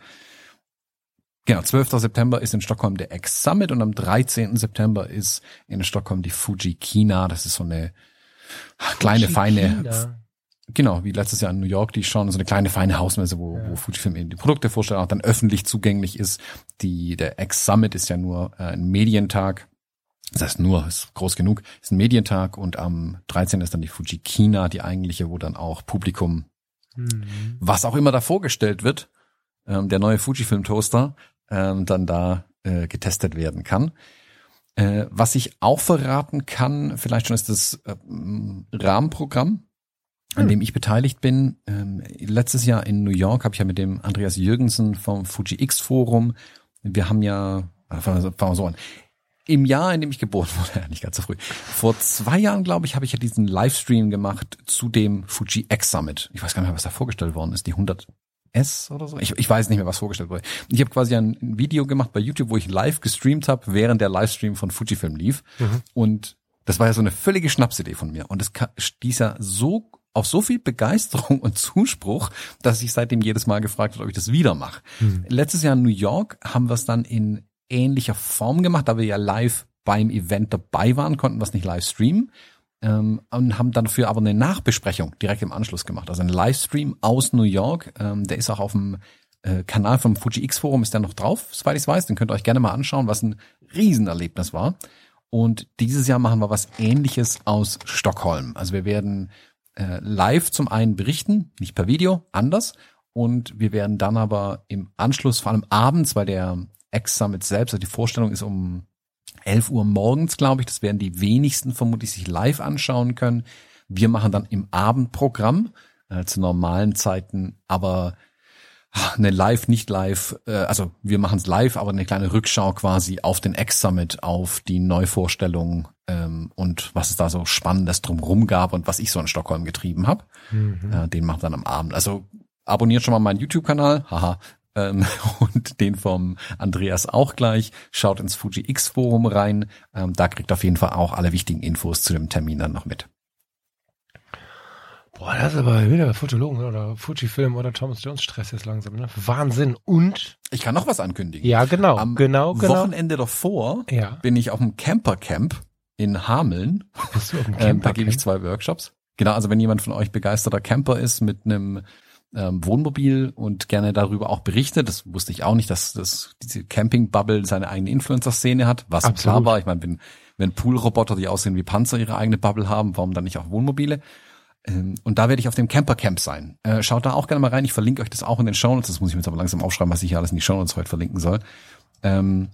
Speaker 1: Genau, 12. September ist in Stockholm der X-Summit und am 13. September ist in Stockholm die Fuji Kina. Das ist so eine kleine, feine, genau, wie letztes Jahr in New York, die schon so eine kleine, feine Hausmesse, wo,
Speaker 2: Ja.
Speaker 1: wo Fujifilm eben die Produkte vorstellt, auch dann öffentlich zugänglich ist. Die, der X-Summit ist ja nur äh, ein Medientag. Das heißt nur, ist groß genug, ist ein Medientag und am 13. ist dann die Fuji Kina, die eigentliche, wo dann auch Publikum
Speaker 2: Mhm.
Speaker 1: was auch immer da vorgestellt wird, ähm, der neue Fujifilm Toaster, ähm, dann da äh, getestet werden kann. Äh, was ich auch verraten kann, vielleicht schon ist das äh, Rahmenprogramm, an
Speaker 2: Hm.
Speaker 1: dem ich beteiligt bin. Ähm, letztes Jahr in New York habe ich ja mit dem Andreas Jürgensen vom Fuji X Forum, wir haben ja, äh, fangen fangen wir so an, im Jahr, in dem ich geboren wurde, ja, nicht ganz so früh. Vor zwei Jahren, glaube ich, habe ich ja diesen Livestream gemacht zu dem Fuji X Summit. Ich weiß gar nicht mehr, was da vorgestellt worden ist. Die 100 S oder so. Ich, ich weiß nicht mehr, was vorgestellt wurde. Ich habe quasi ein Video gemacht bei YouTube, wo ich live gestreamt habe, während der Livestream von Fujifilm lief.
Speaker 2: Mhm.
Speaker 1: Und das war ja so eine völlige Schnapsidee von mir. Und es stieß ja so auf so viel Begeisterung und Zuspruch, dass ich seitdem jedes Mal gefragt habe, ob ich das wieder mache.
Speaker 2: Mhm.
Speaker 1: Letztes Jahr in New York haben wir es dann in ähnlicher Form gemacht, da wir ja live beim Event dabei waren, konnten es nicht live streamen ähm, und haben dafür aber eine Nachbesprechung direkt im Anschluss gemacht. Also ein Livestream aus New York, ähm, der ist auch auf dem äh, Kanal vom Fuji X Forum ist der noch drauf, soweit ich weiß. Den könnt ihr euch gerne mal anschauen, was ein Riesenerlebnis war. Und dieses Jahr machen wir was ähnliches aus Stockholm. Also wir werden äh, live zum einen berichten, nicht per Video, anders. Und wir werden dann aber im Anschluss, vor allem abends, weil der X-Summit selbst, also die Vorstellung ist um 11 Uhr morgens, glaube ich. Das werden die wenigsten vermutlich sich live anschauen können. Wir machen dann im Abendprogramm äh, zu normalen Zeiten, aber ah, eine Live, nicht live, äh, also wir machen es live, aber eine kleine Rückschau quasi auf den X-Summit, auf die Neuvorstellung ähm, und was es da so Spannendes drumherum gab und was ich so in Stockholm getrieben habe.
Speaker 2: Mhm.
Speaker 1: Äh, den macht dann am Abend. Also abonniert schon mal meinen YouTube-Kanal, haha. Ähm, und den vom Andreas auch gleich. Schaut ins Fuji X Forum rein. Ähm, da kriegt auf jeden Fall auch alle wichtigen Infos zu dem Termin dann noch mit.
Speaker 2: Boah, das ist aber wieder Fotologen oder Fujifilm oder Thomas Jones Stress jetzt langsam, ne? Wahnsinn. Und?
Speaker 1: Ich kann noch was ankündigen.
Speaker 2: Ja, genau.
Speaker 1: Am
Speaker 2: genau, genau.
Speaker 1: Wochenende davor
Speaker 2: ja.
Speaker 1: bin ich auf dem Camper Camp in Hameln.
Speaker 2: Bist du auf dem
Speaker 1: Ähm, da gebe ich
Speaker 2: Campercamp?
Speaker 1: zwei Workshops. Genau, also wenn jemand von euch begeisterter Camper ist mit einem ähm, Wohnmobil und gerne darüber auch berichtet, das wusste ich auch nicht, dass, dass diese Camping-Bubble seine eigene Influencer-Szene hat, was
Speaker 2: Absolut.
Speaker 1: klar war. Ich meine, wenn, wenn Poolroboter, die aussehen wie Panzer, ihre eigene Bubble haben, warum dann nicht auch Wohnmobile? Ähm, Und da werde ich auf dem Camper Camp sein. Äh, schaut da auch gerne mal rein. Ich verlinke euch das auch in den Shownotes. Das muss ich mir jetzt aber langsam aufschreiben, was ich hier alles in die Shownotes heute verlinken soll. Ähm,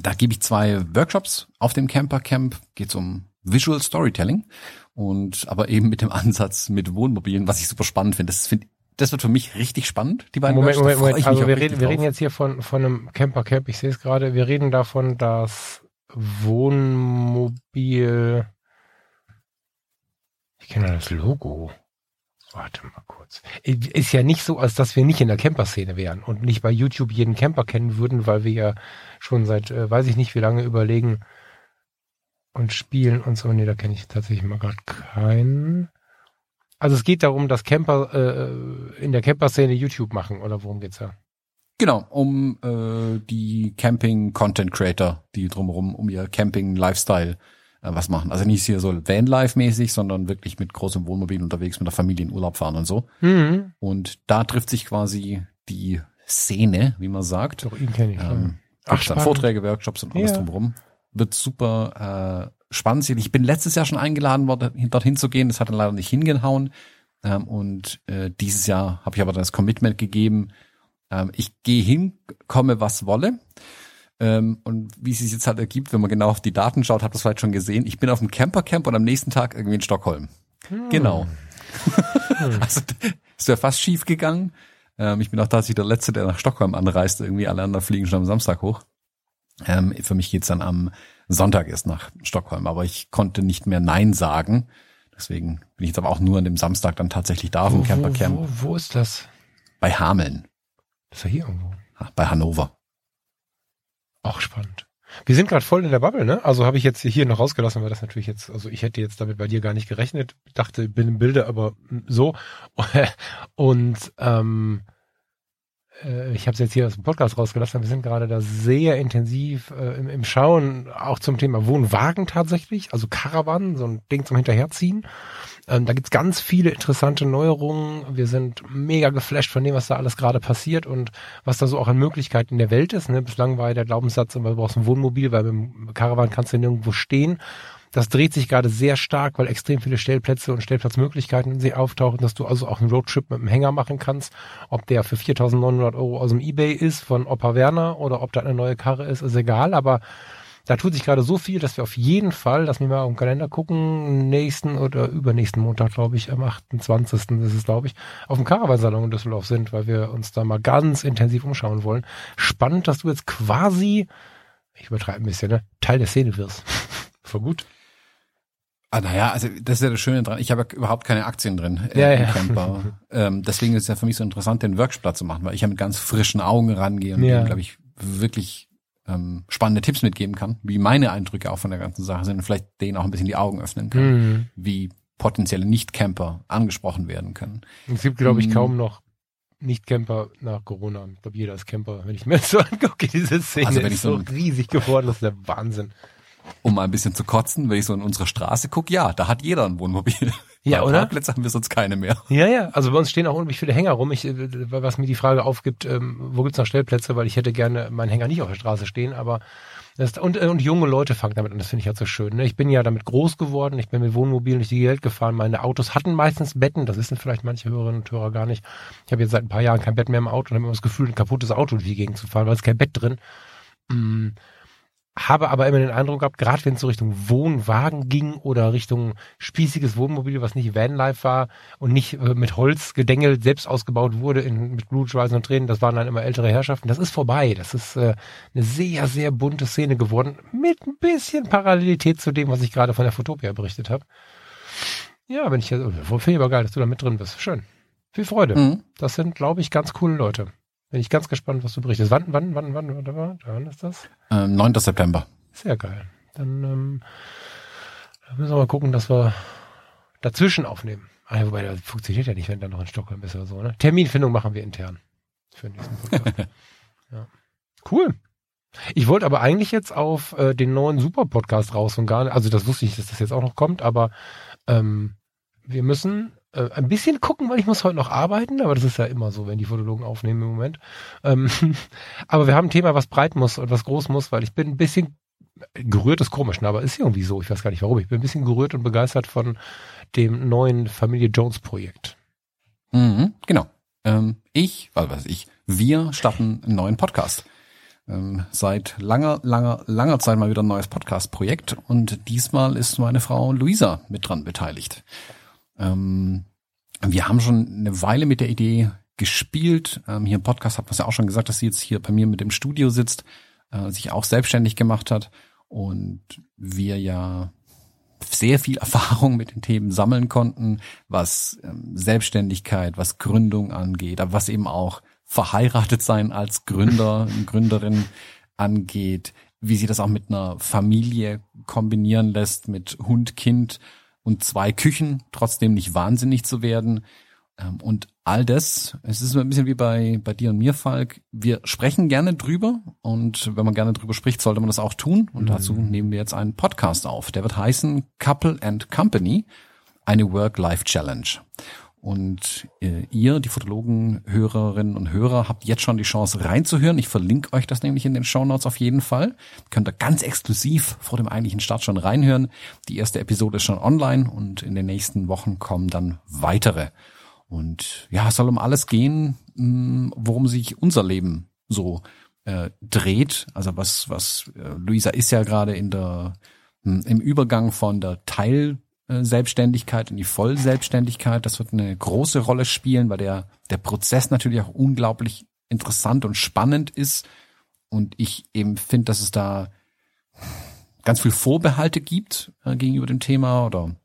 Speaker 1: da gebe ich zwei Workshops auf dem Camper Camp. Geht um Visual Storytelling und aber eben mit dem Ansatz mit Wohnmobilen, was ich super spannend finde. Das, find, das wird für mich richtig spannend. Die beiden
Speaker 2: Moment,
Speaker 1: Workshops.
Speaker 2: Moment, Moment. Also wir reden, wir reden jetzt hier von, von einem Campercamp. Ich sehe es gerade. Wir reden davon, dass Wohnmobil, ich kenne das Logo. Warte mal kurz. Ist ja nicht so, als dass wir nicht in der Camper-Szene wären und nicht bei YouTube jeden Camper kennen würden, weil wir ja schon seit, äh, weiß ich nicht wie lange überlegen und spielen und so. Nee, da kenne ich tatsächlich mal gerade keinen. Also es geht darum, dass Camper äh, in der Camper-Szene YouTube machen, oder worum geht's da?
Speaker 1: Genau, um äh, die Camping-Content-Creator, die drumherum um ihr Camping-Lifestyle äh, was machen. Also nicht hier so Vanlife-mäßig, sondern wirklich mit großem Wohnmobil unterwegs, mit der Familie in Urlaub fahren und so.
Speaker 2: Mhm.
Speaker 1: Und da trifft sich quasi die Szene, wie man sagt.
Speaker 2: Doch, ihn kenne ich.
Speaker 1: Ähm,
Speaker 2: Ach,
Speaker 1: dann. Vorträge, Workshops und alles
Speaker 2: Ja.
Speaker 1: drumherum. Wird super äh, spannend. Ich bin letztes Jahr schon eingeladen worden, dorthin zu gehen. Das hat dann leider nicht hingehauen. Ähm, und äh, dieses Jahr habe ich aber das Commitment gegeben. Ähm, ich gehe hin, komme was wolle. Ähm, und wie es sich jetzt halt ergibt, wenn man genau auf die Daten schaut, hat man es vielleicht schon gesehen. Ich bin auf dem Campercamp und am nächsten Tag irgendwie in Stockholm. Genau. also es wäre fast schief gegangen. Ähm, ich bin auch tatsächlich der Letzte, der nach Stockholm anreist. Irgendwie alle anderen fliegen schon am Samstag hoch. Ähm, für mich geht's dann am Sonntag erst nach Stockholm, aber ich konnte nicht mehr Nein sagen. Deswegen bin ich jetzt aber auch nur an dem Samstag dann tatsächlich da auf dem
Speaker 2: Wo,
Speaker 1: Campercamp
Speaker 2: wo, wo ist das?
Speaker 1: bei Hameln,
Speaker 2: Das ist ja hier irgendwo.
Speaker 1: bei Hannover.
Speaker 2: Auch spannend. Wir sind gerade voll in der Bubble, ne? Also habe ich jetzt hier noch rausgelassen, weil das natürlich jetzt, also ich hätte jetzt damit bei dir gar nicht gerechnet. Dachte, bin im Bilde, aber so. Und ähm, äh, ich habe es jetzt hier aus dem Podcast rausgelassen. Wir sind gerade da sehr intensiv äh, im, im Schauen, auch zum Thema Wohnwagen tatsächlich, also Caravan, so ein Ding zum Hinterherziehen. Ähm, da gibt's ganz viele interessante Neuerungen. Wir sind mega geflasht von dem, was da alles gerade passiert und was da so auch an Möglichkeiten in der Welt ist. Ne? Bislang war ja der Glaubenssatz, immer, du brauchst ein Wohnmobil, weil mit dem Caravan kannst du nirgendwo stehen. Das dreht sich gerade sehr stark, weil extrem viele Stellplätze und Stellplatzmöglichkeiten sich auftauchen, dass du also auch einen Roadtrip mit dem Hänger machen kannst. Ob der für 4.900 Euro aus dem Ebay ist von Opa Werner oder ob da eine neue Karre ist, ist egal. Aber da tut sich gerade so viel, dass wir auf jeden Fall, lass mich mal im Kalender gucken, nächsten oder übernächsten Montag, glaube ich, am 28. ist es, glaube ich, auf dem Caravansalon in Düsseldorf sind, weil wir uns da mal ganz intensiv umschauen wollen. Spannend, dass du jetzt quasi, ich übertreibe ein bisschen, ne, Teil der Szene wirst. Voll gut.
Speaker 1: Ah, naja, also das ist ja das Schöne dran. Ich habe ja überhaupt keine Aktien drin äh,
Speaker 2: Ja,
Speaker 1: im
Speaker 2: ja.
Speaker 1: Camper. ähm, deswegen ist es ja für mich so interessant, den Workshop zu machen, weil ich ja mit ganz frischen Augen rangehe und
Speaker 2: Ja.
Speaker 1: glaube ich, wirklich ähm, spannende Tipps mitgeben kann, wie meine Eindrücke auch von der ganzen Sache sind und vielleicht denen auch ein bisschen die Augen öffnen kann,
Speaker 2: Mhm.
Speaker 1: wie potenzielle Nicht-Camper angesprochen werden können.
Speaker 2: Es gibt, glaube ich,
Speaker 1: Mhm.
Speaker 2: kaum noch Nicht-Camper nach Corona. Ich glaube, jeder ist Camper. Wenn ich mir das so angucke, diese Szene
Speaker 1: Also
Speaker 2: ist so
Speaker 1: so-
Speaker 2: riesig geworden, das ist der Wahnsinn.
Speaker 1: Um mal ein bisschen zu kotzen, wenn ich so in unsere Straße gucke, ja, da hat jeder ein Wohnmobil.
Speaker 2: Ja, oder?
Speaker 1: Parkplätze haben wir sonst keine mehr.
Speaker 2: Ja, ja. Also bei uns stehen auch unheimlich viele Hänger rum. Ich, äh, was mir die Frage aufgibt, ähm, wo gibt's noch Stellplätze, weil ich hätte gerne meinen Hänger nicht auf der Straße stehen, aber das, und, äh, und junge Leute fangen damit an, das finde ich halt so schön. Ne? Ich bin ja damit groß geworden, ich bin mit Wohnmobilen durch die Welt gefahren, meine Autos hatten meistens Betten, das wissen vielleicht manche Hörerinnen und Hörer gar nicht. Ich habe jetzt seit ein paar Jahren kein Bett mehr im Auto und habe immer das Gefühl, ein kaputtes Auto durch die Gegend zu fahren, weil es kein Bett drin. Mm, habe aber immer den Eindruck gehabt, gerade wenn es so Richtung Wohnwagen ging oder Richtung spießiges Wohnmobil, was nicht Vanlife war und nicht äh, mit Holz gedengelt selbst ausgebaut wurde in, mit Blut, Schweiß und Tränen, das waren dann immer ältere Herrschaften. Das ist vorbei. Das ist äh, eine sehr, sehr bunte Szene geworden mit ein bisschen Parallelität zu dem, was ich gerade von der Fotopia berichtet habe. Ja, bin ich ja, finde ich aber geil, dass du da mit drin bist. Schön. Viel Freude.
Speaker 1: Mhm.
Speaker 2: Das sind, glaube ich, ganz coole Leute. Bin ich ganz gespannt, was du berichtest. Wann, wann, wann, wann, wann, wann, wann ist das?
Speaker 1: Ähm, 9. September.
Speaker 2: Sehr geil. Dann ähm, müssen wir mal gucken, dass wir dazwischen aufnehmen. Ah, wobei, das funktioniert ja nicht, wenn du noch in Stockholm bist oder so. Ne? Terminfindung machen wir intern für den nächsten Podcast. ja. Cool. Ich wollte aber eigentlich jetzt auf äh, den neuen Super-Podcast raus und gar nicht, also das wusste ich, dass das jetzt auch noch kommt, aber ähm, wir müssen äh, ein bisschen gucken, weil ich muss heute noch arbeiten, aber das ist ja immer so, wenn die Fotologen aufnehmen im Moment. Ähm, aber wir haben ein Thema, was breit muss und was groß muss, weil ich bin ein bisschen gerührt ist komisch, ne, aber ist irgendwie so. Ich weiß gar nicht warum. Ich bin ein bisschen gerührt und begeistert von dem neuen Familie Jones Projekt.
Speaker 1: Mhm, genau. Ähm, ich, was weiß ich, wir starten einen neuen Podcast. Ähm, seit langer, langer, langer Zeit mal wieder ein neues Podcast-Projekt und diesmal ist meine Frau Luisa mit dran beteiligt. Ähm, wir haben schon eine Weile mit der Idee gespielt. Ähm, hier im Podcast hat man es ja auch schon gesagt, dass sie jetzt hier bei mir mit im Studio sitzt, äh, sich auch selbstständig gemacht hat und wir ja sehr viel Erfahrung mit den Themen sammeln konnten, was ähm, Selbstständigkeit, was Gründung angeht, aber was eben auch verheiratet sein als Gründer, Gründerin angeht, wie sie das auch mit einer Familie kombinieren lässt, mit Hund, Kind und zwei Küchen, trotzdem nicht wahnsinnig zu werden. Ähm, und all das, es ist ein bisschen wie bei, bei dir und mir, Falk. Wir sprechen gerne drüber und wenn man gerne drüber spricht, sollte man das auch tun. Und mhm. dazu nehmen wir jetzt einen Podcast auf. Der wird heißen Couple and Company, eine Work-Life-Challenge. Und äh, ihr, die Fotologen, Hörerinnen und Hörer, habt jetzt schon die Chance reinzuhören. Ich verlinke euch das nämlich in den Show Notes auf jeden Fall. Könnt ihr ganz exklusiv vor dem eigentlichen Start schon reinhören. Die erste Episode ist schon online und in den nächsten Wochen kommen dann weitere. Und ja, es soll um alles gehen, mm, worum sich unser Leben so äh, dreht. Also was, was äh, Luisa ist ja gerade in der mm, im Übergang von der Teil Selbstständigkeit in die Vollselbstständigkeit. Das wird eine große Rolle spielen, weil der, der Prozess natürlich auch unglaublich interessant und spannend ist. Und ich eben finde, dass es da ganz viel Vorbehalte gibt äh, gegenüber dem Thema oder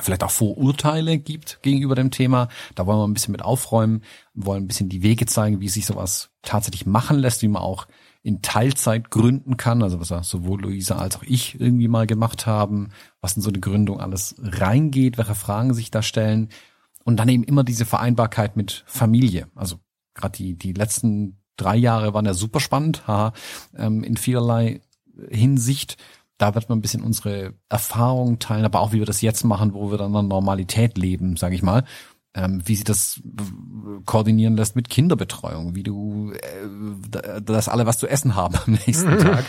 Speaker 1: vielleicht auch Vorurteile gibt gegenüber dem Thema. Da wollen wir ein bisschen mit aufräumen, wollen ein bisschen die Wege zeigen, wie sich sowas tatsächlich machen lässt, wie man auch in Teilzeit gründen kann, also was sowohl Luisa als auch ich irgendwie mal gemacht haben, was in so eine Gründung alles reingeht, welche Fragen sich da stellen und dann eben immer diese Vereinbarkeit mit Familie. Also gerade die die letzten drei Jahre waren ja super spannend, haha, ähm, in vielerlei Hinsicht. Da wird man ein bisschen unsere Erfahrungen teilen, aber auch wie wir das jetzt machen, wo wir dann in Normalität leben, sage ich mal wie sich das koordinieren lässt mit Kinderbetreuung, wie du äh, das alle was zu essen haben am nächsten Tag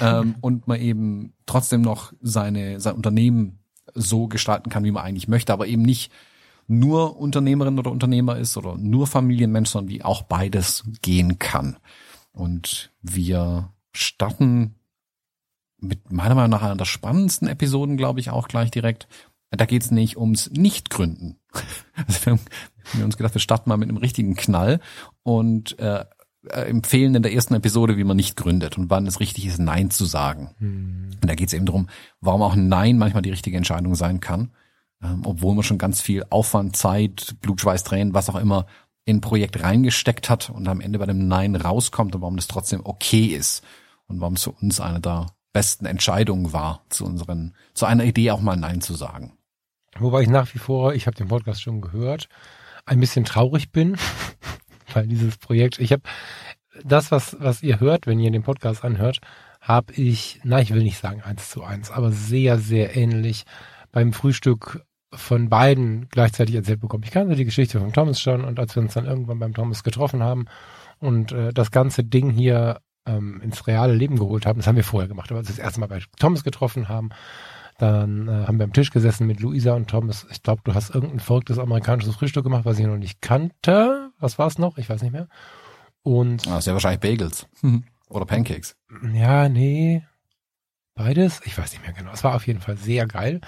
Speaker 1: ähm, und man eben trotzdem noch seine sein Unternehmen so gestalten kann, wie man eigentlich möchte, aber eben nicht nur Unternehmerin oder Unternehmer ist oder nur Familienmensch, sondern wie auch beides gehen kann. Und wir starten mit meiner Meinung nach einer der spannendsten Episoden, glaube ich, auch gleich direkt. Da geht's nicht ums Nichtgründen. Also wir haben, wir uns gedacht, wir starten mal mit einem richtigen Knall und äh, äh, empfehlen in der ersten Episode, wie man nicht gründet und wann es richtig ist, Nein zu sagen. Hm. Und da geht's eben darum, warum auch ein Nein manchmal die richtige Entscheidung sein kann, ähm, obwohl man schon ganz viel Aufwand, Zeit, Blut, Schweiß, Tränen, was auch immer in ein Projekt reingesteckt hat und am Ende bei dem Nein rauskommt und warum das trotzdem okay ist und warum es für uns eine der besten Entscheidungen war, zu unseren, zu einer Idee auch mal Nein zu sagen.
Speaker 2: Wobei ich nach wie vor, ich habe den Podcast schon gehört, ein bisschen traurig bin, weil dieses Projekt, ich habe das, was, was ihr hört, wenn ihr den Podcast anhört, habe ich, na, ich will nicht sagen eins zu eins, aber sehr, sehr ähnlich beim Frühstück von beiden gleichzeitig erzählt bekommen. Ich kannte die Geschichte von Thomas schon und als wir uns dann irgendwann beim Thomas getroffen haben und äh, das ganze Ding hier ähm, ins reale Leben geholt haben, das haben wir vorher gemacht, aber als wir das erste Mal bei Thomas getroffen haben, dann äh, haben wir am Tisch gesessen mit Luisa und Thomas. Ich glaube, du hast irgendein verrücktes amerikanisches Frühstück gemacht, was ich noch nicht kannte. Was war es noch? Ich weiß nicht mehr. Und
Speaker 1: ah, sehr wahrscheinlich Bagels oder Pancakes.
Speaker 2: Ja, nee, beides. Ich weiß nicht mehr genau. Es war auf jeden Fall sehr geil.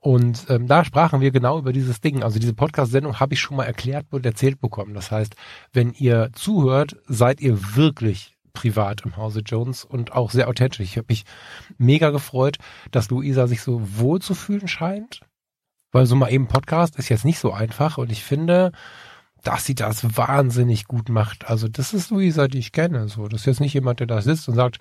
Speaker 2: Und ähm, da sprachen wir genau über dieses Ding. Also diese Podcast-Sendung habe ich schon mal erklärt und erzählt bekommen. Das heißt, wenn ihr zuhört, seid ihr wirklich privat im Hause Jones und auch sehr authentisch. Ich habe mich mega gefreut, dass Luisa sich so wohl zu fühlen scheint, weil so mal eben Podcast ist jetzt nicht so einfach und ich finde, dass sie das wahnsinnig gut macht. Also das ist Luisa, die ich kenne. So, das ist jetzt nicht jemand, der da sitzt und sagt,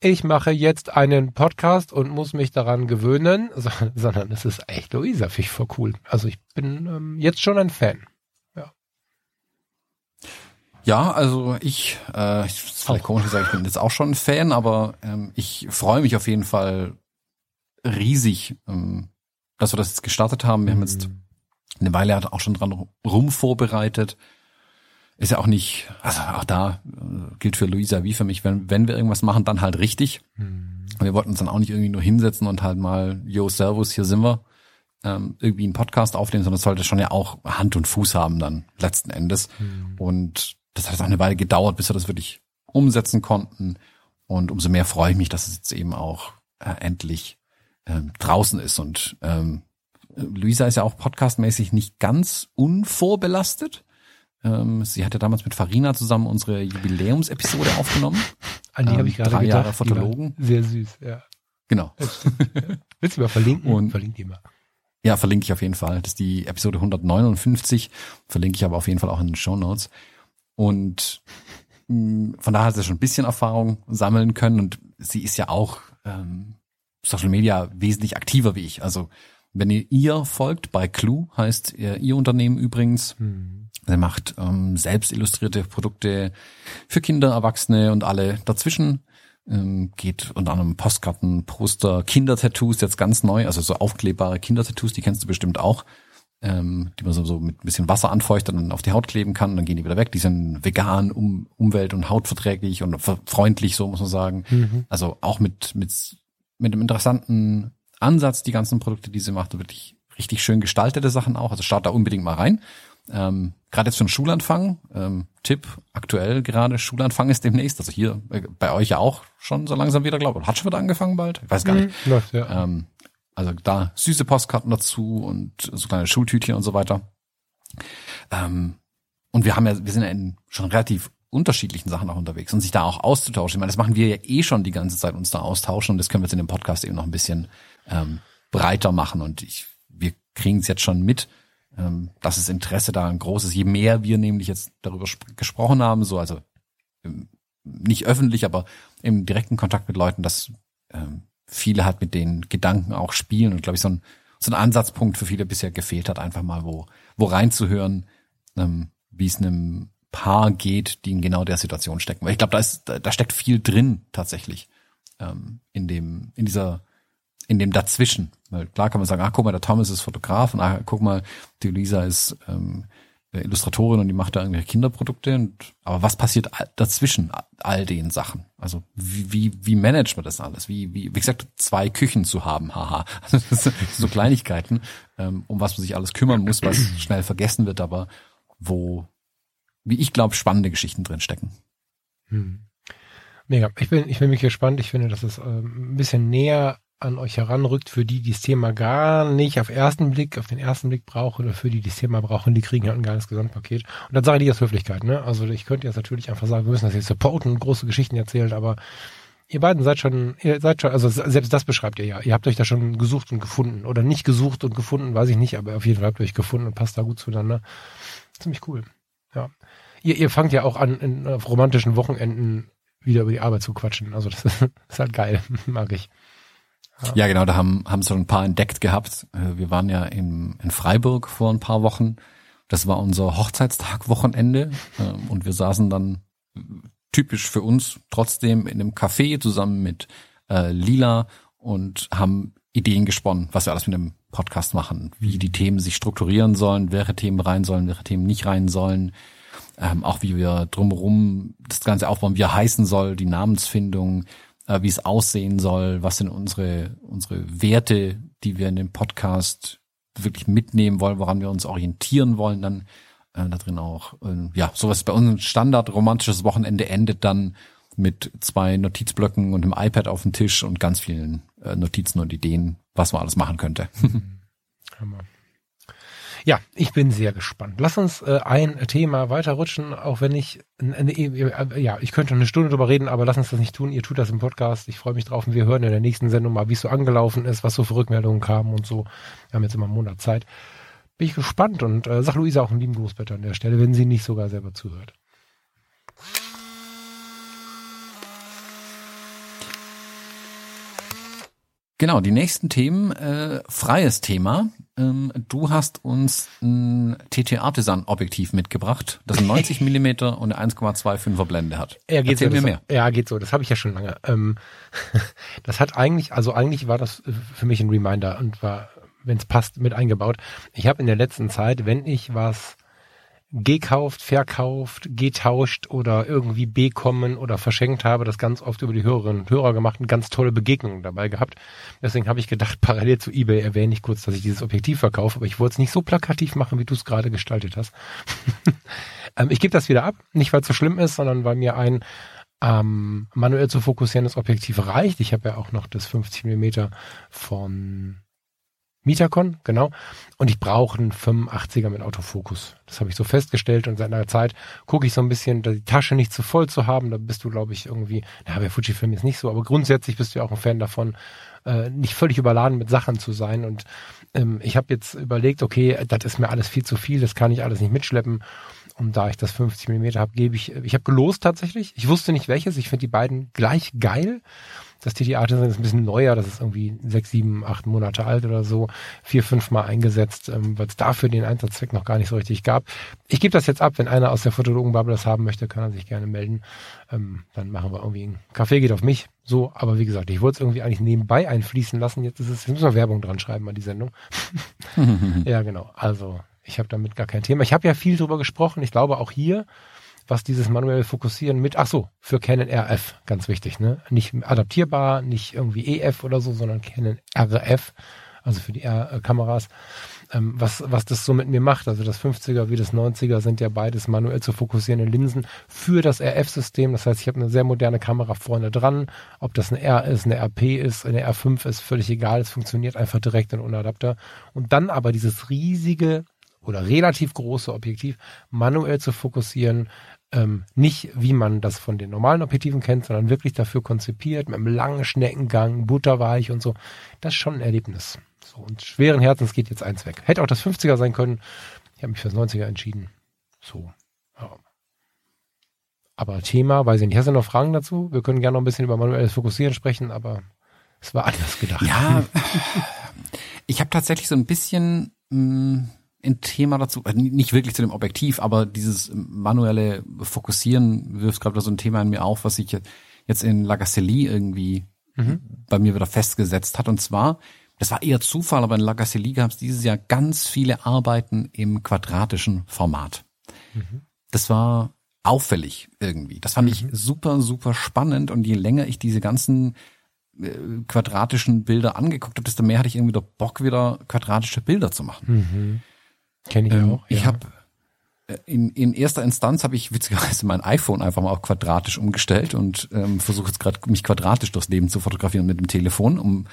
Speaker 2: ich mache jetzt einen Podcast und muss mich daran gewöhnen, sondern es ist echt Luisa, finde ich voll cool. Also ich bin ähm, jetzt schon ein Fan.
Speaker 1: Ja, also ich, äh, ich ist vielleicht komisch gesagt, ich bin jetzt auch schon ein Fan, aber ähm, ich freue mich auf jeden Fall riesig, ähm, dass wir das jetzt gestartet haben. Wir haben jetzt mhm. eine Weile hat auch schon dran rum vorbereitet. Ist ja auch nicht, also auch da äh, gilt für Luisa wie für mich, wenn, wenn wir irgendwas machen, dann halt richtig. Mhm. Wir wollten uns dann auch nicht irgendwie nur hinsetzen und halt mal, yo, servus, hier sind wir, ähm, irgendwie einen Podcast aufnehmen, sondern es sollte schon ja auch Hand und Fuß haben dann letzten Endes. Mhm. Und das hat auch eine Weile gedauert, bis wir das wirklich umsetzen konnten. Und umso mehr freue ich mich, dass es jetzt eben auch äh, endlich ähm, draußen ist. Und ähm, Luisa ist ja auch podcastmäßig nicht ganz unvorbelastet. Ähm, sie hatte damals mit Farina zusammen unsere Jubiläumsepisode aufgenommen.
Speaker 2: An die ähm, habe ich gerade
Speaker 1: drei
Speaker 2: gedacht.
Speaker 1: Jahre Fotologen.
Speaker 2: Sehr süß, ja.
Speaker 1: Genau.
Speaker 2: Ja. Willst du mal verlinken?
Speaker 1: Und
Speaker 2: verlinke die mal.
Speaker 1: Ja, verlinke ich auf jeden Fall. Das ist die Episode 159. Verlinke ich aber auf jeden Fall auch in den Show Notes. Und mh, hm, von daher hat sie schon ein bisschen Erfahrung sammeln können und sie ist ja auch ähm, Social Media wesentlich aktiver wie ich. Also Wenn ihr ihr folgt, bei Clue heißt ihr, ihr Unternehmen übrigens.
Speaker 2: Hm.
Speaker 1: Er macht ähm, selbst illustrierte Produkte für Kinder, Erwachsene und alle dazwischen. Ähm, geht unter anderem Postkarten, Poster, Kindertattoos, jetzt ganz neu, also so aufklebbare Kindertattoos, die kennst du bestimmt auch, ähm, die man so, so mit ein bisschen Wasser anfeuchtet und dann auf die Haut kleben kann, dann gehen die wieder weg. Die sind vegan, um, umwelt- und hautverträglich und freundlich, so muss man sagen.
Speaker 2: Mhm.
Speaker 1: Also auch mit, mit, mit einem interessanten Ansatz, die ganzen Produkte, die sie macht, wirklich richtig schön gestaltete Sachen auch. Also schaut da unbedingt mal rein. Ähm, gerade jetzt für den Schulanfang, ähm, Tipp, aktuell gerade Schulanfang ist demnächst, also hier äh, bei euch ja auch schon so langsam wieder, glaube ich, hat schon wieder angefangen bald? Ich weiß gar nicht.
Speaker 2: Mhm. Läuft, ja.
Speaker 1: Ähm, also da süße Postkarten dazu und so kleine Schultütchen und so weiter. Ähm, und wir haben ja, wir sind ja in schon relativ unterschiedlichen Sachen auch unterwegs und sich da auch auszutauschen. Ich meine, das machen wir ja eh schon die ganze Zeit, uns da austauschen und das können wir jetzt in dem Podcast eben noch ein bisschen ähm, breiter machen und ich, wir kriegen es jetzt schon mit, ähm, dass das Interesse da ein großes, je mehr wir nämlich jetzt darüber gesprochen haben, so also ähm, nicht öffentlich, aber im direkten Kontakt mit Leuten, dass ähm, viele halt mit den Gedanken auch spielen und glaube ich so ein, so ein Ansatzpunkt für viele bisher gefehlt hat, einfach mal wo, wo reinzuhören, ähm, wie es einem Paar geht, die in genau der Situation stecken. Weil ich glaube, da ist, da, da steckt viel drin tatsächlich ähm, in dem, in dieser, in dem Dazwischen. Weil klar kann man sagen, ah, guck mal, der Thomas ist Fotograf und ah, guck mal, die Lisa ist ähm, Illustratorin und die macht da irgendwelche Kinderprodukte. Und, aber was passiert dazwischen all den Sachen? Also wie, wie, wie managt man das alles? Wie, wie, wie gesagt, zwei Küchen zu haben, haha. Also das so Kleinigkeiten, ähm, um was man sich alles kümmern muss, was schnell vergessen wird, aber wo, wie ich glaube, spannende Geschichten drin stecken.
Speaker 2: Hm. Mega. Ich bin, ich bin mich gespannt. Ich finde, dass es ähm, ein bisschen näher an euch heranrückt, für die, die das Thema gar nicht auf ersten Blick, auf den ersten Blick brauchen oder für die, die das Thema brauchen, die kriegen ja ein geiles Gesamtpaket. Und dann sage ich aus Höflichkeit, ne? Also ich könnte jetzt natürlich einfach sagen, wir müssen das jetzt supporten und große Geschichten erzählen, aber ihr beiden seid schon, ihr seid schon, also selbst das beschreibt ihr ja. Ihr habt euch da schon gesucht und gefunden. Oder nicht gesucht und gefunden, weiß ich nicht, aber auf jeden Fall habt ihr euch gefunden und passt da gut zueinander. Ziemlich cool. Ja. Ihr, ihr fangt ja auch an, in, auf romantischen Wochenenden wieder über die Arbeit zu quatschen. Also das ist, das ist halt geil, mag ich.
Speaker 1: Ja. genau, da haben, haben so ein paar entdeckt gehabt. Äh, wir waren ja in, in Freiburg vor ein paar Wochen. Das war unser Hochzeitstag-Wochenende ähm, und wir saßen dann typisch für uns trotzdem in einem Café zusammen mit äh, Lila und haben Ideen gesponnen, was wir alles mit dem Podcast machen, wie die Themen sich strukturieren sollen, welche Themen rein sollen, welche Themen nicht rein sollen, ähm, auch wie wir drumherum das Ganze aufbauen, wie er heißen soll, die Namensfindung, äh, wie es aussehen soll, was sind unsere, unsere Werte, die wir in dem Podcast wirklich mitnehmen wollen, woran wir uns orientieren wollen, dann äh, da drin auch, äh, ja, sowas bei uns Standard romantisches Wochenende endet dann mit zwei Notizblöcken und einem iPad auf dem Tisch und ganz vielen äh, Notizen und Ideen, was man alles machen könnte.
Speaker 2: Hammer. Ja, ich bin sehr gespannt. Lass uns äh, ein Thema weiterrutschen, auch wenn ich, äh, ja, ich könnte eine Stunde drüber reden, aber lass uns das nicht tun. Ihr tut das im Podcast. Ich freue mich drauf und wir hören in der nächsten Sendung mal, wie es so angelaufen ist, was so für Rückmeldungen kamen und so. Wir haben jetzt immer einen Monat Zeit. Bin ich gespannt und äh, sag Luisa auch einen lieben Gruß bitte an der Stelle, wenn sie nicht sogar selber zuhört.
Speaker 1: Genau, die nächsten Themen, äh, freies Thema. Ähm, du hast uns ein TT Artisan Objektiv mitgebracht, das ein 90 Millimeter und eine 1,25er Blende hat.
Speaker 2: Ja, geht
Speaker 1: Erzähl
Speaker 2: so,
Speaker 1: mir
Speaker 2: das,
Speaker 1: mehr.
Speaker 2: Ja, geht so. Das habe ich ja schon lange. Ähm, das hat eigentlich, also eigentlich war das für mich ein Reminder und war, wenn es passt, mit eingebaut. Ich habe in der letzten Zeit, wenn ich was gekauft, verkauft, getauscht oder irgendwie bekommen oder verschenkt habe, das ganz oft über die Hörerinnen und Hörer gemacht und ganz tolle Begegnungen dabei gehabt. Deswegen habe ich gedacht, parallel zu eBay erwähne ich kurz, dass ich dieses Objektiv verkaufe, aber ich wollte es nicht so plakativ machen, wie du es gerade gestaltet hast. ähm, ich gebe das wieder ab, nicht weil es so schlimm ist, sondern weil mir ein ähm, manuell zu fokussierendes Objektiv reicht. Ich habe ja auch noch das 50 Millimeter von Mitacon, genau. Und ich brauche einen 85er mit Autofokus. Das habe ich so festgestellt und seit einer Zeit gucke ich so ein bisschen, die Tasche nicht zu voll zu haben. Da bist du, glaube ich, irgendwie, na, bei Fujifilm ist nicht so, aber grundsätzlich bist du ja auch ein Fan davon, äh, nicht völlig überladen mit Sachen zu sein. Und ähm, ich habe jetzt überlegt, okay, das ist mir alles viel zu viel, das kann ich alles nicht mitschleppen. Und da ich das 50 Millimeter habe, gebe ich, ich habe gelost tatsächlich. Ich wusste nicht welches. Ich finde die beiden gleich geil. Das TT Artisan ist ein bisschen neuer, das ist irgendwie sechs, sieben, acht Monate alt oder so, vier, fünf Mal eingesetzt, ähm, weil es dafür den Einsatzzweck noch gar nicht so richtig gab. Ich gebe das jetzt ab, wenn einer aus der Fotologenbubble das haben möchte, kann er sich gerne melden. Ähm, dann machen wir irgendwie einen Kaffee, geht auf mich. So, aber wie gesagt, ich wollte es irgendwie eigentlich nebenbei einfließen lassen. Jetzt ist es, jetzt müssen wir Werbung dran schreiben an die Sendung. ja, genau. Also, ich habe damit gar kein Thema. Ich habe ja viel drüber gesprochen. Ich glaube auch hier, was dieses manuelle Fokussieren mit, ach so, für Canon RF, ganz wichtig, ne? Nicht adaptierbar, nicht irgendwie EF oder so, sondern Canon RF, also für die R-Kameras, ähm, was, was das so mit mir macht. Also das 50er wie das 90er sind ja beides manuell zu fokussierende Linsen für das RF-System. Das heißt, ich habe eine sehr moderne Kamera vorne dran. Ob das eine R ist, eine RP ist, eine R5 ist, völlig egal. Es funktioniert einfach direkt in ohne Adapter. Und dann aber dieses riesige oder relativ große Objektiv manuell zu fokussieren, ähm, nicht wie man das von den normalen Objektiven kennt, sondern wirklich dafür konzipiert, mit einem langen Schneckengang, butterweich und so. Das ist schon ein Erlebnis. So, und schweren Herzens geht jetzt eins weg. Hätte auch das 50er sein können. Ich habe mich fürs 90er entschieden. So. Ja. Aber Thema, weiß ich nicht. Hast du noch Fragen dazu? Wir können gerne noch ein bisschen über manuelles Fokussieren sprechen, aber es war anders gedacht.
Speaker 1: Ja, ich habe tatsächlich so ein bisschen mh, mm, ein Thema dazu, äh, nicht wirklich zu dem Objektiv, aber dieses manuelle Fokussieren wirft gerade so ein Thema in mir auf, was sich jetzt in Lagacelli irgendwie mhm. bei mir wieder festgesetzt hat. Und zwar, das war eher Zufall, aber in Lagacelli gab es dieses Jahr ganz viele Arbeiten im quadratischen Format. Mhm. Das war auffällig irgendwie. Das fand mhm. ich super, super spannend. Und je länger ich diese ganzen äh, quadratischen Bilder angeguckt habe, desto mehr hatte ich irgendwie der Bock, wieder quadratische Bilder zu machen.
Speaker 2: Kenne ich ähm, auch.
Speaker 1: Ja. Ich habe äh, in, in erster Instanz habe ich witzigerweise mein iPhone einfach mal auf quadratisch umgestellt und ähm, versuche jetzt gerade mich quadratisch durchs Leben zu fotografieren mit dem Telefon, um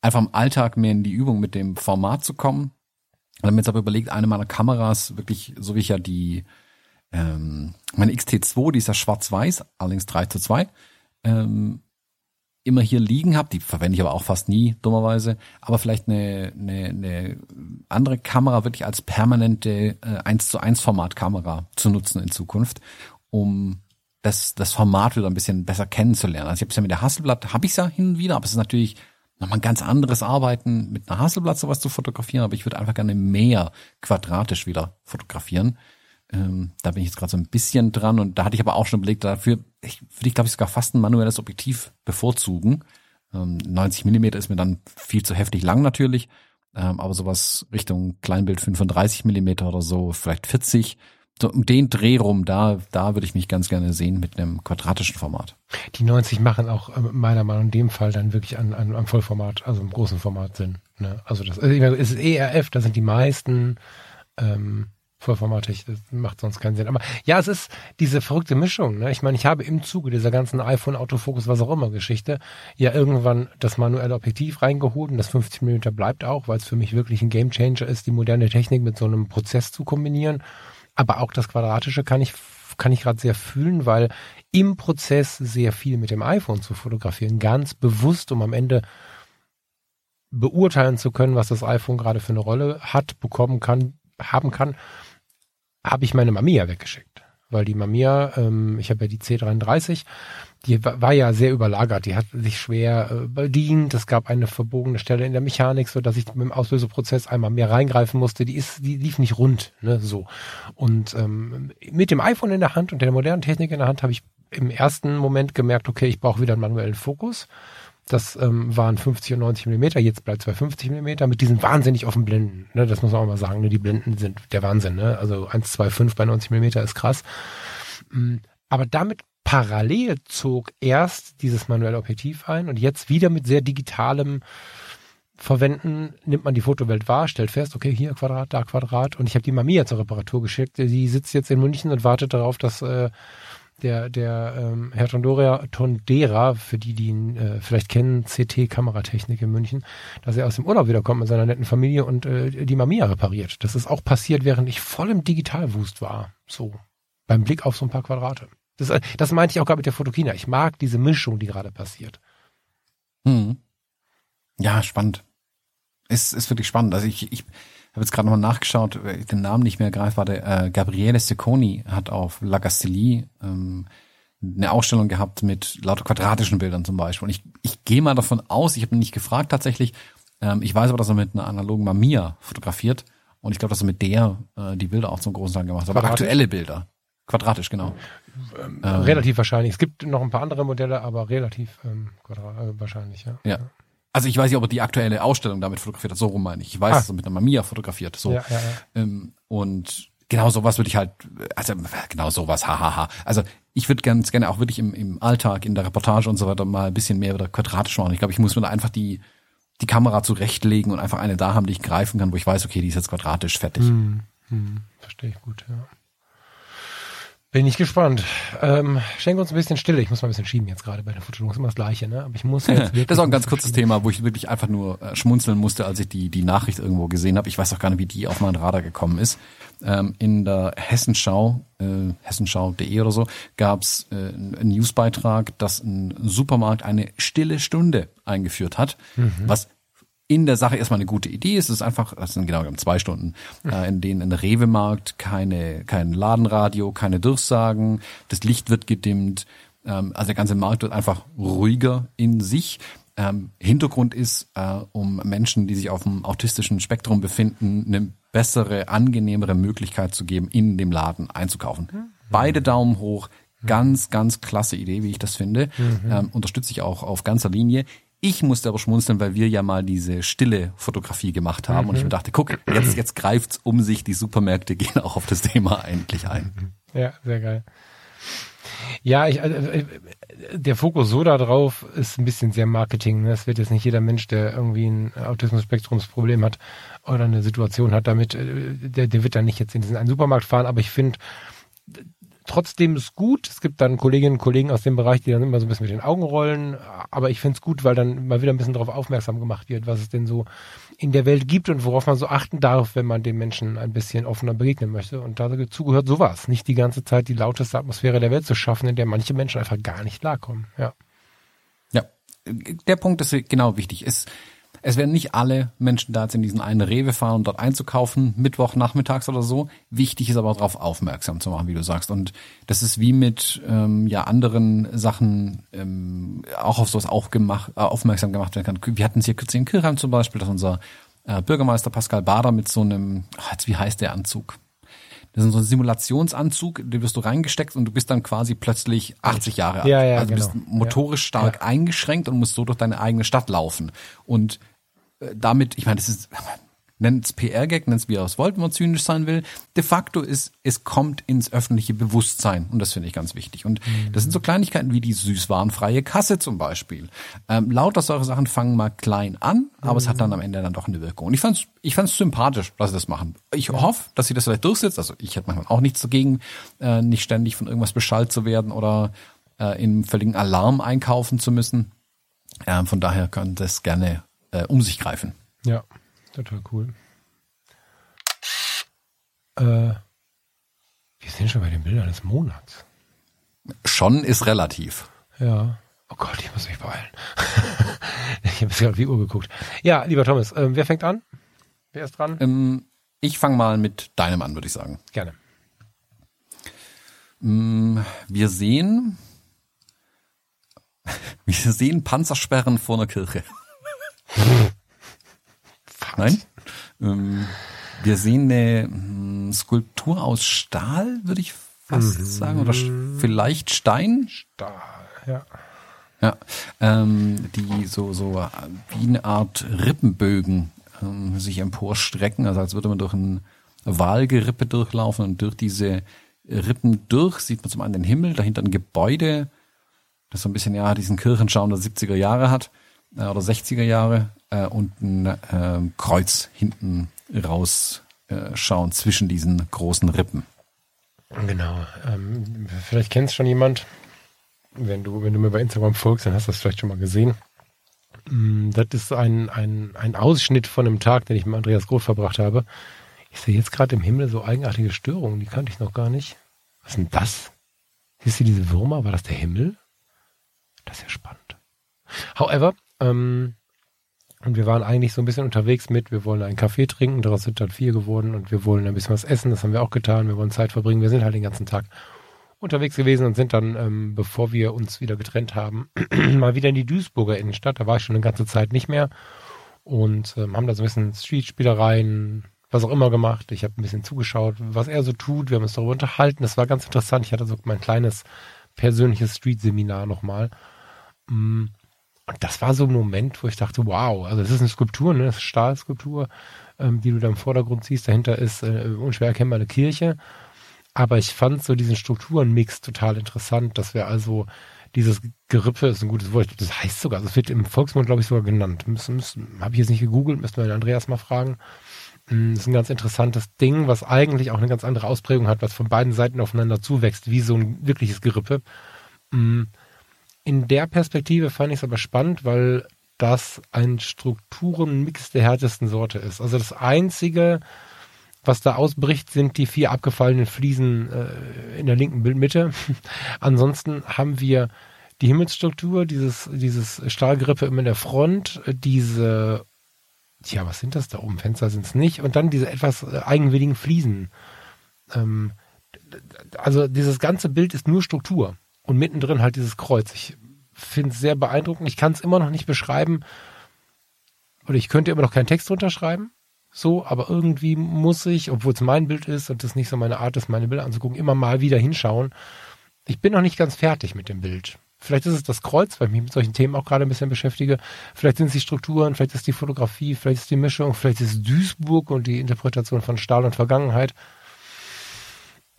Speaker 1: einfach im Alltag mehr in die Übung mit dem Format zu kommen. Und habe mir jetzt aber überlegt, eine meiner Kameras, wirklich, so wie ich ja die, ähm, meine XT2, die ist ja schwarz-weiß, allerdings 3 zu 2, ähm, immer hier liegen habe, die verwende ich aber auch fast nie, dummerweise, aber vielleicht eine, eine, eine andere Kamera wirklich als permanente äh, 1 zu 1 Formatkamera zu nutzen in Zukunft, um das, das Format wieder ein bisschen besser kennenzulernen. Also ich habe es ja mit der Hasselblatt, habe ich ja hin und wieder, aber es ist natürlich nochmal ein ganz anderes Arbeiten, mit einer Hasselblatt sowas zu fotografieren, aber ich würde einfach gerne mehr quadratisch wieder fotografieren. Ähm, da bin ich jetzt gerade so ein bisschen dran und da hatte ich aber auch schon überlegt, dafür ich, würde ich glaube ich sogar fast ein manuelles Objektiv bevorzugen. Ähm, 90 Millimeter ist mir dann viel zu heftig lang natürlich, ähm, aber sowas Richtung Kleinbild 35 Millimeter oder so, vielleicht 40. So um den Dreh rum, da, da würde ich mich ganz gerne sehen mit einem quadratischen Format.
Speaker 2: Die 90 machen auch äh, meiner Meinung nach in dem Fall dann wirklich an, an, am Vollformat, also im großen Format Sinn. Ne? Also das also ich meine, es ist ERF, da sind die meisten ähm, vollformatig. Das macht sonst keinen Sinn. Aber ja, es ist diese verrückte Mischung. Ne? Ich meine, ich habe im Zuge dieser ganzen iPhone, Autofokus, was auch immer Geschichte, ja irgendwann das manuelle Objektiv reingeholt und das 50 mm bleibt auch, weil es für mich wirklich ein Gamechanger ist, die moderne Technik mit so einem Prozess zu kombinieren. Aber auch das Quadratische kann ich kann ich gerade sehr fühlen, weil im Prozess sehr viel mit dem iPhone zu fotografieren, ganz bewusst, um am Ende beurteilen zu können, was das iPhone gerade für eine Rolle hat, bekommen kann, haben kann, habe ich meine Mamiya weggeschickt. Weil die Mamiya, ähm, ich habe ja die C33, die war ja sehr überlagert, die hat sich schwer äh, bedient, es gab eine verbogene Stelle in der Mechanik, so dass ich mit dem Auslöseprozess einmal mehr reingreifen musste, die ist, die lief nicht rund, ne, so. Und ähm, mit dem iPhone in der Hand und der modernen Technik in der Hand habe ich im ersten Moment gemerkt, okay, ich brauche wieder einen manuellen Fokus. Das ähm, waren 50 und 90 Millimeter, jetzt bleibt es bei 50 Millimeter mit diesen wahnsinnig offenen Blenden. Ne? Das muss man auch mal sagen. Ne? Die Blenden sind der Wahnsinn. Ne? Also 1, 2, 5 bei 90 Millimeter ist krass. Mm, aber damit parallel zog erst dieses manuelle Objektiv ein und jetzt wieder mit sehr digitalem Verwenden nimmt man die Fotowelt wahr, stellt fest, okay, hier Quadrat, da Quadrat und ich habe die Mamiya zur Reparatur geschickt. Die sitzt jetzt in München und wartet darauf, dass äh, der, der ähm, Herr Tondora, Tondera, für die, die ihn äh, vielleicht kennen, CT-Kameratechnik in München, dass er aus dem Urlaub wiederkommt mit seiner netten Familie und äh, die Mamiya repariert. Das ist auch passiert, während ich voll im Digitalwust war. So, beim Blick auf so ein paar Quadrate. Das, äh, das meinte ich auch gerade mit der Fotokina. Ich mag diese Mischung, die gerade passiert.
Speaker 1: Hm. Ja, spannend. Ist, ist wirklich spannend. Also ich, ich habe jetzt gerade nochmal nachgeschaut, den Namen nicht mehr greift, war der äh, Gabriele Secconi hat auf La Castelli ähm, eine Ausstellung gehabt mit lauter quadratischen Bildern zum Beispiel. Und ich, ich gehe mal davon aus, ich habe ihn nicht gefragt tatsächlich, ähm, ich weiß aber, dass er mit einer analogen Mamiya fotografiert. Und ich glaube, dass er mit der äh, die Bilder auch zum großen Teil gemacht hat. Aber aktuelle Bilder. Quadratisch, genau.
Speaker 2: Ähm, ähm, relativ wahrscheinlich. Es gibt noch ein paar andere Modelle, aber relativ ähm, äh, wahrscheinlich, ja.
Speaker 1: Ja. Also ich weiß nicht, ob er die aktuelle Ausstellung damit fotografiert hat, so rum meine ich. Ich weiß, ah. dass er mit einer Mamiya fotografiert. So. Ja, ja, ja. Ähm, und genau sowas würde ich halt, also genau sowas, hahaha. Also ich würde ganz gerne auch wirklich im, im Alltag, in der Reportage und so weiter mal ein bisschen mehr wieder quadratisch machen. Ich glaube, ich muss mir da einfach die, die Kamera zurechtlegen und einfach eine da haben, die ich greifen kann, wo ich weiß, okay, die ist jetzt quadratisch fertig. Hm,
Speaker 2: hm, verstehe ich gut, ja. Bin ich gespannt. Ähm, schenk uns ein bisschen Stille. Ich muss mal ein bisschen schieben jetzt gerade bei der Fotologie. Ist immer das Gleiche, ne? Aber ich muss jetzt
Speaker 1: Das ist auch ein ganz kurzes Thema, wo ich wirklich einfach nur äh, schmunzeln musste, als ich die, die Nachricht irgendwo gesehen habe. Ich weiß auch gar nicht, wie die auf meinen Radar gekommen ist. Ähm, in der Hessenschau, äh, hessenschau.de oder so, gab's äh, einen Newsbeitrag, dass ein Supermarkt eine stille Stunde eingeführt hat, mhm. was in der Sache erstmal eine gute Idee ist. Es ist einfach, das sind genau zwei Stunden, äh, in denen ein Rewe-Markt keine, kein Ladenradio, keine Durchsagen, das Licht wird gedimmt, ähm, also der ganze Markt wird einfach ruhiger in sich. Ähm, Hintergrund ist, äh, um Menschen, die sich auf dem autistischen Spektrum befinden, eine bessere, angenehmere Möglichkeit zu geben, in dem Laden einzukaufen. Mhm. Beide Daumen hoch, ganz, ganz klasse Idee, wie ich das finde. Mhm. Ähm, unterstütze ich auch auf ganzer Linie. Ich musste aber schmunzeln, weil wir ja mal diese stille Fotografie gemacht haben mhm. und ich mhm. mir dachte, guck, jetzt, jetzt greift's um sich, die Supermärkte gehen auch auf das Thema eigentlich ein.
Speaker 2: Ja, sehr geil. Ja, ich, äh, der Fokus so da drauf ist ein bisschen sehr Marketing. Das ne? wird jetzt nicht jeder Mensch, der irgendwie ein Autismus-Spektrumsproblem hat oder eine Situation hat damit, äh, der, der wird dann nicht jetzt in diesen einen Supermarkt fahren. Aber ich finde, trotzdem ist gut. Es gibt dann Kolleginnen und Kollegen aus dem Bereich, die dann immer so ein bisschen mit den Augen rollen. Aber ich finde es gut, weil dann mal wieder ein bisschen darauf aufmerksam gemacht wird, was es denn so in der Welt gibt und worauf man so achten darf, wenn man den Menschen ein bisschen offener begegnen möchte. Und dazu gehört sowas. Nicht die ganze Zeit die lauteste Atmosphäre der Welt zu schaffen, in der manche Menschen einfach gar nicht klarkommen. Ja.
Speaker 1: Ja. Der Punkt ist genau wichtig. Es, es werden nicht alle Menschen da jetzt in diesen einen Rewe fahren, um dort einzukaufen, Mittwoch nachmittags oder so. Wichtig ist aber darauf aufmerksam zu machen, wie du sagst. Und das ist wie mit ähm, ja anderen Sachen ähm, auch auf sowas auch gemacht, äh, aufmerksam gemacht werden kann. Wir hatten es hier kürzlich in Kirchheim zum Beispiel, dass unser äh, Bürgermeister Pascal Bader mit so einem, ach, jetzt, wie heißt der Anzug? Das ist so ein Simulationsanzug, den wirst du reingesteckt und du bist dann quasi plötzlich 80 Jahre alt.
Speaker 2: Ja, ja,
Speaker 1: also du
Speaker 2: genau.
Speaker 1: bist motorisch stark ja. eingeschränkt und musst so durch deine eigene Stadt laufen. Und damit, ich meine, das ist, nennt es PR-Gag, nennt es wie es wollt, wenn man zynisch sein will. De facto ist, es kommt ins öffentliche Bewusstsein und das finde ich ganz wichtig. Und mhm. das sind so Kleinigkeiten wie die süßwarenfreie Kasse zum Beispiel. Ähm, lauter solche Sachen fangen mal klein an, aber mhm. es hat dann am Ende dann doch eine Wirkung. Und ich fand's, ich fand's sympathisch, dass sie das machen. Ich ja. hoffe, dass sie das vielleicht durchsetzt. Also ich hätte manchmal auch nichts dagegen, äh, nicht ständig von irgendwas beschallt zu werden oder äh, in völligen Alarm einkaufen zu müssen. Ähm, von daher kann das gerne äh, um sich greifen.
Speaker 2: Ja, total cool. Äh, wir sind schon bei den Bildern des Monats.
Speaker 1: Schon ist relativ.
Speaker 2: Ja. Oh Gott, ich muss mich beeilen. ich habe gerade auf die Uhr geguckt. Ja, lieber Thomas, äh, wer fängt an? Wer ist dran?
Speaker 1: Ähm, ich fange mal mit deinem an, würde ich sagen.
Speaker 2: Gerne.
Speaker 1: Ähm, wir sehen, wir sehen Panzersperren vor einer Kirche. Nein? Ähm, wir sehen eine hm, Skulptur aus Stahl, würde ich fast mhm. sagen, oder vielleicht Stein.
Speaker 2: Stahl, ja.
Speaker 1: Ja, ähm, die so, so wie eine Art Rippenbögen ähm, sich emporstrecken, also als würde man durch ein Walgerippe durchlaufen und durch diese Rippen durch sieht man zum einen den Himmel, dahinter ein Gebäude, das so ein bisschen ja diesen Kirchenschaum der 70er Jahre hat äh, oder 60er Jahre äh, und ein äh, Kreuz hinten raus äh, zwischen diesen großen Rippen.
Speaker 2: Genau. Ähm, vielleicht kennst schon jemand. Wenn du, wenn du mir bei Instagram folgst, dann hast du das vielleicht schon mal gesehen. Mm, das ist ein, ein, ein Ausschnitt von einem Tag, den ich mit Andreas Groth verbracht habe. Ich sehe jetzt gerade im Himmel so eigenartige Störungen, die kannte ich noch gar nicht. Was ist denn das? Siehst du diese Würmer? War das der Himmel? Das ist ja spannend. However, ähm, und wir waren eigentlich so ein bisschen unterwegs mit, wir wollen einen Kaffee trinken, daraus sind dann vier geworden und wir wollen ein bisschen was essen, das haben wir auch getan, wir wollen Zeit verbringen, wir sind halt den ganzen Tag unterwegs gewesen und sind dann, ähm, bevor wir uns wieder getrennt haben, mal wieder in die Duisburger Innenstadt. Da war ich schon eine ganze Zeit nicht mehr und ähm, haben da so ein bisschen Street-Spielereien, was auch immer gemacht. Ich habe ein bisschen zugeschaut, was er so tut. Wir haben uns darüber unterhalten. Das war ganz interessant. Ich hatte so mein kleines persönliches Street-Seminar nochmal. Mm, und das war so ein Moment, wo ich dachte, wow, also das ist eine Skulptur, ne? Das ist Stahlskulptur, ähm, die du da im Vordergrund siehst. Dahinter ist äh, unschwer erkennbar eine Kirche. Aber ich fand so diesen Strukturenmix total interessant, dass wir also dieses Gerippe ist ein gutes Wort. Das heißt sogar, das wird im Volksmund, glaube ich, sogar genannt. Müssen, müssen, Habe ich jetzt nicht gegoogelt, müssten wir den Andreas mal fragen. Mm, das ist ein ganz interessantes Ding, was eigentlich auch eine ganz andere Ausprägung hat, was von beiden Seiten aufeinander zuwächst, wie so ein wirkliches Gerippe. In der Perspektive fand ich es aber spannend, weil das ein Strukturenmix der härtesten Sorte ist. Also das einzige, was da ausbricht, sind die vier abgefallenen Fliesen äh, in der linken Bildmitte. Ansonsten haben wir die Himmelsstruktur, dieses, dieses Stahlgrippe immer in der Front, diese, tja, was sind das da oben? Fenster sind es nicht. Und dann diese etwas äh, eigenwilligen Fliesen. Ähm, also dieses ganze Bild ist nur Struktur. Und mittendrin halt dieses Kreuz. Ich finde es sehr beeindruckend. Ich kann es immer noch nicht beschreiben. Oder ich könnte immer noch keinen Text drunter schreiben so, aber irgendwie muss ich, obwohl es mein Bild ist und das nicht so meine Art ist, meine Bilder anzugucken, immer mal wieder hinschauen. Ich bin noch nicht ganz fertig mit dem Bild. Vielleicht ist es das Kreuz, weil ich mich mit solchen Themen auch gerade ein bisschen beschäftige. Vielleicht sind es die Strukturen, vielleicht ist die Fotografie, vielleicht ist die Mischung, vielleicht ist Duisburg und die Interpretation von Stahl und Vergangenheit.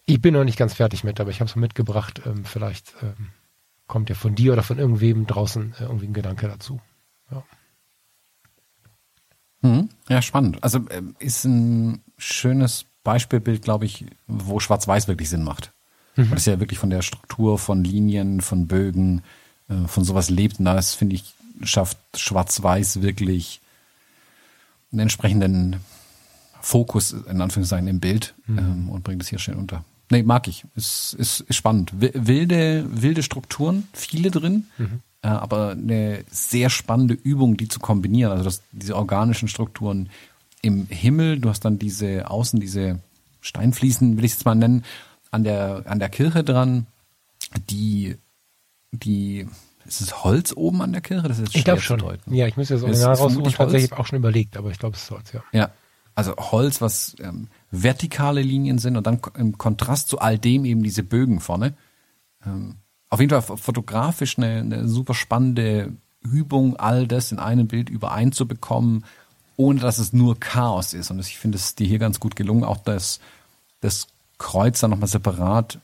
Speaker 2: Ich bin noch nicht ganz fertig mit, aber ich habe es mitgebracht. Ähm, vielleicht ähm, kommt ja von dir oder von irgendwem draußen äh, irgendwie ein Gedanke dazu. Ja.
Speaker 1: Mhm. Ja, spannend. Also äh, ist ein schönes Beispielbild, glaube ich, wo Schwarz-Weiß wirklich Sinn macht. Mhm. Das ist ja wirklich von der Struktur, von Linien, von Bögen, äh, von sowas lebt. Und das, finde ich, schafft Schwarz-Weiß wirklich einen entsprechenden Fokus, in Anführungszeichen, im Bild mhm. ähm, und bringt es hier schön unter. Nee, mag ich. Ist, ist, ist spannend. Wilde, wilde Strukturen, viele drin. Mhm. Äh, aber eine sehr spannende Übung, die zu kombinieren. Also das, diese organischen Strukturen im Himmel, du hast dann diese außen, diese Steinfliesen, will ich es jetzt mal nennen, an der, an der Kirche dran, die, die, ist es Holz oben an der Kirche? Das ist
Speaker 2: ich glaube schon. Deuten. Ja, ich müsste das Original raussuchen. Ich tatsächlich auch schon überlegt, aber ich glaube, es ist Holz, ja.
Speaker 1: Ja, also Holz, was ähm, vertikale Linien sind und dann im Kontrast zu all dem eben diese Bögen vorne. Ähm, auf jeden Fall fotografisch eine, eine super spannende Übung, all das in einem Bild übereinzubekommen, ohne dass es nur Chaos ist. Und ich finde es dir hier ganz gut gelungen, auch das, das Kreuz dann nochmal separat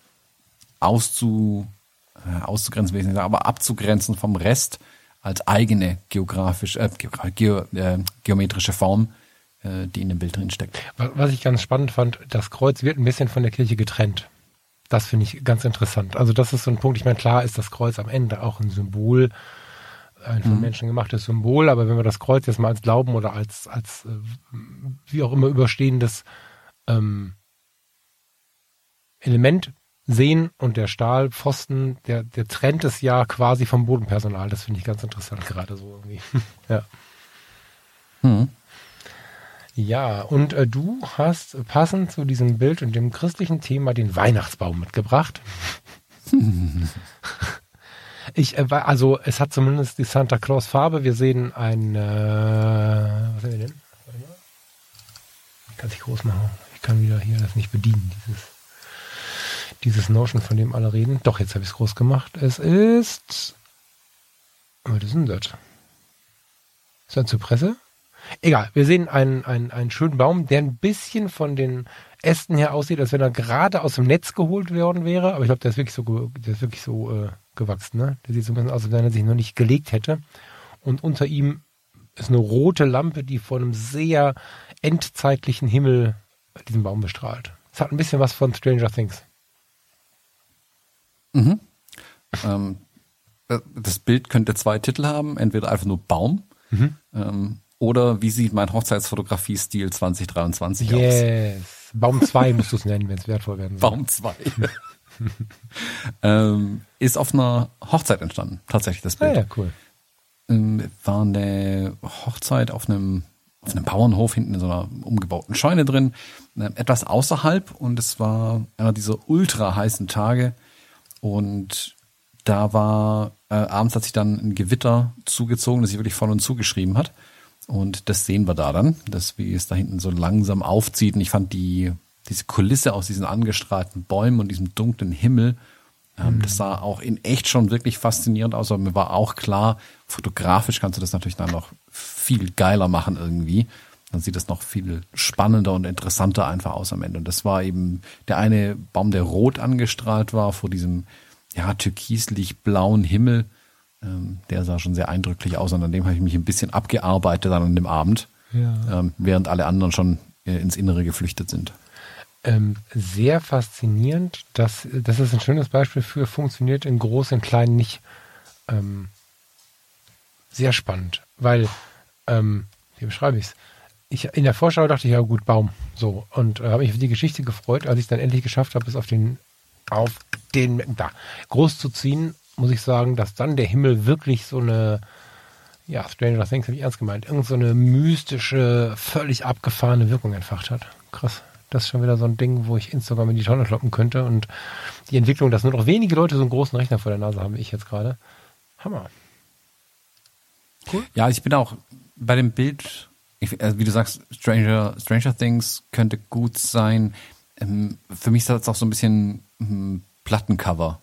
Speaker 1: auszu, äh, auszugrenzen, will ich nicht sagen, aber abzugrenzen vom Rest als eigene geografisch, äh, geo, äh, geometrische Form, die in dem Bild drin steckt.
Speaker 2: Was ich ganz spannend fand, das Kreuz wird ein bisschen von der Kirche getrennt. Das finde ich ganz interessant. Also das ist so ein Punkt, ich meine, klar ist das Kreuz am Ende auch ein Symbol, ein von mhm. Menschen gemachtes Symbol, aber wenn wir das Kreuz jetzt mal als Glauben oder als, als äh, wie auch immer überstehendes ähm, Element sehen und der Stahlpfosten, der, der trennt es ja quasi vom Bodenpersonal. Das finde ich ganz interessant gerade so irgendwie. ja. Mhm. Ja, und äh, du hast passend zu diesem Bild und dem christlichen Thema den Weihnachtsbaum mitgebracht. ich, äh, also es hat zumindest die Santa Claus Farbe. Wir sehen ein, äh, was sehen wir denn? Ich kann es groß machen. Ich kann wieder hier das nicht bedienen, dieses, dieses Notion, von dem alle reden. Doch, jetzt habe ich es groß gemacht. Es ist, was ist denn das? Ist das Zypresse? Egal, wir sehen einen, einen, einen schönen Baum, der ein bisschen von den Ästen her aussieht, als wenn er gerade aus dem Netz geholt worden wäre. Aber ich glaube, der ist wirklich so, der ist wirklich so äh, gewachsen. Ne? Der sieht so ein bisschen aus, als wenn er sich noch nicht gelegt hätte. Und unter ihm ist eine rote Lampe, die vor einem sehr endzeitlichen Himmel diesen Baum bestrahlt. Es hat ein bisschen was von Stranger Things.
Speaker 1: Mhm. Ähm, das Bild könnte zwei Titel haben, entweder einfach nur Baum mhm. ähm, oder wie sieht mein Hochzeitsfotografie-Stil 2023 yes. aus? Yes.
Speaker 2: Baum 2 musst du es nennen, wenn es wertvoll werden
Speaker 1: soll. Baum 2. ähm, ist auf einer Hochzeit entstanden, tatsächlich das Bild.
Speaker 2: Ah, ja, cool.
Speaker 1: Ähm, war eine Hochzeit auf einem, auf einem Bauernhof hinten in so einer umgebauten Scheune drin, äh, etwas außerhalb und es war einer dieser ultra heißen Tage Und da war, äh, abends hat sich dann ein Gewitter zugezogen, das sich wirklich von und zugeschrieben hat. Und das sehen wir da dann, dass wie es da hinten so langsam aufzieht. Und ich fand die, diese Kulisse aus diesen angestrahlten Bäumen und diesem dunklen Himmel, ähm, mhm. das sah auch in echt schon wirklich faszinierend aus. Aber mir war auch klar, fotografisch kannst du das natürlich dann noch viel geiler machen irgendwie. Dann sieht das noch viel spannender und interessanter einfach aus am Ende. Und das war eben der eine Baum, der rot angestrahlt war vor diesem ja, türkislich blauen Himmel. Ähm, der sah schon sehr eindrücklich aus und an dem habe ich mich ein bisschen abgearbeitet an dem Abend, ja. ähm, während alle anderen schon äh, ins Innere geflüchtet sind.
Speaker 2: Ähm, sehr faszinierend. Das, das ist ein schönes Beispiel für funktioniert in groß und klein nicht. Ähm, sehr spannend, weil, ähm, wie beschreibe ich es? Ich, in der Vorschau dachte ich, ja gut, Baum. So. Und äh, habe mich für die Geschichte gefreut, als ich es dann endlich geschafft habe, es auf den, auf den, da, groß zu ziehen muss ich sagen, dass dann der Himmel wirklich so eine, ja, Stranger Things habe ich ernst gemeint, irgend so eine mystische, völlig abgefahrene Wirkung entfacht hat. Krass. Das ist schon wieder so ein Ding, wo ich Instagram in die Tonne kloppen könnte und die Entwicklung, dass nur noch wenige Leute so einen großen Rechner vor der Nase haben, wie ich jetzt gerade. Hammer.
Speaker 1: Cool. Ja, ich bin auch bei dem Bild, ich, also wie du sagst, Stranger, Stranger Things könnte gut sein. Ähm, für mich ist das auch so ein bisschen hm, Plattencover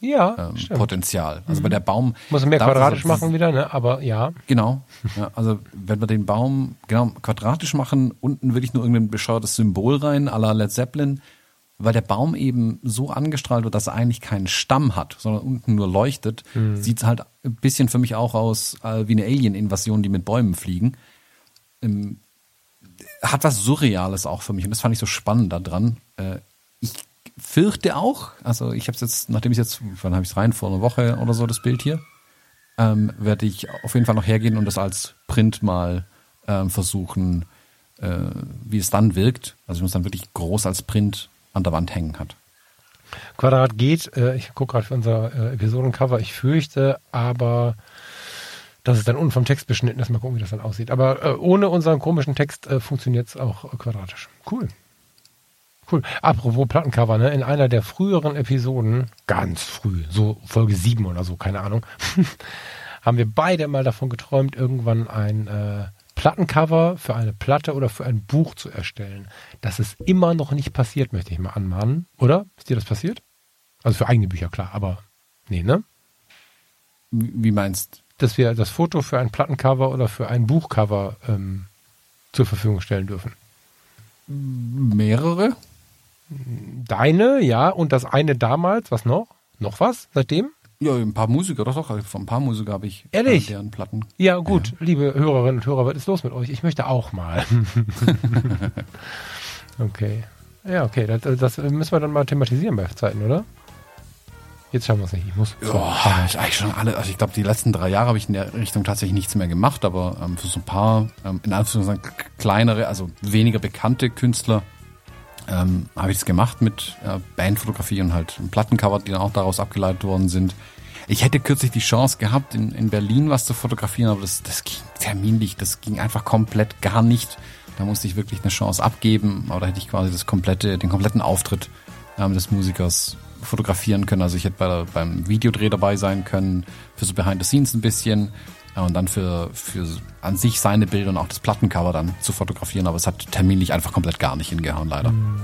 Speaker 2: ja,
Speaker 1: ähm, Potenzial. Also mhm. bei der Baum.
Speaker 2: Muss man mehr quadratisch machen wieder, ne? Aber ja.
Speaker 1: Genau. Ja, also wenn wir den Baum genau quadratisch machen, unten will ich nur irgendein bescheuertes Symbol rein, à la Led Zeppelin, weil der Baum eben so angestrahlt wird, dass er eigentlich keinen Stamm hat, sondern unten nur leuchtet, mhm. sieht halt ein bisschen für mich auch aus äh, wie eine Alien-Invasion, die mit Bäumen fliegen. Ähm, hat was Surreales auch für mich und das fand ich so spannend daran. Äh, ich fürchte auch, also ich habe es jetzt, nachdem ich jetzt, wann habe ich es rein, vor einer Woche oder so, das Bild hier, ähm, werde ich auf jeden Fall noch hergehen und das als Print mal ähm, versuchen, äh, wie es dann wirkt. Also wenn es dann wirklich groß als Print an der Wand hängen hat.
Speaker 2: Quadrat geht, äh, ich gucke gerade für unser äh, Episodencover, ich fürchte aber, dass es dann unten vom Text beschnitten ist. Mal gucken, wie das dann aussieht. Aber äh, ohne unseren komischen Text äh, funktioniert es auch quadratisch. Cool. Cool. Apropos Plattencover, ne? In einer der früheren Episoden, ganz früh, so Folge 7 oder so, keine Ahnung, haben wir beide mal davon geträumt, irgendwann ein äh, Plattencover für eine Platte oder für ein Buch zu erstellen. Das ist immer noch nicht passiert, möchte ich mal anmahnen. Oder? Ist dir das passiert? Also für eigene Bücher, klar, aber nee, ne?
Speaker 1: Wie meinst
Speaker 2: Dass wir das Foto für ein Plattencover oder für ein Buchcover ähm, zur Verfügung stellen dürfen.
Speaker 1: Mehrere?
Speaker 2: Deine, ja, und das eine damals, was noch? Noch was seitdem?
Speaker 1: Ja, ein paar Musiker, doch, doch, von ein paar Musiker habe ich
Speaker 2: Ehrlich?
Speaker 1: Äh, deren Platten.
Speaker 2: Ja, gut, ja. liebe Hörerinnen und Hörer, was ist los mit euch? Ich möchte auch mal. okay. Ja, okay, das, das, müssen wir dann mal thematisieren bei Zeiten, oder? Jetzt schauen wir es nicht. Ich muss.
Speaker 1: Ja, ich eigentlich schon alle. Also ich glaube, die letzten drei Jahre habe ich in der Richtung tatsächlich nichts mehr gemacht, aber ähm, für so ein paar, ähm, in Anführungszeichen kleinere, also weniger bekannte Künstler ähm, habe ich es gemacht mit äh, Bandfotografie und halt Plattencover, die dann auch daraus abgeleitet worden sind. Ich hätte kürzlich die Chance gehabt, in, in Berlin was zu fotografieren, aber das, das ging terminlich, das ging einfach komplett gar nicht. Da musste ich wirklich eine Chance abgeben, aber da hätte ich quasi das komplette, den kompletten Auftritt ähm, des Musikers fotografieren können. Also ich hätte bei beim Videodreh dabei sein können, für so Behind the Scenes ein bisschen und dann für, für an sich seine Bilder und auch das Plattencover dann zu fotografieren, aber es hat terminlich einfach komplett gar nicht hingehauen, leider. Hm.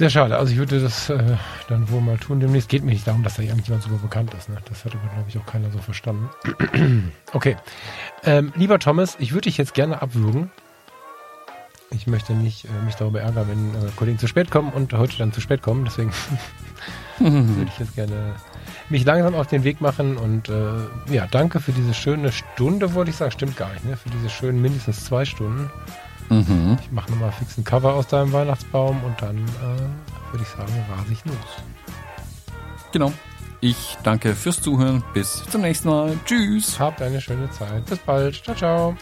Speaker 2: Sehr schade. Also ich würde das äh, dann wohl mal tun. Demnächst geht mir nicht darum, dass da irgendjemand super bekannt ist. Ne? Das hat aber, glaube ich, auch keiner so verstanden. okay. Ähm, lieber Thomas, ich würde dich jetzt gerne abwürgen. Ich möchte nicht äh, mich darüber ärgern, wenn äh, Kollegen zu spät kommen und heute dann zu spät kommen. Deswegen würde ich jetzt gerne mich langsam auf den Weg machen und äh, ja, danke für diese schöne Stunde, wollte ich sagen. Stimmt gar nicht, ne? Für diese schönen mindestens zwei Stunden. Mhm. Ich mache nochmal fix ein Cover aus deinem Weihnachtsbaum und dann äh, würde ich sagen, rase ich los.
Speaker 1: Genau. Ich danke fürs Zuhören. Bis zum nächsten Mal. Tschüss.
Speaker 2: Habt eine schöne Zeit. Bis bald. Ciao, ciao.